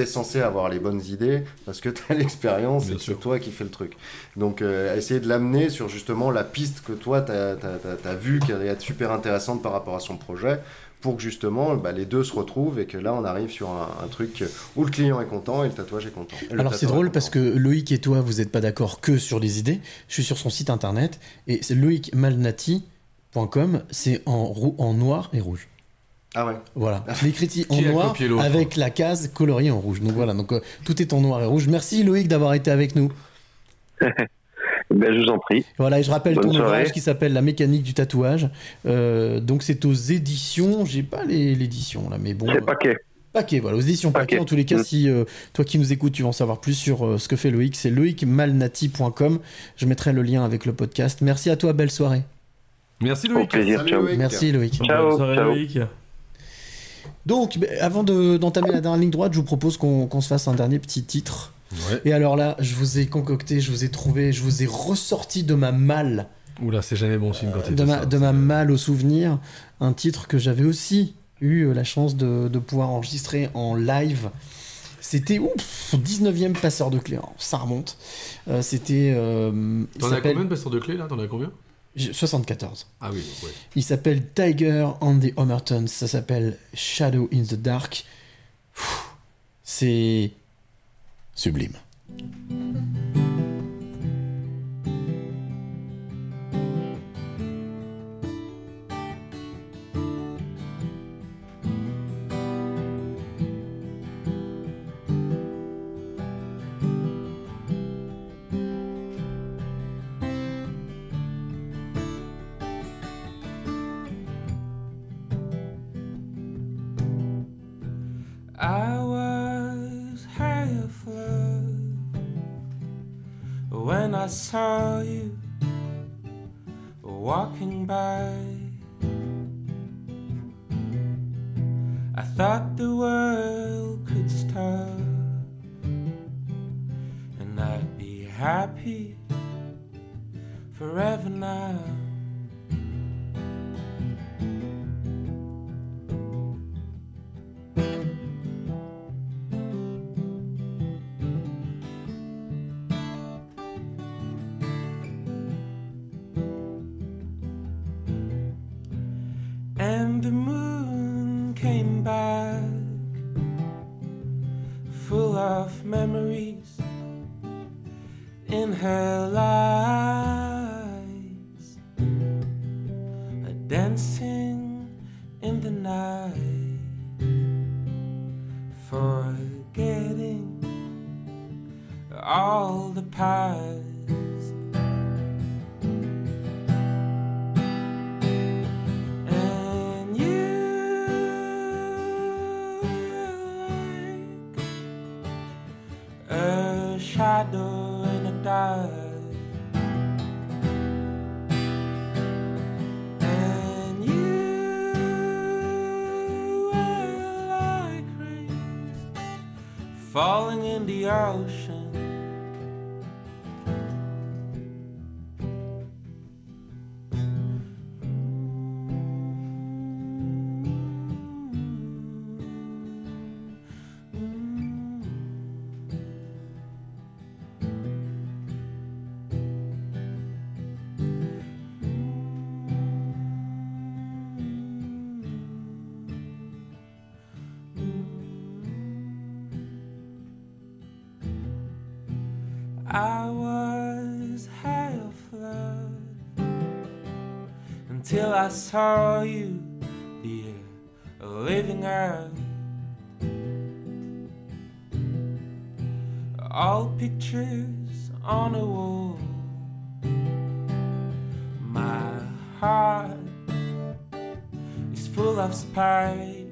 es censé avoir les bonnes idées parce que tu as [LAUGHS] l'expérience et c'est toi qui fais le truc. Donc euh, essayer de l'amener sur justement la piste que toi tu as, vu qui allait être super intéressante par rapport à son projet pour que justement bah, les deux se retrouvent et que là on arrive sur un, un truc où le client est content et le tatouage est content. Le Alors c'est drôle est parce que Loïc et toi, vous n'êtes pas d'accord que sur les idées. Je suis sur son site internet et c'est c'est en, noir et rouge. Ah ouais. Voilà, je l'ai écrit en noir avec la case coloriée en rouge. Donc voilà, donc euh, tout est en noir et rouge. Merci Loïc d'avoir été avec nous. [LAUGHS] Ben, je vous en prie. Voilà, et je rappelle Bonne ton soirée. ouvrage qui s'appelle La mécanique du tatouage. Euh, donc c'est aux éditions, j'ai pas les- l'édition là, mais bon. C'est euh, paquet. Paquet, voilà, aux éditions Paquet. Paquet. En tous les cas, Mm. si euh, toi qui nous écoutes, tu veux en savoir plus sur euh, ce que fait Loïc, c'est loïcmalnati.com. Je mettrai le lien avec le podcast. Merci à toi, belle soirée. Merci Au plaisir, ciao. Merci Loïc. Ciao, Bonne soirée, ciao. Loïc. Donc, ben, avant de- d'entamer la dernière ligne droite, je vous propose qu'on se fasse un dernier petit titre. Et alors là, je vous ai concocté, je vous ai trouvé, je vous ai ressorti de ma malle, Oula c'est jamais bon signe quand il de ma, ça. de ma malle au souvenir, un titre que j'avais aussi eu euh, la chance de, de pouvoir enregistrer en live. C'était ouf, 19e passeur de clé, Alors, ça remonte. Euh, C'était. euh, T'en as combien de passeurs de clés là? T'en as combien? 74. Ah oui, ouais. Il s'appelle Tiger on the Homerton. Ça s'appelle Shadow in the Dark. C'est sublime. In the night, forgetting all the past. Ocean. I saw you, dear, living out. All pictures on a wall. My heart is full of spikes.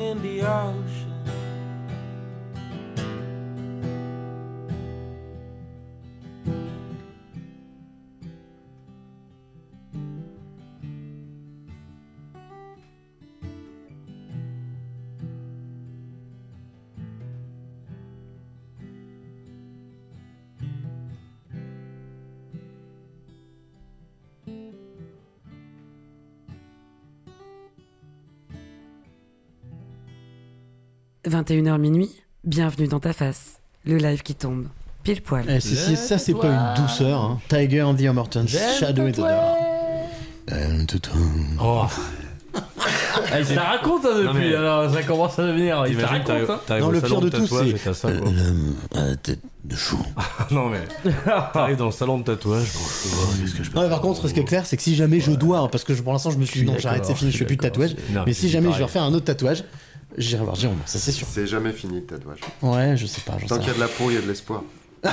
In the ocean. « 21h minuit, bienvenue dans ta face. Le live qui tombe. Pile poil. Eh, ça, c'est pas une douceur. hein. Tiger on the Homerton. Shadow in the Dark. And turn. Oh. [LAUGHS] Ah, il te la raconte hein, Non, depuis, mais- alors ça commence à devenir. Il te la raconte. t'arrives- hein. t'arrives Non, au le salon pire de tout, tatouage c'est et t'as ça, quoi. l'homme à la tête de chou. [LAUGHS] non mais [LAUGHS] t'arrives dans le salon de tatouage. oh, qu'est-ce que je peux Non, mais par faire contre, ce qui est clair, c'est que si jamais je dois, hein, parce que je- pour l'instant, je me suis dit non, j'arrête, c'est fini, je fais plus de tatouage. non, Mais mais si jamais je pareil. vais refaire un autre tatouage, j'irai voir Jérôme, ça c'est sûr. C'est jamais fini le tatouage. Ouais, je sais pas, Tant qu'il y a de la peau, il y a de l'espoir. [LAUGHS]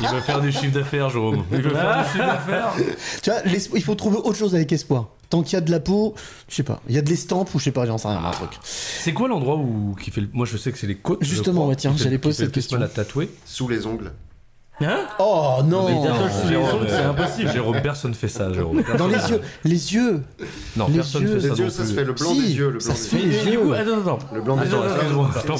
Il va faire du chiffre d'affaires, Jérôme. Il veut faire du chiffre d'affaires. [LAUGHS] Tu vois, il faut trouver autre chose avec espoir. Tant qu'il y a de la peau, je sais pas, il y a de l'estampe ou je sais pas, j'en sais rien, un truc. C'est quoi l'endroit où qui fait le... Moi, je sais que c'est les côtes. je Justement, crois, ouais, tiens, j'allais poser cette question. à tatouer. Sous les ongles. Hein Oh non c'est impossible. Jérôme, personne fait ça, Jérôme. Dans les yeux, les yeux. Non, les personne yeux. fait ça. Les yeux, ça se fait le blanc Si, des yeux. Le ça blanc se des fait du yeux. attends, attends. Le blanc des yeux. on va- j'ai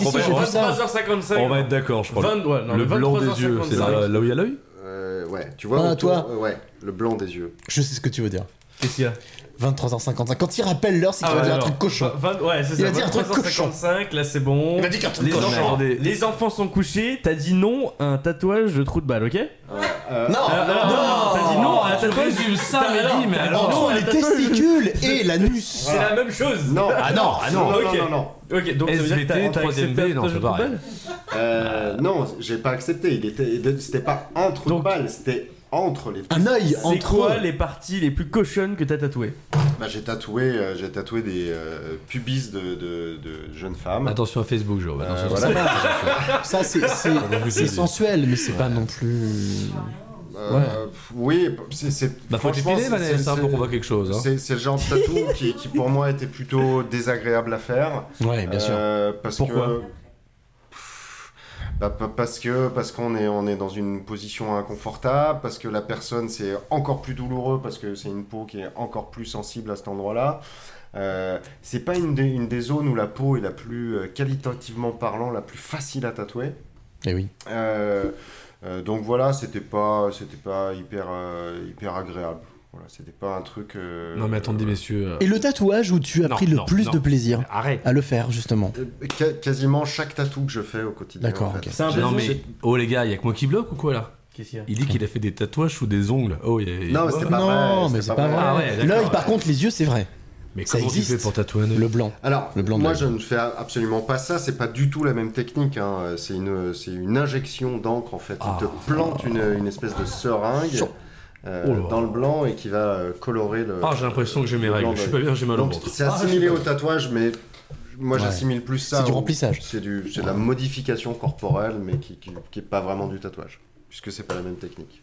on va- vu ça. 23h55. On va être d'accord, je crois. Le blanc des yeux, 23h55. c'est là, où il y a l'œil Euh, ouais, tu vois. Ah, toi. euh, Ouais, le blanc des yeux. Je sais ce que tu veux dire. Qu'est-ce qu'il y a? 23h55. Quand il rappelle l'heure, c'est qu'il Ah va ouais, dire un truc cochon. vingt- Ouais, c'est Il ça. va dire un truc cochon. 23h55, là c'est bon. Il va dire qu'un truc les cochon. enfants, les enfants sont couchés, t'as dit non à un tatouage de trou de balle, ok? Euh, Non, Ah, non, non, t'as dit non à un tu tatouage résumes ça, mais alors- Entre les testicules et l'anus. C'est la même chose. Non, Ah non, ah non. non, Ok. non, non, non. Ok, donc ça veut dire que SVT, t'as t'as troisième accepté B, un non, tatouage c'est de trou de pareil. balle? Euh, non, j'ai pas accepté. Il était, c'était pas un trou de balle, c'était entre les. Un œil C'est entre quoi eux. les parties les plus cochonnes que t'as tatouées Bah, j'ai tatoué, euh, j'ai tatoué des euh, pubis de, de, de jeunes femmes. Attention à Facebook, Jérôme. Euh, attention. voilà. [LAUGHS] Ça, c'est- c'est c'est sensuel, mais c'est pas non plus. Euh, Oui, c'est, c'est Bah, faut franchement, c'est- Vanessa, c'est- pour qu'on voit quelque chose. hein. C'est, c'est le genre de tatou qui, qui, pour moi était plutôt désagréable à faire. Ouais, bien sûr. Euh, parce Pourquoi que bah, pa- parce que parce qu'on est on est dans une position inconfortable, parce que la personne c'est encore plus douloureux parce que c'est une peau qui est encore plus sensible à cet endroit-là. Euh, c'est pas une des, une des zones où la peau est la plus euh, qualitativement parlant la plus facile à tatouer. Eh oui. Euh, euh, donc voilà, c'était pas c'était pas hyper hyper agréable. Voilà, c'était pas un truc. euh, Non, mais attendez, messieurs. euh, Et le tatouage où tu as Non, pris le non, plus non. de plaisir Arrête. à le faire, justement. euh, quasiment chaque tatou que je fais au quotidien. D'accord, en fait. ok. C'est un J'ai- Non, mais. j'ai- Oh, les gars, il y a que moi qui bloque ou quoi là? Il dit qu'il a fait des tatouages sous des ongles. Oh, il y a. il y a- Non, mais c'était pas non, vrai, mais c'est pas pas vrai. vrai. Ah ouais. L'œil, par contre, les yeux, c'est vrai. Mais Ça comment tu existe. fais pour tatouer Le blanc. Alors, Le blanc moi je ne fais absolument pas ça, c'est pas du tout la même technique. hein. C'est une, c'est une injection d'encre en fait. Ah. Il te plante une, une espèce de seringue euh, Oh dans le blanc et qui va euh, colorer le. Ah, j'ai l'impression que j'ai mes le règles. Je suis pas bien, j'ai mal au ventre. C'est Ah, assimilé au tatouage, mais moi Ouais. j'assimile plus ça. C'est du remplissage. C'est du, c'est de la modification corporelle, mais qui, qui, qui est pas vraiment du tatouage, puisque c'est pas la même technique.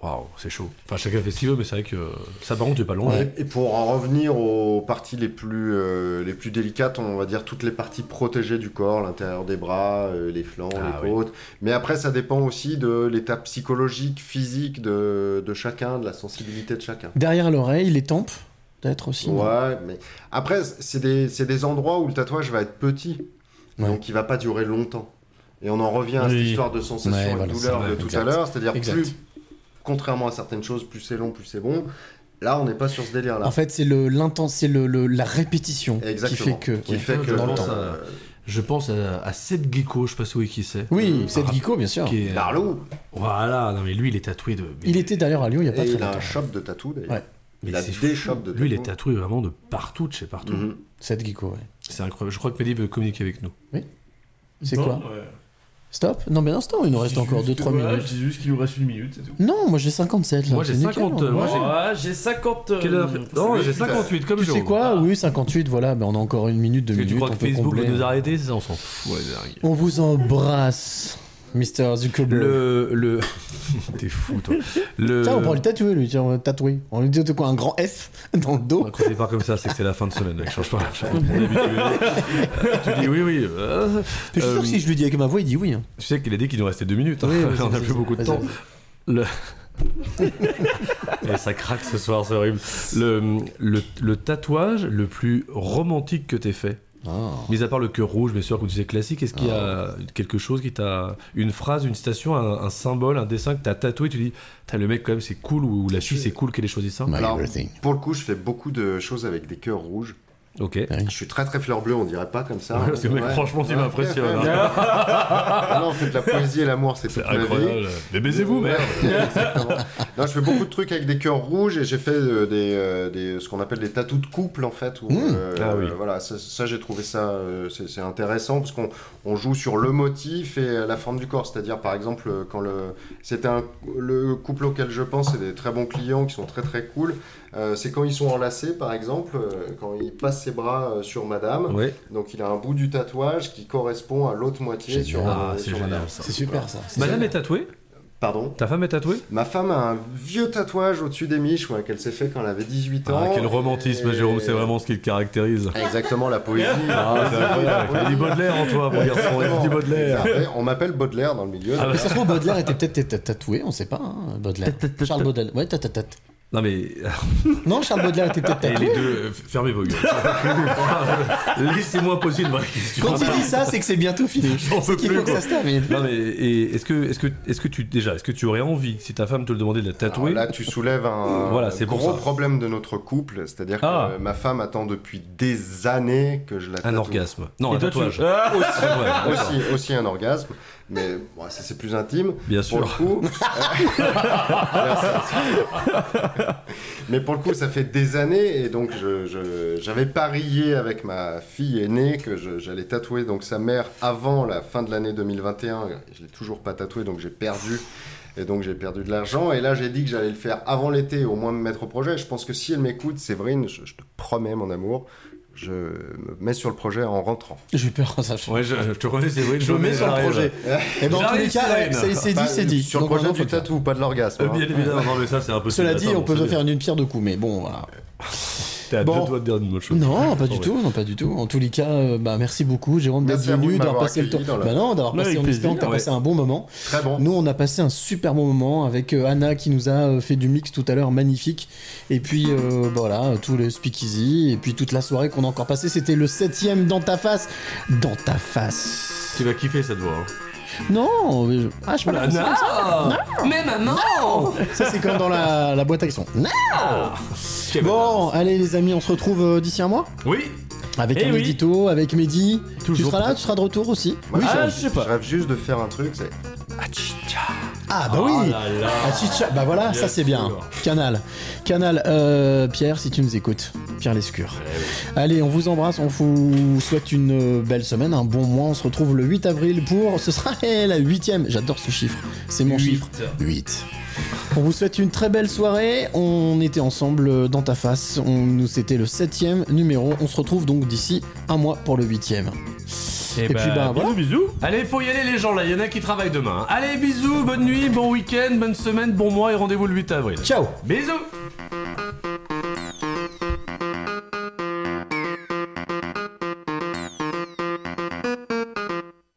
Waouh, c'est chaud. Enfin, chacun fait ce qu'il veut, mais c'est vrai que ça, par contre, pas long. Ouais. Et, pour en revenir aux parties les plus, euh, les plus délicates, on va dire toutes les parties protégées du corps, l'intérieur des bras, euh, les flancs, Ah les oui. côtes. Mais après, ça dépend aussi de l'état psychologique, physique de, de chacun, de la sensibilité de chacun. Derrière l'oreille, les tempes, peut-être aussi. Ouais, mais après, c'est des, c'est des endroits où le tatouage va être petit, Ouais. donc il va pas durer longtemps. Et on en revient à cette histoire de sensation Ouais, et voilà, de douleur de tout exact. à l'heure, c'est-à-dire plus, contrairement à certaines choses, plus c'est long, plus c'est bon. Là, on n'est pas sur ce délire-là. En fait, c'est le, c'est le, le- la répétition Exactement. qui fait que. Qui ouais, fait que dans le je temps. pense à, je pense à, à Seth Gecko, je sais pas si oui qui c'est. Oui, Ah, c'est Guico, bien sûr. Qui est, Darlou. Voilà, non mais lui il est tatoué de. Il était d'ailleurs à Lyon il y a pas Et très il a longtemps. un shop de tatou d'ailleurs. Ouais. Mais Il a des shops de Lui il est tatou. tatoué vraiment de partout, de chez partout. Mhm. C'est Guico, ouais. C'est incroyable. Je crois que Mehdi veut communiquer avec nous. C'est Non, quoi ouais. Stop Non, mais instant, il nous reste encore juste- 2-3 voilà, minutes. Je dis juste qu'il nous reste une minute, c'est tout. Non, moi j'ai 57 là. Moi, j'ai c'est nickel, 50, hein. moi, j'ai- Ouais, j'ai 50. Quelle heure euh, Non, j'ai tout à 58 comme Tu sais Jérôme. quoi Oui, 58, voilà, ben on a encore une minute, deux Parce que tu minutes, crois on que peut Facebook combler. veut nous arrêter ça, on s'en fout, ouais, dingue. On vous embrasse, Mr. Zuckerberg. Le. le... [LAUGHS] T'es fou, toi. Le... Tiens, on prend le tatouer, lui, tiens, on va tatouer. On lui dit de quoi Un grand F [LAUGHS] dans le dos Quand il part comme ça, c'est que c'est la fin de semaine, mec. Change pas. Pas. [LAUGHS] Tu dis oui, oui. euh, Je suis sûr euh, que si je lui dis avec ma voix, il dit oui. hein. Tu sais qu'il a dit qu'il nous restait deux minutes. hein. Oui, on a plus beaucoup de temps. Le... Et ça craque ce soir, c'est horrible. Le, le, le tatouage le plus romantique que t'aies fait? Ah. Mis à part le cœur rouge, bien sûr, que tu sais classique, est-ce qu'il y a quelque chose qui t'a. Une phrase, une citation, un, un symbole, un dessin que t'as tatoué, tu dis, t'as le mec quand même c'est cool, ou la fille c'est cool qu'elle ait choisi ça? Alors, pour le coup, je fais beaucoup de choses avec des cœurs rouges. Ok. Je suis très très fleur bleue, on dirait pas comme ça. Ouais, [LAUGHS] parce que, mec, franchement, tu m'impressionnes, hein. Ah non, en fait, la poésie et l'amour, c'est toute ma vie. incroyable. Mais baisez-vous, merde. Exactement. Non, je fais beaucoup de trucs avec des cœurs rouges et j'ai fait euh, des, euh, des- ce qu'on appelle des tatous de couple en fait. Où, Mmh. euh, Ah oui. euh, voilà, ça, ça, j'ai trouvé ça euh, c'est intéressant parce qu'on on joue sur le motif et la forme du corps. C'est-à-dire par exemple quand le c'était un le couple auquel je pense, c'est des très bons clients qui sont très très cool. Euh, c'est quand ils sont enlacés par exemple, quand il passe ses bras euh, sur Madame. Ouais. Donc il a un bout du tatouage qui correspond à l'autre moitié sur, Ah, euh, c'est sur génial, Madame. ça. C'est super ça. C'est Madame génial. est tatouée? Pardon? Ta femme est tatouée? Ma femme a un vieux tatouage au-dessus des miches ouais, qu'elle s'est fait quand elle avait 18 ans. Ah, quel romantisme, Et- Jérôme, c'est vraiment ce qui te caractérise. Exactement, la poésie. Ah, c'est incroyable. Il y a du Baudelaire en toi, mon garçon, il y a du Baudelaire. Après, On m'appelle Baudelaire dans le milieu. Ah, bah, Mais ça se trouve, Baudelaire était peut-être ta- tatoué, on sait pas, hein, Baudelaire. Charles Baudelaire. Ouais, ta, ta, ta. Non mais. Non, Charles Baudelaire était peut-être Et les deux, euh, fermez vos gueules. [LAUGHS] Laissez-moi poser une vraie question. Quand il dit ça, c'est que c'est bientôt fini. [LAUGHS] J'en qu'il plus. faut que ça se termine. Non mais est-ce que est-ce que est-ce que tu déjà est-ce que tu aurais envie si ta femme te le demandait de la tatouer Alors là, tu soulèves un [LAUGHS] Voilà, c'est pour gros problème de notre couple, c'est-à-dire Ah. que ma femme attend depuis des années que je la Un tatoue. orgasme. Non, Et un tu- tatouage. Ah, aussi, Ouais, d'accord. aussi, aussi un orgasme, mais bon, ça c'est plus intime. Bien Pour sûr. le coup, [LAUGHS] [LAUGHS] mais pour le coup, ça fait des années et donc j'avais parié avec ma fille aînée que j'allais tatouer donc sa mère avant la fin de l'année 2021. Je l'ai toujours pas tatoué donc j'ai perdu. Et donc j'ai perdu de l'argent. Et là j'ai dit que j'allais le faire avant l'été, au moins me mettre au projet. Je pense que si elle m'écoute, Séverine, je, je te promets mon amour, je me mets sur le projet en rentrant. J'ai peur, ça. Ouais, je, je te reconnais, c'est vrai. Je me mets sur le projet. Et en tous les cas, c'est c'est dit, c'est dit. Sur le projet du tatou, pas de l'orgasme. Euh, hein. Bien évidemment, non mais ça c'est impossible. Cela dit, on peut c'est- faire une pierre deux coups, mais bon, voilà. T'es à Bon. deux doigts de dire une autre chose. Non, pas du tout, non, pas du tout. En tous les cas, euh, bah, merci beaucoup, Jérôme, d'être venu, d'avoir passé le temps. la- Bah non, d'avoir passé en plaisir, espérant que t'as ouais. passé un bon moment. Très bon. Nous, on a passé un super bon moment avec euh, Anna qui nous a euh, fait du mix tout à l'heure, magnifique. Et puis, bah, voilà, tout le speakeasy. Et puis, toute la soirée qu'on a encore passé, c'était le septième dans ta face. Dans ta face. Tu vas kiffer cette voix. hein. Non, mais je- ah, je sais pas. Ah, c'est comme ça. non. Mais maman Ça, c'est comme dans la, la boîte à son. Non Bon, allez, les amis, on se retrouve euh, d'ici un mois Oui Avec Eh un oui. édito, avec Mehdi. tu Toujours seras là. Tu seras de retour aussi Moi, Oui, je, je- je rêve juste de faire un truc, c'est. Ah bah Oh oui là là. Ah. Bah voilà, Bien ça c'est bien. Canal. Canal, euh, Pierre, si tu nous écoutes. Pierre Lescure. Eh Allez, on vous embrasse, on vous souhaite une euh, belle semaine, un bon mois. On se retrouve le 8 avril pour... Ce sera [LAUGHS] la huitième. J'adore ce chiffre. C'est mon chiffre. 8. On vous souhaite une très belle soirée. On était ensemble euh, dans ta face. On, nous, c'était le septième numéro. On se retrouve donc d'ici un mois pour le huitième. Et, puis, bah, voilà. bisous. Allez, faut y aller les gens là, il y en a qui travaillent demain. Allez, bisous, bonne nuit, bon week-end, bonne semaine, bon mois et rendez-vous le 8 avril. Ciao Bisous